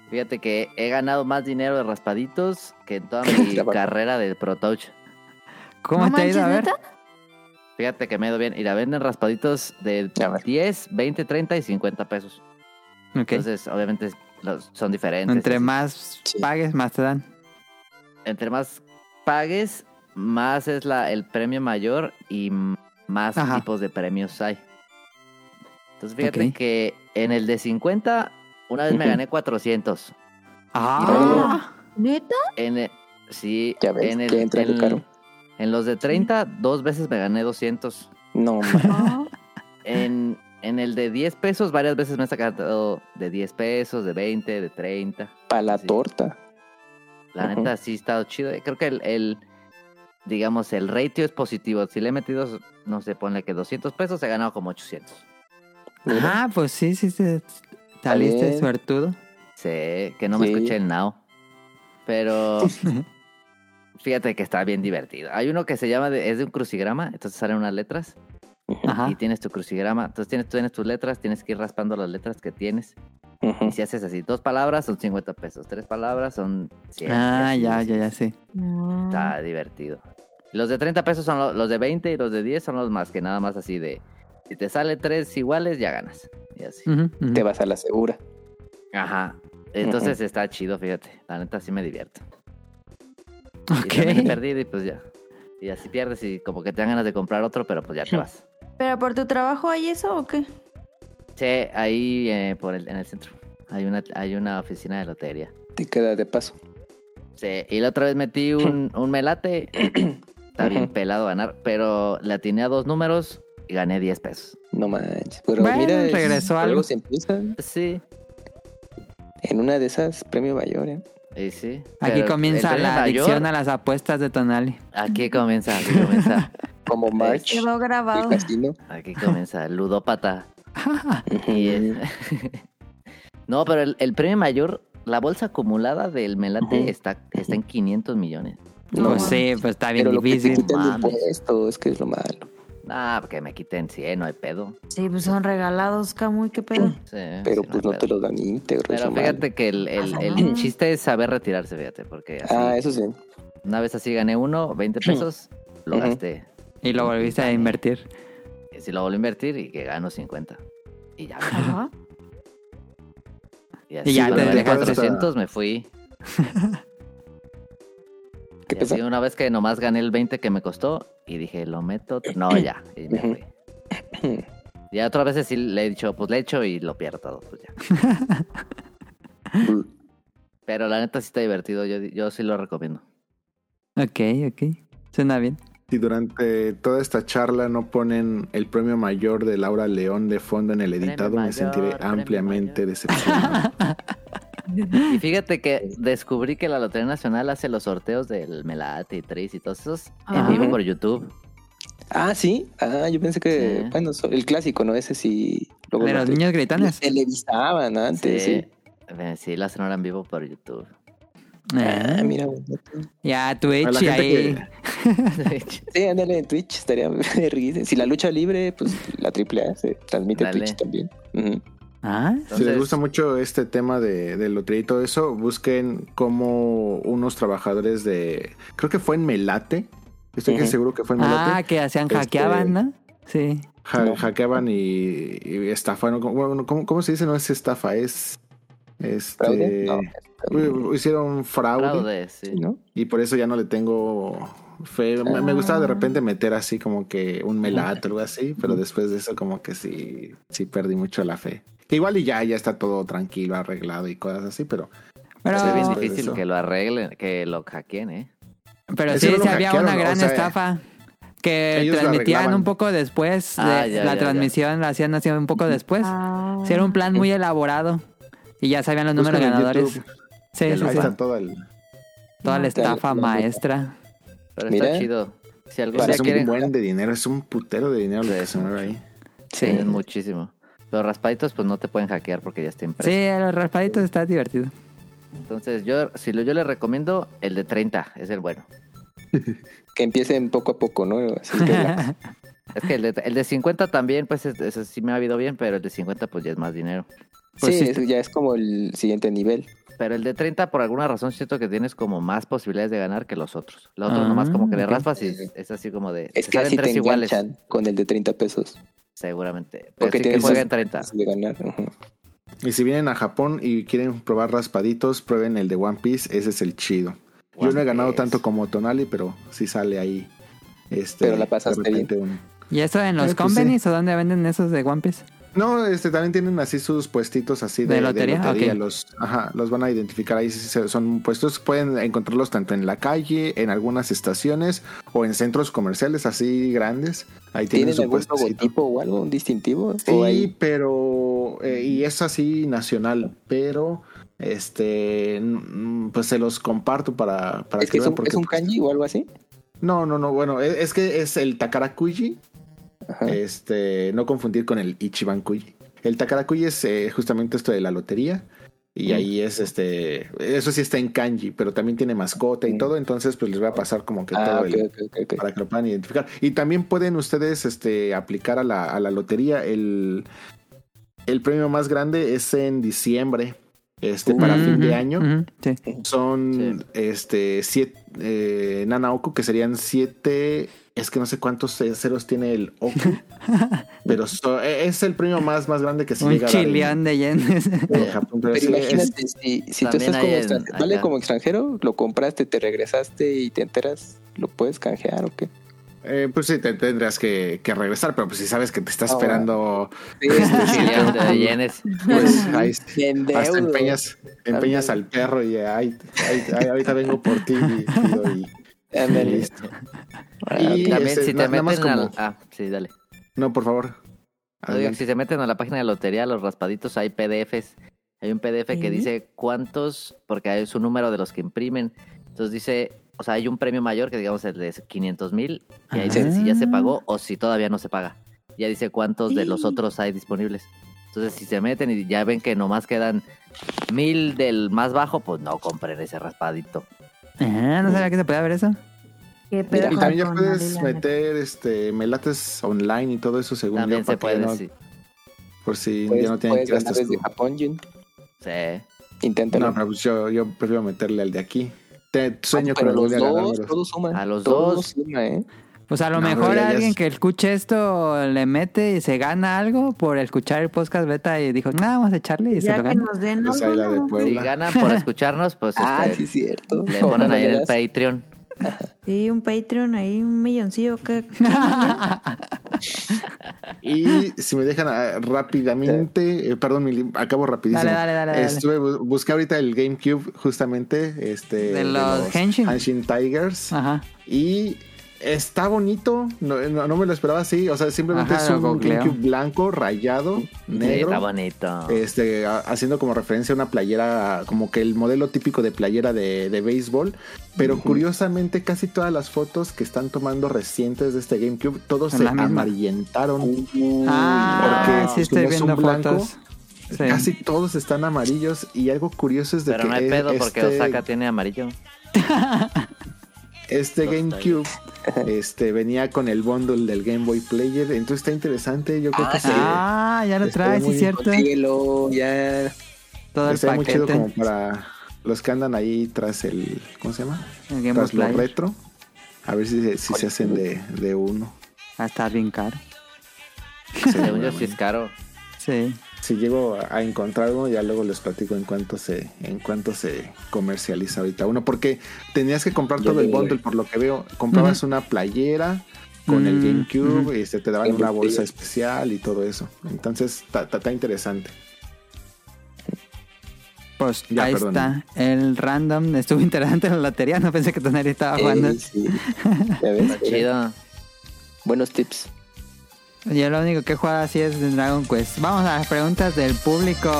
Fíjate que he ganado más dinero de raspaditos que en toda mi carrera de Pro Touch. ¿Cómo No te ha ido? A manches, ver. ¿neta? Fíjate que me ha ido bien. Y la venden raspaditos de A ver. 10, 20, 30 y 50 pesos. Ok. Entonces, obviamente, los- son diferentes. Entre así. más Sí. pagues, más te dan. Entre más pagues, más es la, el premio mayor y más Ajá. tipos de premios hay. Entonces, fíjate Ok. que en el de 50, una vez me gané 400. Ah. ¿Neta? En el, sí, Ya ves, en, el, que entra en- caro. en los de 30, dos veces me gané 200. No. Ah, En, en el de 10 pesos, varias veces me he sacado de 10 pesos, de 20, de 30. para la Sí. torta. La neta sí ha estado chido. Creo que el, el, digamos, el ratio es positivo. Si le he metido, no sé, ponle que 200 pesos, he ganado como 800. Mira. Ah, pues sí, sí, sí. Saliste suertudo. Sí, que no me escuché el now. Pero fíjate que está bien divertido. Hay uno que se llama, de- es de un crucigrama, entonces salen unas letras Ajá. y tienes tu crucigrama. Entonces tienes, tienes tus letras, tienes que ir raspando las letras que tienes. Y si haces así, dos palabras son 50 pesos, tres palabras son 100. Ah, ya, ya, ya, sí. no. Está divertido. Los de 30 pesos son lo- los de 20 y los de 10 son los más que nada más así de... Si te sale tres iguales, ya ganas. Y así. Te vas a la segura. Ajá. Entonces está chido, fíjate. La neta sí me divierto. Ok. Y también he perdido y pues ya. Y así pierdes y como que te dan ganas de comprar otro, pero pues ya te vas. ¿Pero por tu trabajo hay eso o qué? Sí, ahí eh, por el, en el centro. Hay una, hay una oficina de lotería. Te queda de paso. Sí, y la otra vez metí un, un melate. Está bien pelado ganar, pero le atiné a dos números y gané 10 pesos. No manches. Pero Bueno, mira, es- regresó algo. juegos empiezan Sí, en una de esas premio mayor, ¿eh? Y sí. Aquí Pero comienza la mayor- adicción a las apuestas de Tonali. Aquí comienza, aquí comienza. Como March, Quedó el grabado. casino. Aquí comienza el ludópata. Ujú. Y es- no, pero el, el premio mayor, la bolsa acumulada del melate está, está en 500 millones. No, pues sí, pues está bien Pero lo que te difícil. quitan de mames. impuestos, es que es lo malo. Ah, que me quiten 100, no hay pedo. Sí, pues son regalados, Camuy, qué pedo. Sí, Pero sí, pues no te pedo. lo dan íntegro. es Pero fíjate que el, el- el chiste es saber retirarse, fíjate, porque así, Ah, eso sí. una vez así gané uno, 20 pesos, lo gasté. Y lo volviste a invertir. Y si lo vuelvo a invertir y que gano 50. Y ya, Ajá. y así, ya cuando te gané dejaste- 400 me fui. ¿Qué Y así pasó? una vez que nomás gané el 20 que me costó y dije, lo meto. No, ya. Y me fui. Y otras veces sí le he dicho, pues le echo y lo pierdo todo, pues ya. Pero la neta sí está divertido, yo, yo sí lo recomiendo. Ok, ok. Suena bien. Si durante toda esta charla no ponen el premio mayor de Laura León de fondo en el Premio editado, me mayor, sentiré ampliamente mayor. decepcionado. Y fíjate que descubrí que la Lotería Nacional hace los sorteos del Melate y Tris y todos esos en Ah. vivo por YouTube. Ah, sí. Ah, yo pensé que, Sí. bueno, el clásico, ¿no? Ese sí. luego De lo los niños gritones. televisaban antes, sí. Eh, Sí, lo hacen ahora en vivo por YouTube. Ah, Ah, mira, bonito. Ya, Twitch ahí. que- Sí, ándale en Twitch, estaría riguísimo. Si la lucha libre, pues la AAA se transmite en Dale. Twitch también. Ujú. Ah, Si les gusta mucho este tema de, de lotería y todo eso, busquen como unos trabajadores de. Creo que fue en Melate. Estoy Ujú. seguro que fue en Melate. ah que hacían, Este- hackeaban, ¿no? Sí. No. hackeaban y, y estafaron. Bueno, ¿cómo, cómo se dice? No es estafa, es. Este. Hicieron fraude, Fraude, sí. ¿No? y por eso ya no le tengo fe. Me, me gustaba de repente meter así como que un melato o algo así, pero después de eso como que sí, sí perdí mucho la fe. Que igual y ya, ya está todo tranquilo, arreglado y cosas así, pero Pero, Es bien de difícil que lo arreglen, que lo hackeen, ¿eh? pero sí, no lo sí había una o gran sea, estafa. Que transmitían un poco después. de- Ah, ya, la ya, transmisión la hacían así un poco después. Ah. Sí, era un plan muy elaborado. Y ya sabían los números ganadores. YouTube. Sí, Ahí sí, sí. está todo el... Toda la Te- estafa maestra. Pero Mira. está chido. Si algún Es un quieren... buen de dinero, es un putero de dinero lo que se mueve ahí. Sí, es muchísimo. Los raspaditos pues no te pueden hackear porque ya está impreso. Sí, los raspaditos está divertido. Entonces yo, si lo, yo le recomiendo el de 30, es el bueno. Que empiecen poco a poco, ¿no? Así relax. Es que el de, el de 50 también, pues es- ese sí me ha habido bien, pero el de 50 pues ya es más dinero. Pues sí, sí. eso ya es como el siguiente nivel. Pero el de 30 por alguna razón siento que tienes como más posibilidades de ganar que los otros. Los otros Ah, nomás como que le raspas y es así como de... Es que así te iguales, enganchan con el de 30 pesos. Seguramente. Pero Porque sí que tienes juega más en 30. De ganar. ujú. Y si vienen a Japón y quieren probar raspaditos, prueben el de One Piece, ese es el chido. Yo no he ganado Piece. tanto como Tonali, pero sí sale ahí. Este, Pero la pasaste de repente un- ¿Y eso en los Eh, pues convenies o dónde venden esos de One Piece? No, este también tienen así sus puestitos así de, ¿De de lotería? Los, ajá, los van a identificar ahí. Son puestos, pueden encontrarlos tanto en la calle, en algunas estaciones o en centros comerciales así grandes. Ahí tienen ¿Tienen algún puestecito. logotipo o algo, un distintivo? ¿O Sí, hay- pero eh, y es así nacional, pero este pues se los comparto para, para es que es vean un, porque, es un kanji o algo así. No, no, no, bueno, es, es que es el Takarakuji, Ajá. este, no confundir con el Ichiban Kuji. El Takarakuji es eh, justamente esto de la lotería y Mm. ahí es este, eso sí está en kanji, pero también tiene mascota y Mm. todo, entonces pues les voy a pasar como que ah, todo el, ok. para que lo puedan identificar. Y también pueden ustedes este, aplicar a la, a la lotería. El, el premio más grande es en diciembre, este, para Ujú, fin de año. sí. Son este siete eh, Nanaoku, que serían siete. Es que no sé cuántos ceros tiene el Oku, pero so- es el premio más, más grande que se Un llega chillón de yenes. en Japón. Pero Pero sí, es- imagínate, si, si tú estás como en- extranjero, vale como extranjero, lo compraste, te regresaste y te enteras, ¿lo puedes canjear o qué? eh, pues sí, te tendrás que, que regresar, pero pues si sabes que te está Ah, esperando, Sí, Chillón de yenes. pues ahí hasta empeñas, empeñas al perro y ay, ay, ay, ahorita vengo por ti y, y- y Listo. Ah, Y- ok. También este, si te nada meten al... como- Ah, sí, dale. No, por favor. Digo si se meten a la página de lotería, los raspaditos, hay PDFs. Hay un PDF que ¿Sí? dice cuántos, porque hay su número de los que imprimen. Entonces dice, o sea, hay un premio mayor que digamos el de 500 mil, y ahí dice si ya se pagó o si todavía no se paga. Ya dice cuántos de los Sí. otros hay disponibles. Entonces si se meten y ya ven que nomás quedan mil del más bajo, pues no compren ese raspadito. Ah, no sabía que se podía ver eso. ¿Qué pedo Y también ya puedes meter este melates online y todo eso según También yo, se para que puede, no- sí. por si Puedes, ya no tienen que hasta desde Japón, Jun. Sí. Inténtalo. No, pero pues yo, yo prefiero meterle al de aquí. Te sueño pero con los el de dos, todo suma. A los todo dos. suma, ¿eh? Pues a lo No, mejor pero ya- ya alguien es- que escuche esto le mete y se gana algo por escuchar el podcast beta y dijo, nada, vamos a echarle y se Ya lo que gana. nos den Pues. Si ganan por escucharnos, pues Ah, este, sí, cierto. le ponen ahí en el. Patreon. Sí, un Patreon ahí, un milloncillo. ¿qué? Y si me dejan ah, rápidamente, eh, perdón, acabo rapidísimo. Dale, dale, dale, dale. Estuve, bu- busqué ahorita el GameCube justamente, este, De los Henshin. Tigers. Ajá. Y está bonito, no, no, no me lo esperaba así, o sea, simplemente Ajá, es un. GameCube blanco, rayado, Sí, negro. está bonito. este, a- haciendo como referencia a una playera, como que el modelo típico de playera de, de béisbol, pero curiosamente casi todas las fotos que están tomando recientes de este GameCube, todos se amarillentaron. Ah, Porque, sí estoy es un viendo blanco, fotos. Sí. Casi todos están amarillos y algo curioso es de Pero que no hay pedo porque este, Osaka tiene amarillo. este Los GameCube este, venía con el bundle del Game Boy Player, entonces está interesante, yo creo Ah, que sí. se- Ah, ya lo traes, sí, cierto. Ya. Todo el está muy chido como para los que andan ahí tras el, ¿cómo se llama? El Game Boy Tras lo Player. retro. A ver si, se- si se hacen de, de uno. Va a estar bien caro. Según yo sí es caro. Sí. Si llego a encontrar uno, ya luego les platico en cuánto se, en cuánto se comercializa ahorita uno. Porque tenías que comprar todo el le- bundle, por lo que veo. Comprabas una playera con el Mm, GameCube y este, te daban una bolsa especial y todo eso. Entonces, está interesante. Pues Ya, ahí perdón. está. El random estuvo interesante la lotería. No pensé que Toneri estaba jugando. Eh, sí. Chido. Buenos tips. Yo lo único que he jugado así es de Dragon Quest. Vamos a las preguntas del público.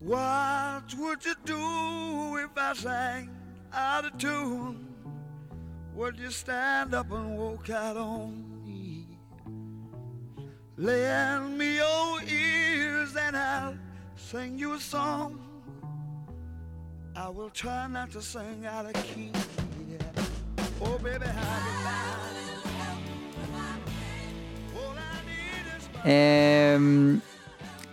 What would you do if I sang out of tune? Would you stand up and walk out on me? Let me sing you a song. I will try not to sing out of key. yeah. Oh, baby, how you All I need is my Eh,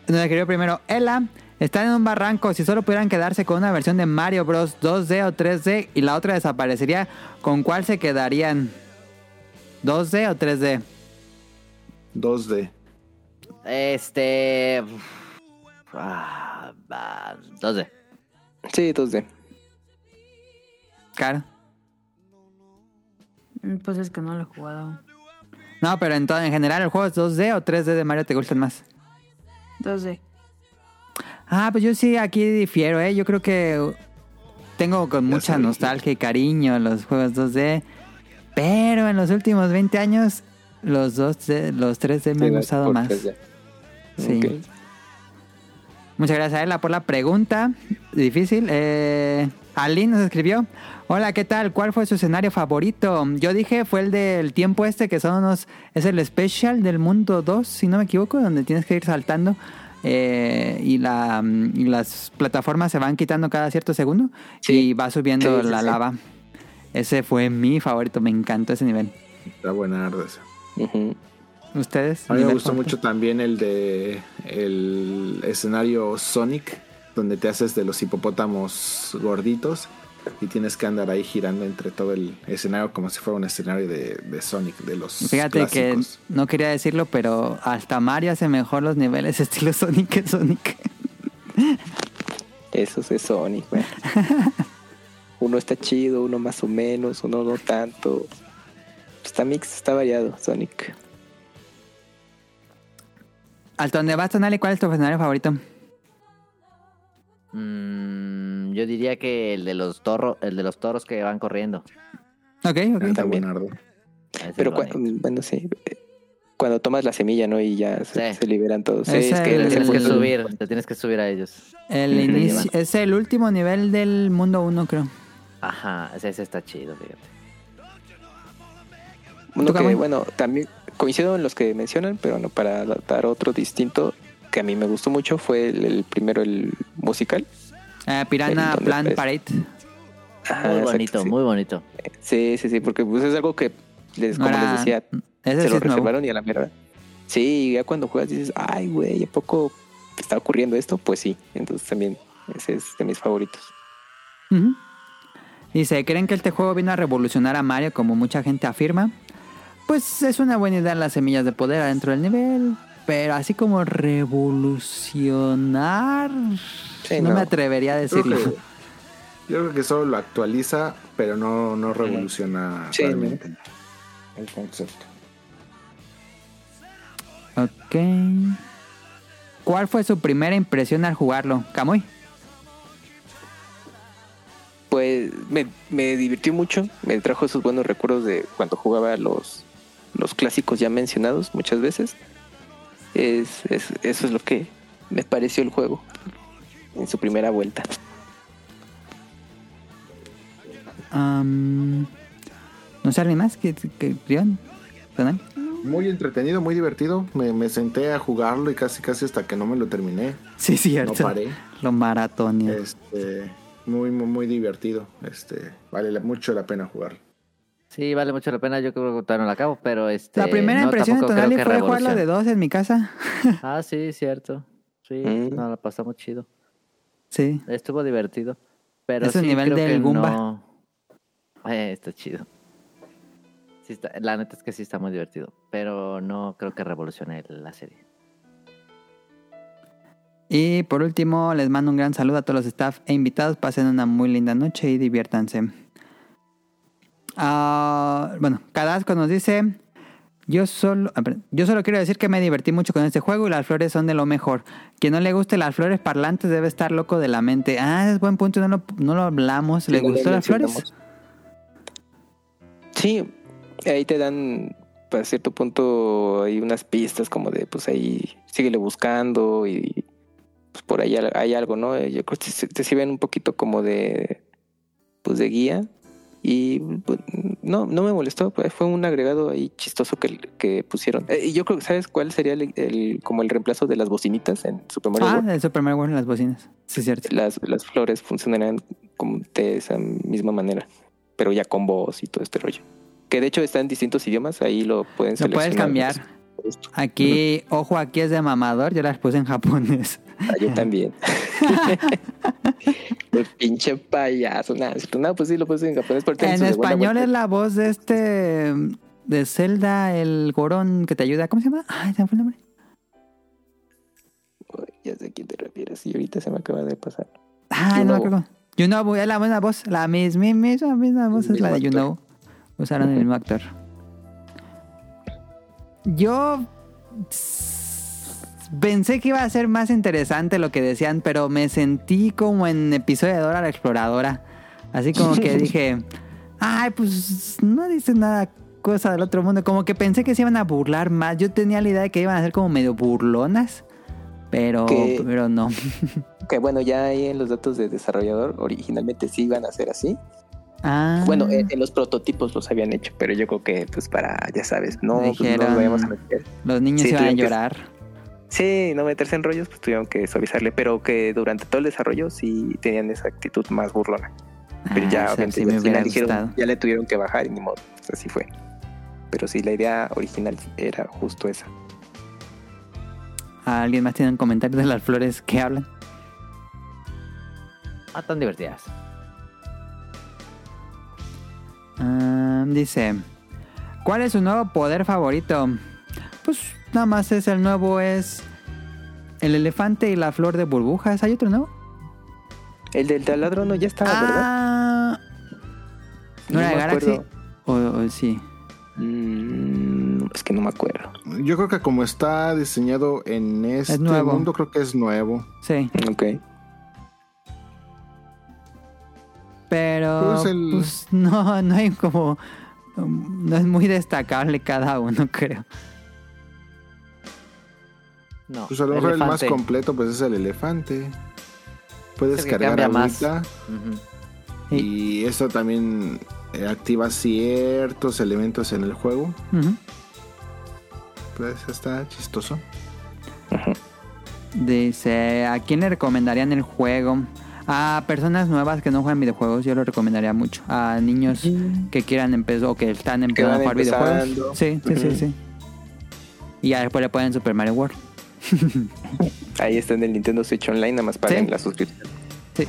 nos escribió primero Ella. Están en un barranco. Si solo pudieran quedarse con una versión de Mario Bros. 2D o 3D y la otra desaparecería, ¿con cuál se quedarían? ¿2D o 3D? 2D. Este. Ah, va, 2D. Sí, 2D. Claro. Mm, Pues es que no lo he jugado. No, pero en, todo, en general, ¿el juego es 2D o 3D de Mario te gustan más? 2D. Ah, pues yo sí aquí difiero, ¿eh? Yo creo que tengo con mucha nostalgia y cariño los juegos 2D. Pero en los últimos 20 años, los 2D, los 3D me han Sí, gustado por más. 3D. Sí. Ok. Muchas gracias a Ella por la pregunta. Difícil. Eh, Aline nos escribió. Hola, ¿qué tal? ¿Cuál fue su escenario favorito? Yo dije fue el del tiempo este, que son unos... Es el special del mundo 2, si no me equivoco, donde tienes que ir saltando. eh, y, la, y las plataformas se van quitando cada cierto segundo. Sí. Y va subiendo Sí, sí, la sí. lava. Ese fue mi favorito. Me encantó ese nivel. Está buena esa. Ujú. ¿Ustedes? A mí me ¿Nivel gustó mucho también el de el escenario Sonic, donde te haces de los hipopótamos gorditos y tienes que andar ahí girando entre todo el escenario como si fuera un escenario de, de Sonic, de los Fíjate clásicos. que no quería decirlo, pero hasta Mario hace mejor los niveles estilo Sonic que Sonic. Eso es Sonic, güey. uno está chido, uno más o menos, uno no tanto. Está mix, está variado, Sonic. Hasta donde vas, Tonali, ¿cuál es tu escenario favorito? Mm, yo diría que el de los toros, el de los toros que van corriendo. Ok, ok. Está buenardo. Pero bueno, sí. Cuando tomas la semilla, ¿no? Y ya se, Sí. se liberan todos. Sí, es que Te el- tienes que subir, te tienes que subir a ellos. El inicio, es el último nivel del mundo 1, creo. Ajá, ese, ese está chido, fíjate. Uno ¿Tú, que, bueno, también coincido en los que mencionan, pero no para dar otro distinto que a mí me gustó mucho fue el, el primero, el musical. Eh, Piranha El donde Plan ves- Parade. Ajá, Muy exacto, bonito, sí. muy bonito. Sí, sí, sí, porque pues es algo que, les, como Ahora, les decía, se sí lo nuevo. reservaron y a la mierda. Sí, ya cuando juegas dices, ay, güey, ¿a poco está ocurriendo esto? Pues sí, entonces también ese es de mis favoritos. Dice, ¿creen que este juego vino a revolucionar a Mario como mucha gente afirma? Pues es una buena idea las semillas de poder adentro del nivel, pero así como revolucionar, Sí, no, no. me atrevería a Yo creo, decirlo. que, yo creo que solo lo actualiza, pero no, no revoluciona Sí, realmente el concepto. Ok. ¿Cuál fue su primera impresión al jugarlo? Camuy. Pues me, me divirtió mucho, me trajo esos buenos recuerdos de cuando jugaba los, los clásicos ya mencionados muchas veces. Es, es- eso es lo que me pareció el juego en su primera vuelta. Am, no sé, ¿alguien más que, que. Muy entretenido, muy divertido. Me, me senté a jugarlo y casi casi hasta que no me lo terminé. Sí, No cierto. paré. Lo maratonio. Este, muy, muy, muy divertido. Este, vale mucho la pena jugar. Sí, vale mucho la pena. Yo creo que todavía no la acabo, pero este. La primera no, impresión de Tonali fue jugarlo de revolucione. dos en mi casa. Ah, sí, cierto. Sí, Mm. no, la pasamos chido. Sí. Estuvo divertido. Pero Es un sí, nivel creo del Goomba. no- Eh, está chido. Sí está- la neta es que sí está muy divertido. Pero no creo que revolucione la serie. Y por último, les mando un gran saludo a todos los staff e invitados. Pasen una muy linda noche y diviértanse. Ah, bueno, Cadasco nos dice: yo solo, yo solo quiero decir que me divertí mucho con este juego y las flores son de lo mejor. Quien no le guste las flores parlantes debe estar loco de la mente. Ah, es buen punto, no lo, no lo hablamos. ¿Le Sí, no lo gustó las flores? Sí, ahí te dan, para cierto punto, hay unas pistas como de, pues ahí síguele buscando y pues por ahí hay algo, ¿no? Yo creo que te, te sirven un poquito como de, pues de guía. Y pues, no, no me molestó, fue un agregado ahí chistoso que, que pusieron. Eh, y yo creo que, ¿sabes cuál sería el, el- como el reemplazo de las bocinitas en Super Mario Ah, World? el Super Mario World, las bocinas. Sí, es cierto. Las, las flores funcionarán como de esa misma manera, pero ya con voz y todo este rollo. Que de hecho está en distintos idiomas, ahí lo pueden Lo puedes seleccionar. Aquí, ojo, aquí es de mamador, yo las puse en japonés. Ah, yo también. El pinche payaso. Nada, no, pues sí lo puse en japonés. En español es la voz de este. de Zelda, el gorón que te ayuda. ¿Cómo se llama? Ay, se me fue el nombre. Uy, Ya sé a quién te refieres y ahorita se me acaba de pasar. Ay, no me acuerdo. Yunobu, es la misma voz. La misma, misma, misma voz es la de mismo Yunobu. Usaron el mismo actor. Yo pensé que iba a ser más interesante lo que decían, pero me sentí como en episodio de Dora la Exploradora. Así como que dije, ay, pues no dice nada cosa del otro mundo. Como que pensé que se iban a burlar más. Yo tenía la idea de que iban a ser como medio burlonas, pero, Que- pero no. Que bueno, ya ahí en los datos de desarrollador, originalmente sí iban a ser así. Ah. Bueno, en, en los prototipos los habían hecho, pero yo creo que, pues para, ya sabes, no, pues, no Dijeron- nos vayamos a meter. Los niños Sí, iban a tuvieron que- llorar. Sí, no meterse en rollos, pues tuvieron que suavizarle, pero que durante todo el desarrollo sí tenían esa actitud más burlona. Pero Ah, ya, eso obviamente, sí ya me al hubiera final dijeron, gustado. ya le tuvieron que bajar y ni modo, pues así fue. Pero sí, la idea original era justo esa. ¿Alguien más tiene un comentario de las flores que hablan? Ah, tan divertidas. Ah, dice, ¿cuál es su nuevo poder favorito? Pues nada más es el nuevo, es el elefante y la flor de burbujas. ¿Hay otro nuevo? El del taladro no ya estaba, ¿verdad? Ah, ¿no era de me Galaxy? acuerdo. O, o sí. Mm, es que no me acuerdo. Yo creo que como está diseñado en este nuevo. mundo, creo que es nuevo. Sí, Ok. Pero Pues el- pues no, no hay como... um, No es muy destacable cada uno, creo. No. Pues a lo mejor el más completo pues es el elefante. Puedes el cargar agüita Ujú. y eso también eh, activa ciertos elementos en el juego. Pues está chistoso. Dice, ¿a quién le recomendarían el juego? A personas nuevas que no juegan videojuegos, yo lo recomendaría mucho. A niños que quieran empezar o que están empezando a jugar videojuegos. Sí, sí, sí, sí. Y ya después le ponen Super Mario World. Ahí está en el Nintendo Switch Online, nada más paguen Sí. la suscripción. Sí.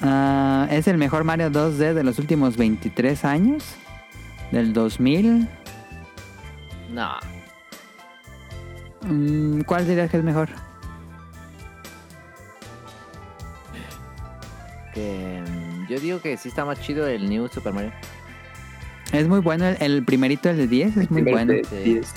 Ah, es el mejor Mario 2D de los últimos 23 años. Del 2000. No. Mm, ¿Cuál dirías que es mejor? Que, mm, yo digo que sí está más chido el New Super Mario. Es muy bueno. El, el primerito, el de 10, es muy bueno. de sí. 10.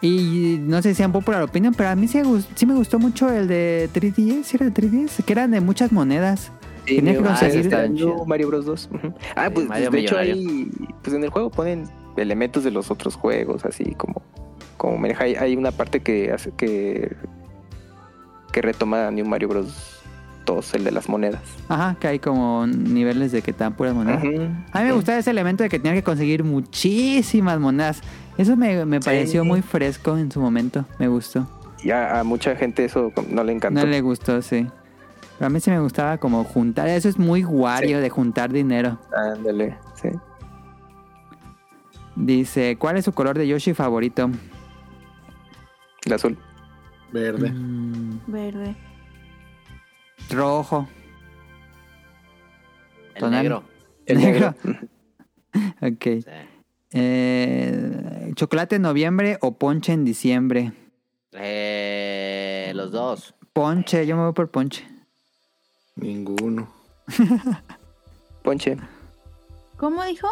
Y no sé si sean popular opinion, pero a mí sí, me gustó mucho el de 3DS, ¿sí era de 3DS? Que eran de muchas monedas. Sí, Tenía que New- conseguir- ah. Mario Bros 2. Ujú. Ah, Sí, pues, Mario de hecho ahí, pues en el juego ponen elementos de los otros juegos, así como, como me- hay, hay una parte que hace que que retoma New Mario Bros 2, el de las monedas. Ajá, que hay como niveles de que te dan puras monedas. A mí me gustaba ese elemento de que tenía que conseguir muchísimas monedas. Eso me, me pareció muy fresco en su momento. Me gustó. Y a, a mucha gente eso no le encantó. No le gustó, sí. Pero a mí sí me gustaba como juntar. Eso es muy Wario de juntar dinero. Ándale, sí. Dice, ¿cuál es su color de Yoshi favorito? El azul. Verde. Mm, Verde. Rojo. El Tonal. negro. El Negro. Ok. Sí. Eh, ¿Chocolate en noviembre o ponche en diciembre? Eh, los dos. Ponche, yo me voy por ponche. Ninguno. Ponche. ¿Cómo dijo?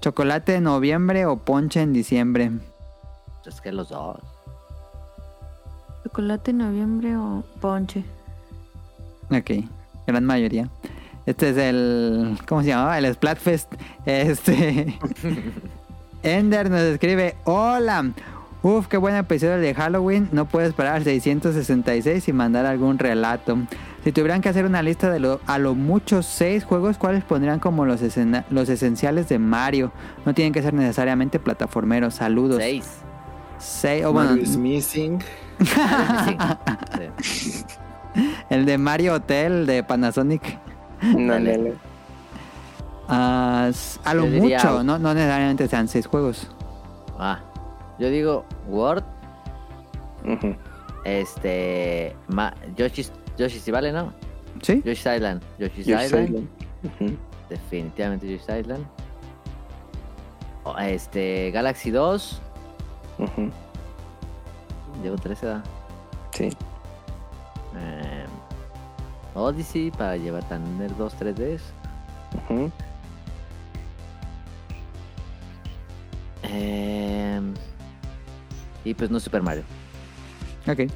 ¿Chocolate en noviembre o ponche en diciembre? Es que los dos. ¿Chocolate en noviembre o ponche? Ok, gran mayoría. Este es el. ¿Cómo se llamaba? El Splatfest. Este. Ender nos escribe: Hola. Uf, qué buen episodio de Halloween. No puedo esperar al 666 y mandar algún relato. Si tuvieran que hacer una lista de lo, a lo mucho seis juegos, ¿cuáles pondrían como los, escena- los esenciales de Mario? No tienen que ser necesariamente plataformeros. Saludos. Seis. Seis, o bueno, Mario is Missing. El de Mario Hotel de Panasonic. No, Dale. no, no. S- a lo diría- mucho, no, no necesariamente sean seis juegos. Ah, yo digo Word, este, Ma- Yoshi's, Yoshi's Vale, ¿no? ¿Sí? Yoshi's Island, Yoshi's Yo Island, definitivamente Yoshi's Island. O, Este, Galaxy 2, Ujú. llevo 13 edad. Sí. Eh, Odyssey para llevar tener dos 3Ds. Ujú. Eh, y pues no Super Mario. Ok.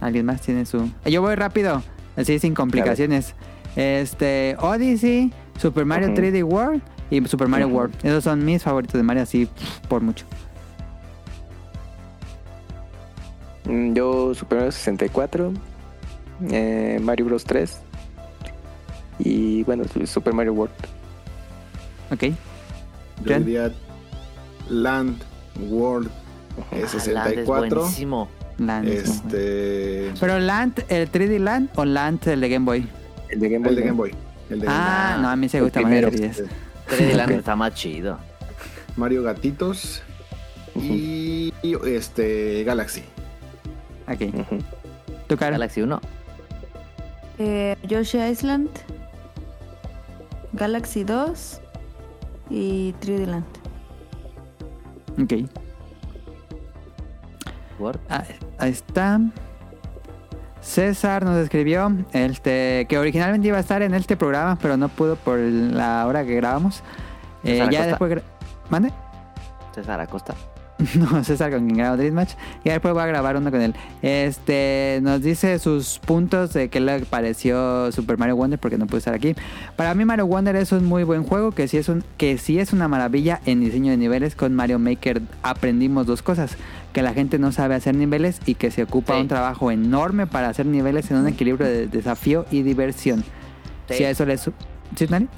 ¿Alguien más tiene su...? Yo voy rápido, así sin complicaciones. Este, Odyssey, Super Mario Ujú. 3D World y Super Mario. World. Esos son mis favoritos de Mario, así por mucho. Yo Super Mario 64, eh, Mario Bros 3 y bueno, Super Mario World. Ok. Yo diría Land World Ah, Land es 64. buenísimo. Land. Este. Pero Land, ¿el 3D Land o Land, el de Game Boy? El de Game Boy. El de. Game Boy. El de Game Ah, Boy. no, a mí se El gusta más el primero. 3DS. 3D Land está más chido. Mario Gatitos. Y este Galaxy. Ok. Galaxy 1. Eh, Yoshi Island, Galaxy 2 y 3D Land. Ok. Word. Ah, ahí está. César nos escribió este, que originalmente iba a estar en este programa, pero no pudo por la hora que grabamos. Eh, ya después... ¿Mande? César Acosta. No, César con quien grabo Dream Match. Y después voy a grabar uno con él. Este nos dice sus puntos de qué le pareció Super Mario Wonder porque no puede estar aquí. Para mí Mario Wonder es un muy buen juego que sí es un que sí es una maravilla en diseño de niveles. Con Mario Maker aprendimos dos cosas, que la gente no sabe hacer niveles y que se ocupa Sí. un trabajo enorme para hacer niveles en un equilibrio de desafío y diversión. Sí. Si a eso le su- ¿Sí, Nani?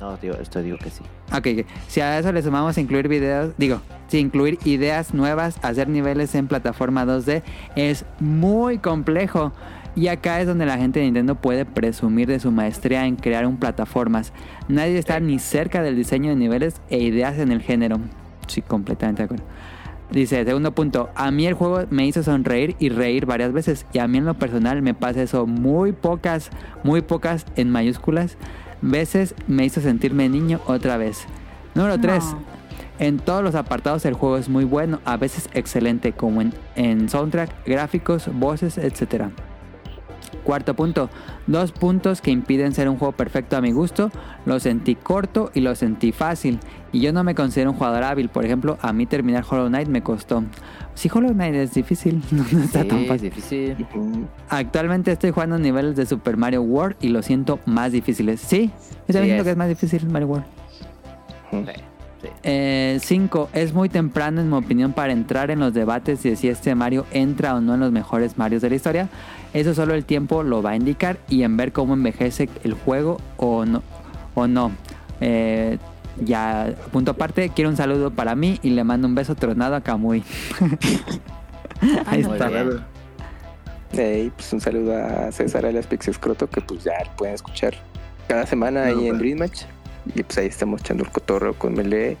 No, digo, esto digo que sí. Ok, si a eso le sumamos incluir videos, digo, si incluir ideas nuevas, hacer niveles en plataforma 2D es muy complejo. Y acá es donde la gente de Nintendo puede presumir de su maestría en crear un plataformas. Nadie está ni cerca del diseño de niveles e ideas en el género. Sí, completamente de acuerdo. Dice, segundo punto, a mí el juego me hizo sonreír y reír varias veces. Y a mí en lo personal me pasa eso muy pocas, muy pocas en mayúsculas. Veces me hizo sentirme niño otra vez. Número 3. No. En todos los apartados el juego es muy bueno, a veces excelente, como en, en soundtrack, gráficos, voces, etc. Cuarto punto, dos puntos que impiden ser un juego perfecto a mi gusto. Lo sentí corto y lo sentí fácil. Y yo no me considero un jugador hábil. Por ejemplo, a mí terminar Hollow Knight me costó. Si Hollow Knight es difícil, no, no está Sí, tan es fácil. difícil. Ujú. Actualmente estoy jugando niveles de Super Mario World y lo siento más difíciles. Sí, yo también Sí, siento es. que es más difícil Mario World. Sí. 5. es muy temprano en mi opinión para entrar en los debates de si este Mario entra o no en los mejores Marios de la historia. Eso solo el tiempo lo va a indicar y en ver cómo envejece el juego o no. O no. Eh, ya, punto aparte, quiero un saludo para mí y le mando un beso tronado a Kamui. Ahí está. pues un saludo a César alias Pixescroto que pues ya lo pueden escuchar cada semana No, ahí en pero- Dream Match. Y pues ahí estamos echando el cotorreo con Mele,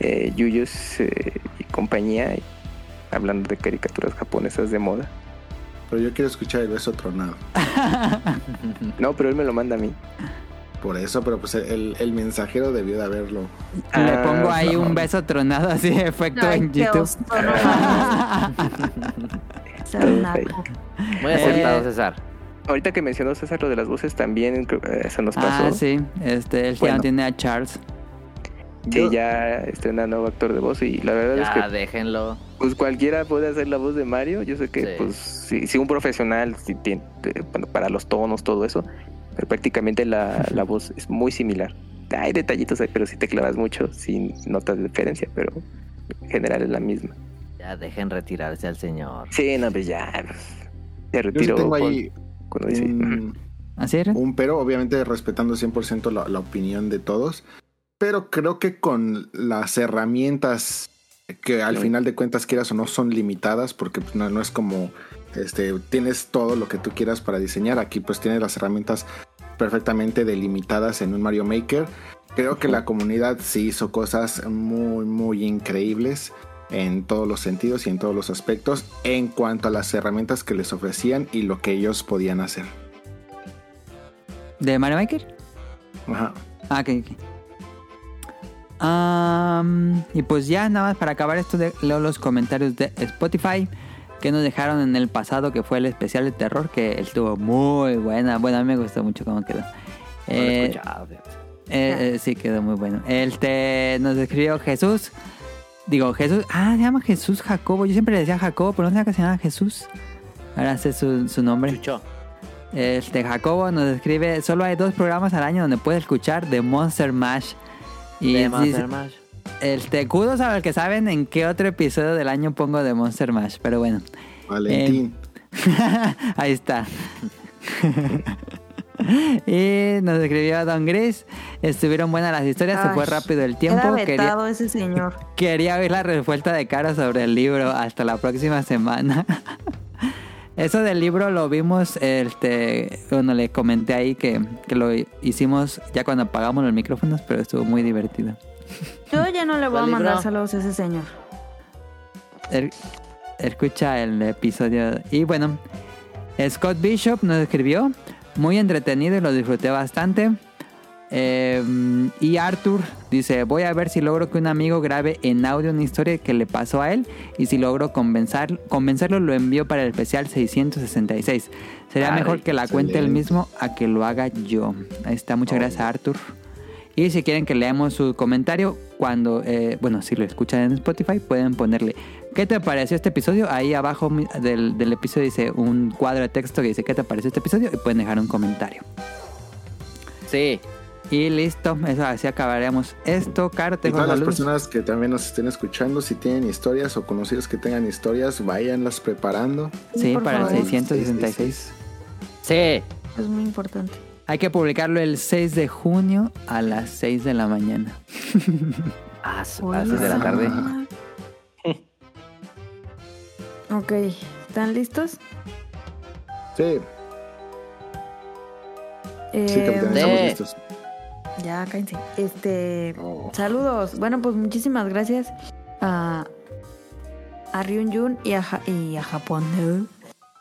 eh, Yuyos eh, y compañía, y hablando de caricaturas japonesas de moda. Pero yo quiero escuchar el beso tronado. No, pero él me lo manda a mí. Por eso, pero pues el, el mensajero debió de haberlo. Le Ah, pongo ahí no. un beso tronado así de efecto Ay, en YouTube. Muy acertado, Eh, César. Ahorita que mencionó César lo de las voces también, que eso nos pasó. Ah, sí, este, él ya no tiene a Charles. Que Yo- ya estrena nuevo actor de voz y la verdad es Ya, que déjenlo. pues cualquiera puede hacer la voz de Mario. Yo sé que Sí. pues si, si un profesional si tiene, eh, para los tonos, todo eso, pero prácticamente la, la voz es muy similar. Hay detallitos ahí, pero si te clavas mucho, sí notas diferencia, pero general es la misma. Ya dejen retirarse al señor. Sí, no, pues ya. pues, Se Yo sí retiró. tengo con- ahí cuando dice, un, ¿Así era? un pero, obviamente respetando 100% la, la opinión de todos, pero creo que con las herramientas que al final de cuentas quieras o no son limitadas, porque pues, no, no es como este tienes todo lo que tú quieras para diseñar, aquí pues tienes las herramientas perfectamente delimitadas en un Mario Maker. Creo que la comunidad sí hizo cosas muy muy increíbles en todos los sentidos y en todos los aspectos en cuanto a las herramientas que les ofrecían y lo que ellos podían hacer. ¿De Mario Maker? Ajá. Ah, ok, ok. Y pues ya, nada más para acabar esto, de, leo los comentarios de Spotify que nos dejaron en el pasado, que fue el especial de terror, que estuvo muy buena. Bueno, a mí me gustó mucho cómo quedó. No lo he Eh, escuchado, fíjate. eh, eh, sí, quedó muy bueno. Este, nos escribió Jesús. Digo, Jesús. Ah, se llama Jesús Jacobo. Yo siempre le decía Jacobo, pero no sabía que se llama Jesús. Ahora sé su, su nombre. Chucho. Este Jacobo nos escribe, solo hay dos programas al año donde puede escuchar The Monster Mash. Y De dice, Monster Mash. este, kudos a los que saben en qué otro episodio del año pongo The Monster Mash, pero bueno. Valentín. Ahí está. y nos escribió Don Gris. Estuvieron buenas las historias, se fue rápido el tiempo. Era Quería, ese señor. quería oír la respuesta de Caro sobre el libro hasta la próxima semana. Eso del libro lo vimos, este, bueno, le comenté ahí que, que lo hicimos ya cuando apagamos los micrófonos, pero estuvo muy divertido. Yo ya no le voy a ¿Cuál mandar libro? saludos a ese señor. Er- escucha el episodio. Y bueno, Scott Bishop nos escribió. Muy entretenido y lo disfruté bastante. Eh, y Arthur dice, voy a ver si logro que un amigo grabe en audio una historia que le pasó a él y si logro convencer, convencerlo lo envío para el especial 666. Sería mejor que la cuente él excelente. mismo a que lo haga yo. Ahí está, muchas gracias Arthur. Y si quieren que leamos su comentario, cuando, eh, bueno, si lo escuchan en Spotify, pueden ponerle, ¿qué te pareció este episodio? Ahí abajo del, del episodio dice un cuadro de texto que dice, ¿qué te pareció este episodio? Y pueden dejar un comentario. Sí. Y listo, eso así acabaremos esto. Caro, te Y todas las personas que también nos estén escuchando, si tienen historias o conocidos que tengan historias, váyanlas preparando. Sí, para el favor. 666. Sí. Es muy importante. Hay que publicarlo el 6 de junio a las 6 de la mañana. A las seis de la tarde. Ok, ¿están listos? Sí, Eh, sí, capitán, estamos listos. Ya, cállense. Este, saludos. Bueno, pues muchísimas gracias a, a Ryun y a, Ja- y a Japón. ¿no?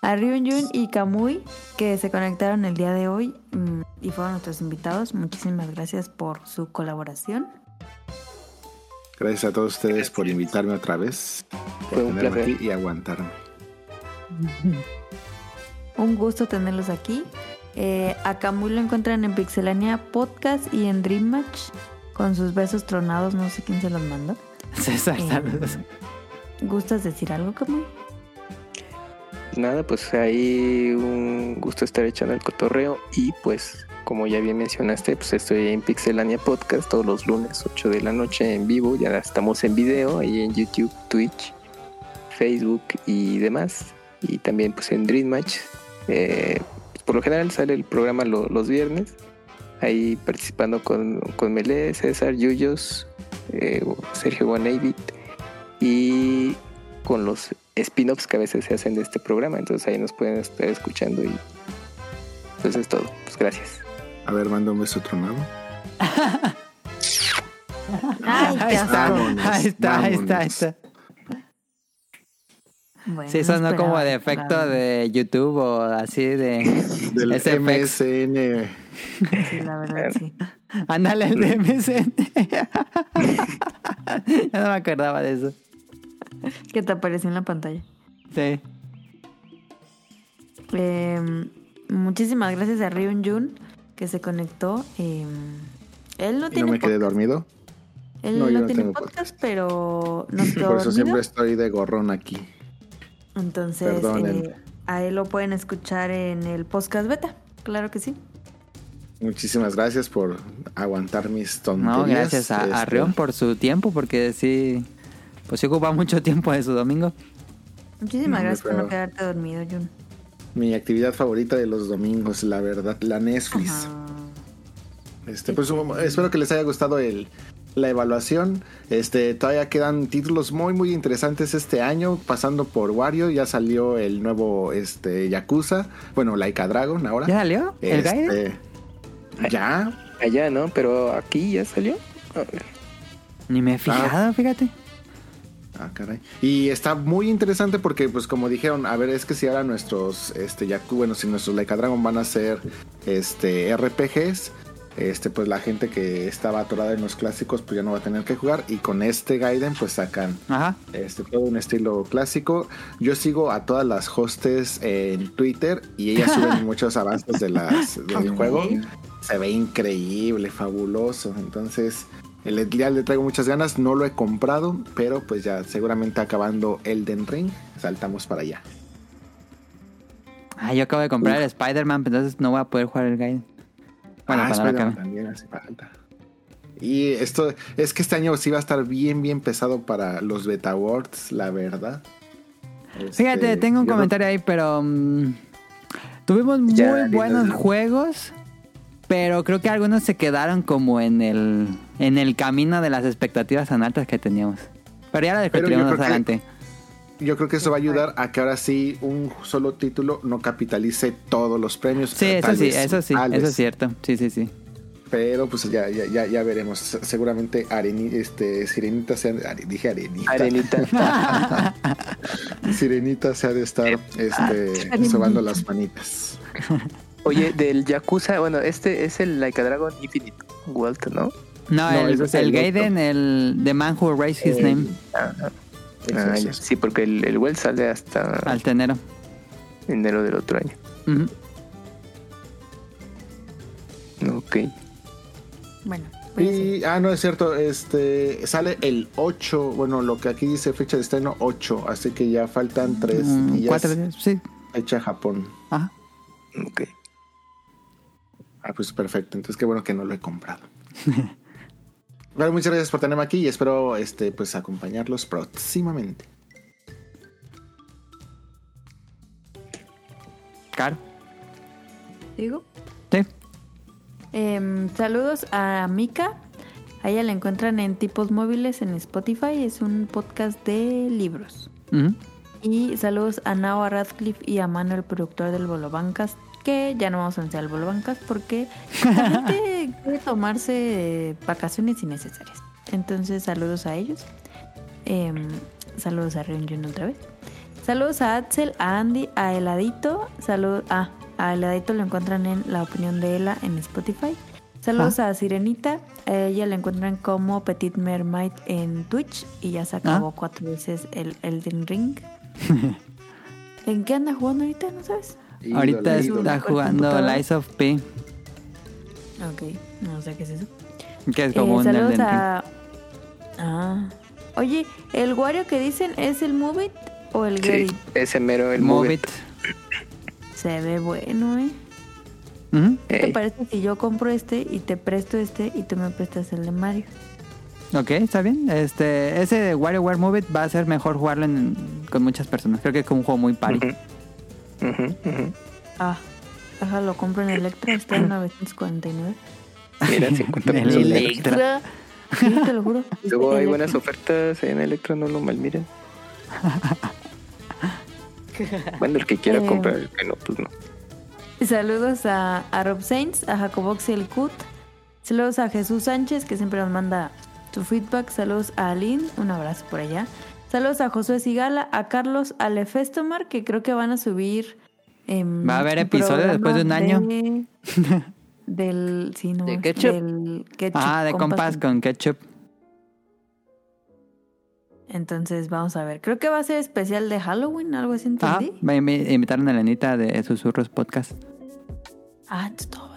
A Ryun y Kamui que se conectaron el día de hoy mm, y fueron nuestros invitados. Muchísimas gracias por su colaboración. Gracias a todos ustedes por invitarme otra vez, por Fue un tenerme placer. aquí y aguantarme. Un gusto tenerlos aquí. Eh, a Kamui lo encuentran en Pixelania Podcast y en Dream Match con sus besos tronados. No sé quién se los mandó. César, Eh, saludos. ¿Gustas decir algo, Kamui? Nada, pues ahí un gusto estar echando el cotorreo y pues como ya bien mencionaste, pues estoy en Pixelania Podcast todos los lunes 8 de la noche en vivo, ya estamos en video ahí en YouTube, Twitch, Facebook y demás y también pues en Dream Match. Eh, por lo general sale el programa lo- los viernes, ahí participando con, con Melé, César, Yuyos, eh, Sergio Guanavit y con los spin-offs que a veces se hacen de este programa. Entonces ahí nos pueden estar escuchando y pues es todo. Pues gracias. A ver, manda un beso tronado. Ay, Ahí está, ahí está, ahí está, ahí está. Bueno, Sí, no sonó como de efecto de YouTube o así de... Del efecto. MSN. Sí, la verdad, sí. Ándale el de MSN. ya no me acordaba de eso. Que te apareció en la pantalla. Sí. Eh, muchísimas gracias a Ryun Jun que se conectó. Eh, él no Y tiene no me quedé podcast. dormido. Él No, no, yo no tiene tengo podcast, pero nos quedó Por eso dormido. siempre estoy de gorrón aquí. Entonces, eh, a él lo pueden escuchar en el podcast beta. Claro que sí. Muchísimas gracias por aguantar mis tonterías. No, gracias a, a Este, Rion por su tiempo, porque sí, pues sí ocupa mucho tiempo de su domingo. Muchísimas No, gracias por no quedarte dormido, Jun. Mi actividad favorita de los domingos, la verdad, la Netflix. Ajá. Este, pues espero que les haya gustado el, la evaluación. Este, todavía quedan títulos muy muy interesantes este año, pasando por Wario, ya salió el nuevo este Yakuza, bueno, Laika Dragon ahora. ¿Ya salió? ¿El Este, Gaiden? Ya, Allá, ¿no? Pero aquí ya salió. A ver. Ni me he fijado, fíjate. Ah, caray. Y está muy interesante porque, pues, como dijeron, a ver, es que si ahora nuestros, este, Yaku, bueno, si nuestros Laika Dragon van a ser, este, RPGs, este, pues la gente que estaba atorada en los clásicos, pues ya no va a tener que jugar. Y con este Gaiden, pues sacan, Ajá. este, todo un estilo clásico. Yo sigo a todas las hostes en Twitter y ellas suben muchos avances de las, del juego. Se ve increíble, fabuloso. Entonces, el ya le traigo muchas ganas. No lo he comprado, pero pues ya seguramente acabando Elden Ring, saltamos para allá. Ah, yo acabo de comprar el Spider-Man, pero entonces no voy a poder jugar el Gaiden. Bueno, Ah, Spider-Man también hace falta. Y esto es que este año sí va a estar bien, bien pesado para los Beta Awards, la verdad. Fíjate, Este, tengo un no- comentario ahí, pero mm, tuvimos muy buenos juegos, pero creo que algunos se quedaron como en el en el camino de las expectativas tan altas que teníamos. Pero ya lo discutiremos más adelante. Yo creo que eso va a ayudar a que ahora sí un solo título no capitalice todos los premios. Sí, eso sí, vez, eso sí, eso es cierto. Sí, sí, sí. Pero pues ya, ya, ya, ya veremos. Se- Seguramente Areni, este, Sirenita se ha- Are- dije Arenita. Arenita. Sirenita se ha de estar este, sobando las manitas. Oye, del Yakuza, bueno, este es el Like a Dragon Infinite World, ¿no? No, No, el, el el Gaiden, el The Man Who Raised His El- Name, Ajá. Eso Ah, ya. Sí, porque el, el World sale hasta al tenero. enero del otro año. Ujú. Ok. Bueno, Y, ah, no es cierto, este sale el 8, bueno, lo que aquí dice fecha de estreno 8, así que ya faltan 3 Mm, días. cuatro días, sí. Fecha Japón. Ajá. Ok. Ah, pues perfecto, entonces qué bueno que no lo he comprado. bueno, muchas gracias por tenerme aquí y espero este pues acompañarlos próximamente. Caro. ¿Digo? Sí. Em, saludos a Mika. A ella la encuentran en Tipos Móviles en Spotify. Es un podcast de libros. Y saludos a Nao, a Radcliffe y a Mano, el productor del Bolo Bancas. Que ya no vamos a Bolo Bancas porque la gente quiere tomarse vacaciones innecesarias. Entonces, saludos a ellos. Em, saludos a Ryunjun otra vez. Saludos a Axel, a Andy, a Heladito. Salud, ah, a Heladito lo encuentran en La Opinión de Ela en Spotify. Saludos a Sirenita. A ella la encuentran como Petit Mermaid en Twitch. Y ya se acabó cuatro veces el Elden Ring. ¿En qué anda jugando ahorita? ¿No sabes? Ahorita Ídolo, está jugando. Lies of P, Ok, no sé qué es eso. que es como Eh, un saludos a... Ah. Oye, ¿el Wario que dicen es el Move It o el Get Sí, ese mero, el Move Move It. Se ve bueno, ¿eh? ¿Qué te Ey. parece si yo compro este y te presto este y tú me prestas el de Mario? Ok, está bien. Este, ese de WarioWare Move It va a ser mejor jugarlo en- con muchas personas. Creo que es como un juego muy party. Ujú. Ujú, ujú. Ah, ajá, lo compro en Electra, está en 949. Mira, 50 El pesos. Electra. Sí, te lo juro. Luego hay Electra. buenas ofertas en Electra, no lo malmiren. Bueno, el que quiera Eh, comprar, el que no, pues no. Saludos a, a Rob Sainz, a Jacobox y el Cut. Saludos a Jesús Sánchez, que siempre nos manda su feedback. Saludos a Aline, un abrazo por allá. Saludos a Josué Sigala, a Carlos Alefestomar, que creo que van a subir. em, Va a haber episodio después de un año. de- del. Sí, no, ¿De ketchup? del ketchup Ah, de compas con ketchup. Entonces vamos a ver. Creo que va a ser especial de Halloween, algo así Ah, entendí. me invi- invitaron a Lenita de Susurros Podcast. Ah, todo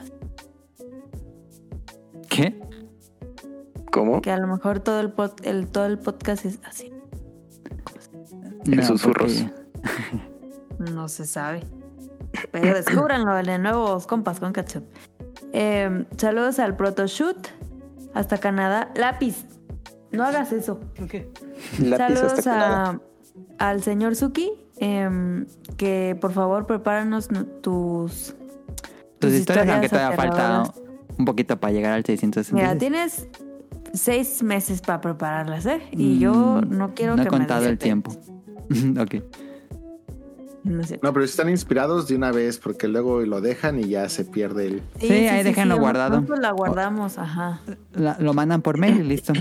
¿Qué? ¿Cómo? Que a lo mejor todo el, pod- el, todo el podcast es así. En susurros. porque- No se sabe. Pero descúbranlo de nuevos compas con ketchup. Eh, saludos al Protoshoot. Hasta Canadá. Lápiz. No hagas eso. Lápiz hasta Saludos a, al señor Suki. em, que por favor prepáranos tus, Tus historias, aunque todavía falta aterradoras. un poquito para llegar al 666. Mira, tienes seis meses para prepararlas, ¿eh? Y yo Mm, no quiero No he que contado me el tiempo. ok. No sé. No, pero si están inspirados de una vez, porque luego lo dejan y ya se pierde el. Sí, ahí déjenlo sí, guardado. nosotros la guardamos, ajá. La- lo mandan por mail y listo.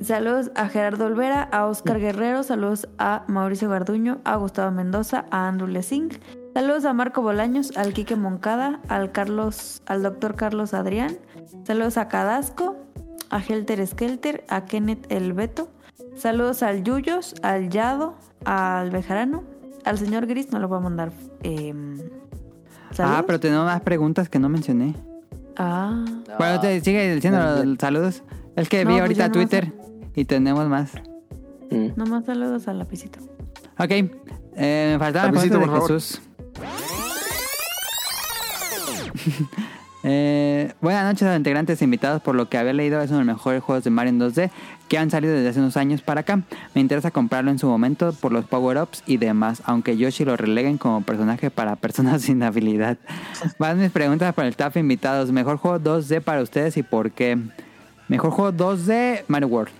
Saludos a Gerardo Olvera, a Oscar Guerrero, saludos a Mauricio Garduño, a Gustavo Mendoza, a Andrew Lessing, saludos a Marco Bolaños, al Quique Moncada, al Carlos, al doctor Carlos Adrián, saludos a Cadasco, a Helter Skelter, a Kenneth El Beto, saludos al Yuyos, al Yado, al Bejarano, al señor Gris, no lo voy a mandar. Eh, Ah, pero tenemos más preguntas que no mencioné. Ah, Bueno, te sigue diciendo los saludos. Es que No, vi pues ahorita no Twitter y tenemos más. Mm. nomás saludos al lapicito. Ok, eh, me faltaba la Lapicito, de por favor. Jesús. Eh, buenas noches a los integrantes e invitados. Por lo que había leído, es uno de los mejores juegos de Mario en 2D que han salido desde hace unos años para acá. Me interesa comprarlo en su momento por los power-ups y demás, aunque Yoshi lo releguen como personaje para personas sin habilidad. Van mis preguntas para el staff invitados. Mejor juego 2D para ustedes y por qué. Mejor juego 2D, Mario World.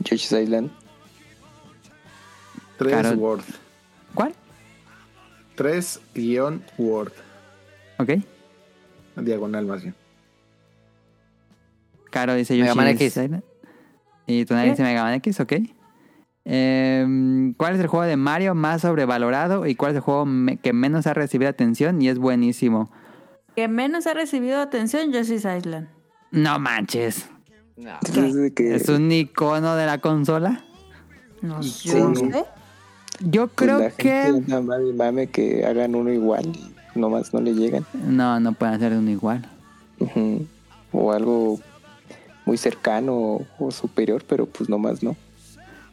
Yoshi's Island. Tres Carol. Word. ¿Cuál? Tres guion Word. Ok. Diagonal más bien. Caro dice Mega Yoshi Man is X. Island. Y Tonali dice Mega Man X, ok. Em, ¿Cuál es el juego de Mario más sobrevalorado y cuál es el juego me- que menos ha recibido atención y es buenísimo? Que menos ha recibido atención, Yoshi's Island. No manches. No. Que, ¿Es un icono de la consola? No Sí. yo no sé. Yo pues, creo la que... gente anda mame que hagan uno igual nomás no le llegan. No, no pueden hacer uno igual. O algo muy cercano o, superior, pero pues nomás no.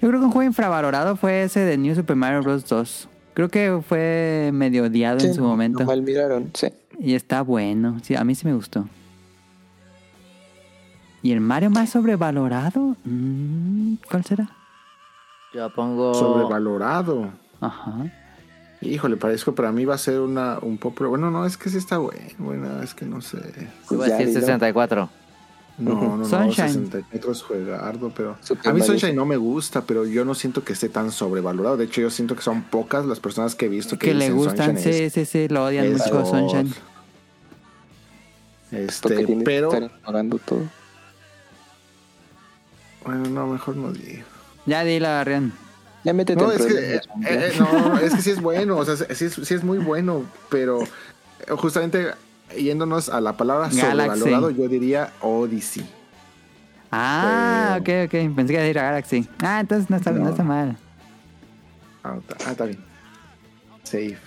Yo creo que un juego infravalorado fue ese de New Super Mario Bros. 2. Creo que fue medio odiado en su momento. No mal miraron, sí. Y está bueno. Sí, a mí sí me gustó. ¿Y el Mario más sobrevalorado? Mm, ¿Cuál será? Yo pongo. Sobrevalorado. Ajá. Híjole, parezco, para mí va a ser una, un poco. Bueno, no, es que sí está bueno. Bueno, es que no sé. Yo voy a Ya, decir dilo. 64. No, no, no. Sunshine. 64 es juegardo, pero. Super a mí. Sunshine no me gusta, pero yo no siento que esté tan sobrevalorado. De hecho, yo siento que son pocas las personas que he visto que, Que le gustan, Sunshine sí, es- sí, sí, lo odian es mucho a God. Sunshine. Este, pero. que estar pagando todo. Bueno, no, mejor no digo. Ya dile Rian. Ya métete No, en es que, eh, eh, no, es que sí es bueno, o sea, sí es, sí es muy bueno, pero eh, justamente yéndonos a la palabra Galaxy. sobrevalorado, yo diría Odyssey. Ah, ok, Eh, ok. Pensé que iba a decir a Galaxy. Ah, entonces no está, no. No. está mal. Ah, está, ah, está bien. Safe.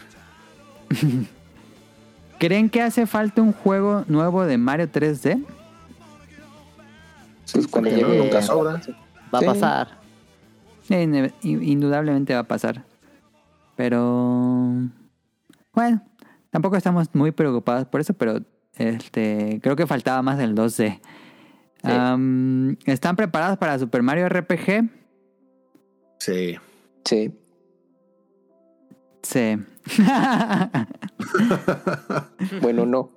¿Creen que hace falta un juego nuevo de Mario 3D? Pues cuando llegue- nunca sobra. Va a Sí. pasar. Indudablemente va a pasar. Pero. Bueno, tampoco estamos muy preocupados por eso, pero este creo que faltaba más del 2D. Am, ¿Están preparados para Super Mario RPG? Sí. Sí. Sí. Bueno, no.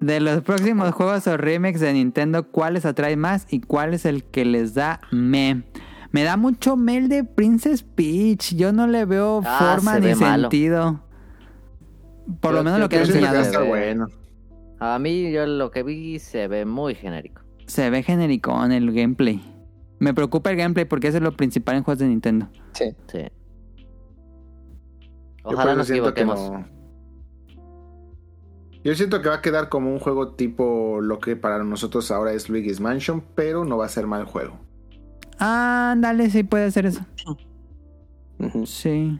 De los próximos juegos o remakes de Nintendo, ¿cuáles atrae más y cuál es el que les da me? Me da mucho mail de Princess Peach. Yo no le veo Ah, forma se ni ve malo. sentido. Por lo menos yo lo que a enseñado. bueno. A mí, yo lo que vi se ve muy genérico. Se ve genérico en el gameplay. Me preocupa el gameplay porque eso es lo principal en juegos de Nintendo. Sí. Sí. Ojalá nos equivoquemos. no. Yo siento que va a quedar como un juego tipo lo que para nosotros ahora es Luigi's Mansion, pero no va a ser mal juego. Ándale, sí puede ser eso. Sí.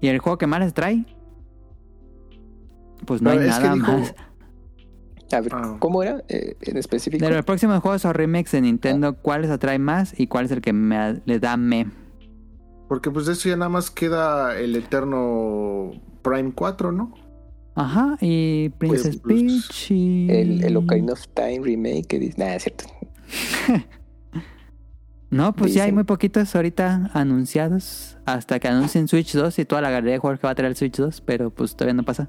¿Y el juego que más les trae? Pues no Pero hay nada dijo- más. A ver, Ah. ¿cómo era eh, en específico? De los próximos juegos o remakes de Nintendo, ¿cuál les atrae más y cuál es el que me, les da me? Porque pues de eso ya nada más queda el eterno Prime 4, ¿no? Ajá, y Princess pues, Peach y... El, el Ocarina of Time remake que dice. Nada, es cierto. No, pues ya hay Dicen. muy poquitos ahorita anunciados. Hasta que anuncien Switch 2 y toda la galería de juegos que va a traer el Switch 2, pero pues todavía no pasa.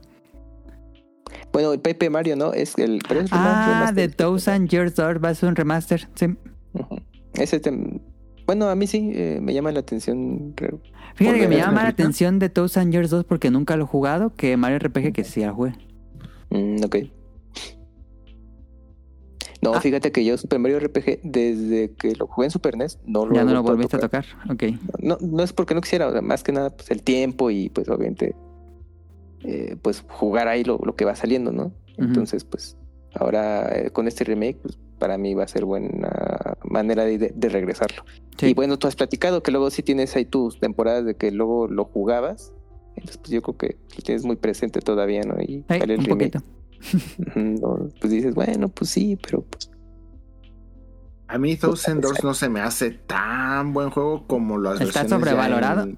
Bueno, el Pepe Mario, ¿no? Es el. pero es Ah. The Thousand Years Door va a ser un remaster. Sí. Ujú. Ese tem- Bueno, a mí sí eh, me llama la atención. re- Fíjate que me llama la atención de Thousand Years 2 porque nunca lo he jugado, que Mario RPG que sí lo jugué. Mm, ok. No, Ah. fíjate que yo Super Mario RPG, desde que lo jugué en Super NES, no lo Ya no lo volviste a tocar. Ok. No, no es porque no quisiera, o sea, más que nada, pues el tiempo y pues obviamente, eh, pues jugar ahí lo, lo que va saliendo, ¿no? Entonces, pues ahora eh, con este remake, pues para mí va a ser buena manera de, de regresarlo. Sí. Y bueno, tú has platicado que luego sí tienes ahí tus temporadas de que luego lo jugabas. Entonces, pues yo creo que lo tienes muy presente todavía, ¿no? Y el un remake. poquito. No, pues dices, bueno, pues sí, pero pues A mí Thousand Doors no se me hace tan buen juego como las ¿Está sobrevalorado? En,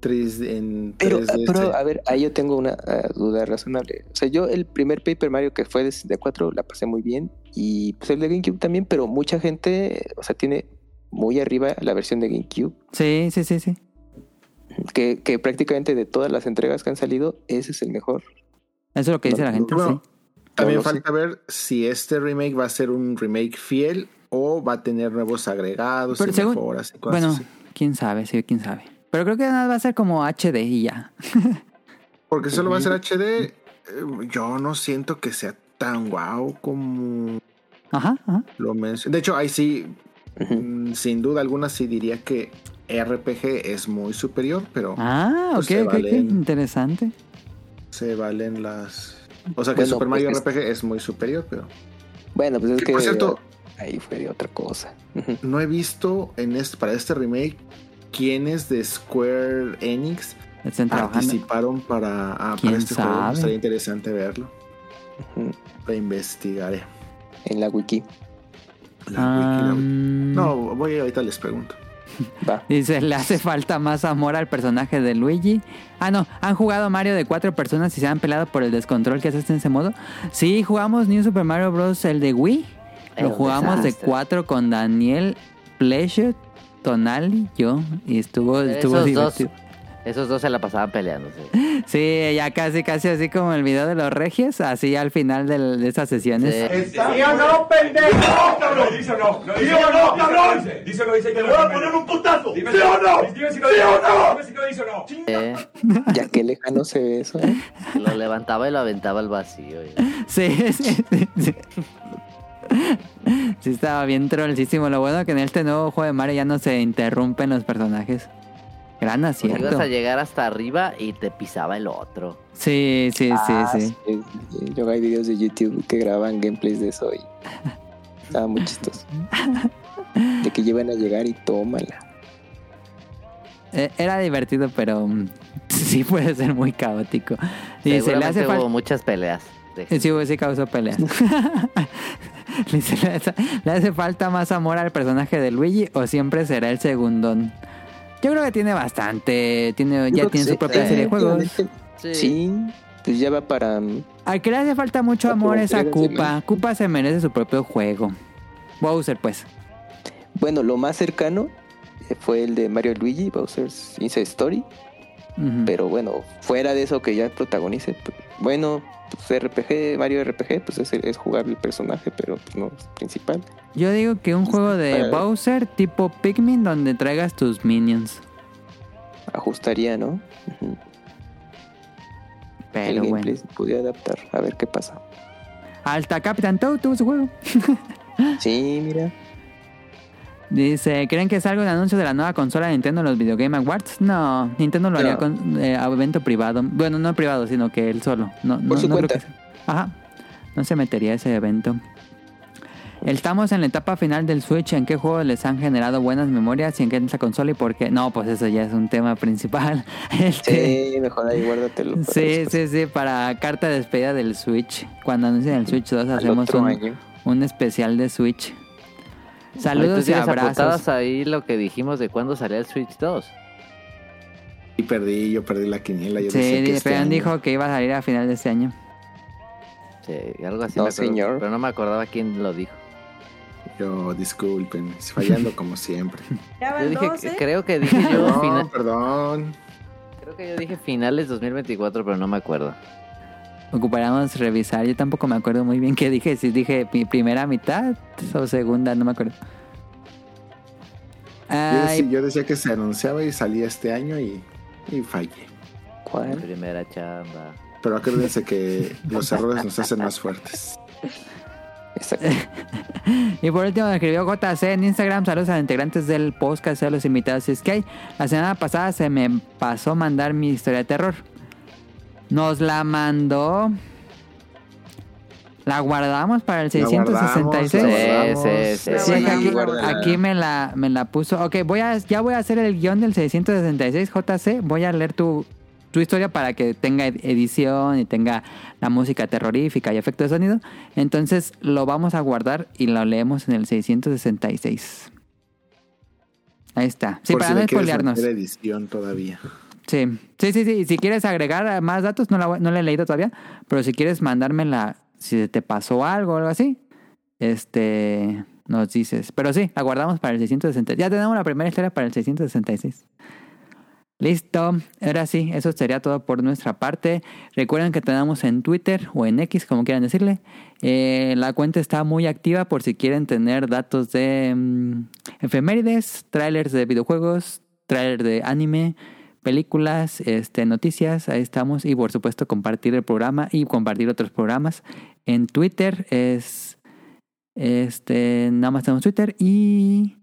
3, en Pero, 3D. pero a ver, ahí yo tengo una ah, duda razonable. O sea, yo el primer Paper Mario que fue de 64 la pasé muy bien y pues el de GameCube también, pero mucha gente, o sea, tiene muy arriba la versión de GameCube, Sí, sí, sí, sí. que, que prácticamente de todas las entregas que han salido, ese es el mejor. Eso es lo que dice No, la gente, bueno, sí. También No, no sé. falta ver si este remake va a ser un remake fiel o va a tener nuevos agregados Pero y según- mejoras y cosas Bueno, así. quién sabe, sí, quién sabe. Pero creo que nada va a ser como HD y ya. Porque solo va a ser HD. eh, Yo no siento que sea tan guau como Ajá, ajá. lo mencioné. De hecho, ahí sí, mm, sin duda alguna, sí diría que RPG es muy superior, pero Ah, Pues ok, se ok, ok. valen. Interesante. se valen las. O sea que Bueno, Super Mario pues, RPG es muy superior, pero Bueno, pues es Que, que por cierto- ahí fue de otra cosa. No he visto en este, para este remake quiénes de Square Enix participaron para, ah, ¿Quién para este juego. sabe? Sería interesante verlo. Lo investigaré. En la wiki. La wiki, la wiki. No, voy ahorita les pregunto. Va. Dice, le hace falta más amor al personaje de Luigi. Ah, no, ¿han jugado Mario de cuatro personas y se han peleado por el descontrol que haces en ese modo? Sí, jugamos New Super Mario Bros. el de Wii. Lo jugamos de cuatro con Daniel, Pleasure, Tonali, yo. Y estuvo, estuvo dos, divertido. Esos dos se la pasaban peleándose. Sí, ya casi, casi así como el video de los regios, así al final de esas sesiones. Sí. ¿Sí o no, pendejo? No, cabrón. Dice o no. ¿Sí o no, cabrón? Dice o no, dice que Te voy a poner un putazo. ¿Sí o no? Dime si lo dice o no. Dime si lo dice o no. Eh, Ya que lejano se ve eso, ¿eh? lo levantaba y lo aventaba al vacío. Sí, sí, sí, sí. Sí, estaba bien trollísimo. Lo bueno que en este nuevo juego de Mario ya no se interrumpen los personajes. Gran Porque acierto. ibas a llegar hasta arriba y te pisaba el otro. Sí, sí, Ah, sí, sí. sí, sí. Yo hay videos de YouTube que graban gameplays de eso y estaba muy chistoso. De que llevan a llegar y tómala. Eh, Era divertido, pero mm, sí puede ser muy caótico. Dice, le Seguramente hace hubo muchas peleas. de- Sí, sí causó peleas. ¿le ¿le hace falta más amor al personaje de Luigi o siempre será el segundón? Yo creo que tiene bastante, tiene, Yo ya tiene su sí, propia eh, serie de juegos. últimamente, Sí, pues ya va para. mm, Al que le hace falta mucho amor es a Koopa. Koopa se merece su propio juego. Bowser, pues. Bueno, lo más cercano eh, fue el de Mario Luigi, Bowser's Inside Story. Pero bueno, fuera de eso que ya protagonice, pues, bueno, pues RPG, Mario RPG, pues es, es jugable el personaje, pero pues, no es principal. Yo digo que un juego de Bowser tipo Pikmin donde traigas tus minions. Ajustaría, ¿no? Ujú. el Pero gameplay bueno. se podía adaptar, a ver qué pasa. Alta Capitán Toad tuvo su juego. Sí, mira. Dice, ¿creen que salga un anuncio de la nueva consola de Nintendo en los Video Game Awards? No, Nintendo lo haría con eh, a evento privado. Bueno, no privado, sino que él solo. No, no, Por su no creo cuenta. que Ajá. No se metería a ese evento. Estamos en la etapa final del Switch. ¿En qué juegos les han generado buenas memorias? ¿Y en qué es la consola y por qué? No, pues eso ya es un tema principal. Este, Sí, mejor ahí guárdatelo. Sí, después. sí, sí, para carta de despedida del Switch. Cuando anuncien el Switch 2 Al hacemos un especial de Switch. Oye, ¿tú Saludos y abrazos. apuntadas ahí lo que dijimos de cuándo salía el Switch 2. Y perdí, yo perdí la quiniela. Yo Sí, decía que este año- dijo que iba a salir a final de este año. Sí, algo así. No, acuerdo, señor. Pero no me acordaba quién lo dijo. Yo, disculpen, fallando como siempre. Yo dije, dos, ¿eh? creo que dije yo No, final- perdón. creo que yo dije finales 2024, pero no me acuerdo. Ocuparíamos revisar. Yo tampoco me acuerdo muy bien qué dije. Si dije mi primera mitad o segunda, no me acuerdo. Yo, decía que se anunciaba y salía este año y, y fallé. Mi ¿Cuál? primera chamba. Pero acuérdense que los errores nos hacen más fuertes. Exacto. Y por último me escribió JC en Instagram. Saludos a los integrantes del podcast, a los invitados. Es que hay. La semana pasada se me pasó mandar mi historia de terror. Nos la mandó. La guardamos para el La guardamos, 666. la Sí, sí, sí. Aquí, me la, me la puso. Ok, voy a, ya voy a hacer el guion del 666 JC. Voy a leer tu, tu historia para que tenga ed- edición y tenga la música terrorífica y efecto de sonido. Entonces lo vamos a guardar y lo leemos en el 666. Ahí está. Sí, Por para si no spoilearnos. edición todavía. Sí, sí, sí, sí. Si quieres agregar más datos, no la, no la he leído todavía, pero si quieres mandármela, si te pasó algo o algo así, este, nos dices. Pero sí, la guardamos para el 666. Ya tenemos la primera historia para el 666. Listo, ahora sí, eso sería todo por nuestra parte. Recuerden que tenemos en Twitter o en X, como quieran decirle. Eh, la cuenta está muy activa por si quieren tener datos de mm, efemérides, trailers de videojuegos, trailers de anime, películas, este, noticias, ahí estamos. Y por supuesto compartir el programa y compartir otros programas. En Twitter es, este, nada más tenemos Twitter y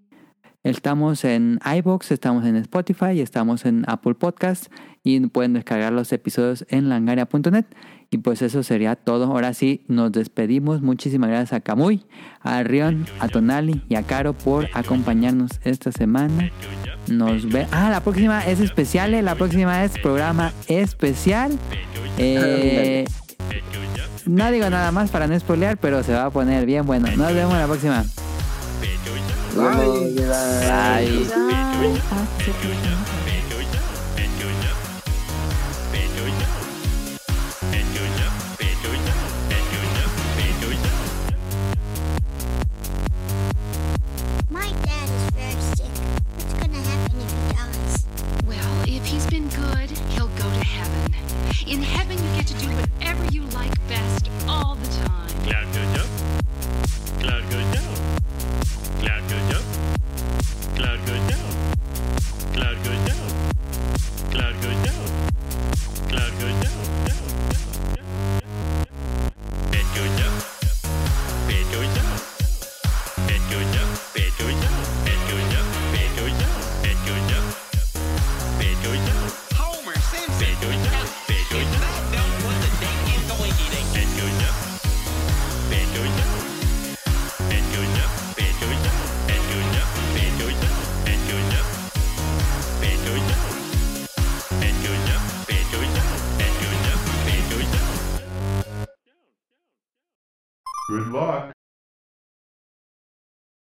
estamos en iBox, estamos en Spotify, estamos en Apple Podcast y pueden descargar los episodios en langaria.net. Y pues eso sería todo. Ahora sí, nos despedimos. Muchísimas gracias a Camuy, a Rion, a Tonali y a Caro por acompañarnos esta semana. Nos ve. Ah, la próxima es especial. eh, La próxima es programa especial. Eh, no digo nada más para no spoilear, pero se va a poner bien bueno. Nos vemos la próxima. Bye. Bye. Se If he's been good, he'll go to heaven. In heaven, you get to do whatever you like best all the time. Cloud Gojo. Cloud job. Cloud Gojo. luck.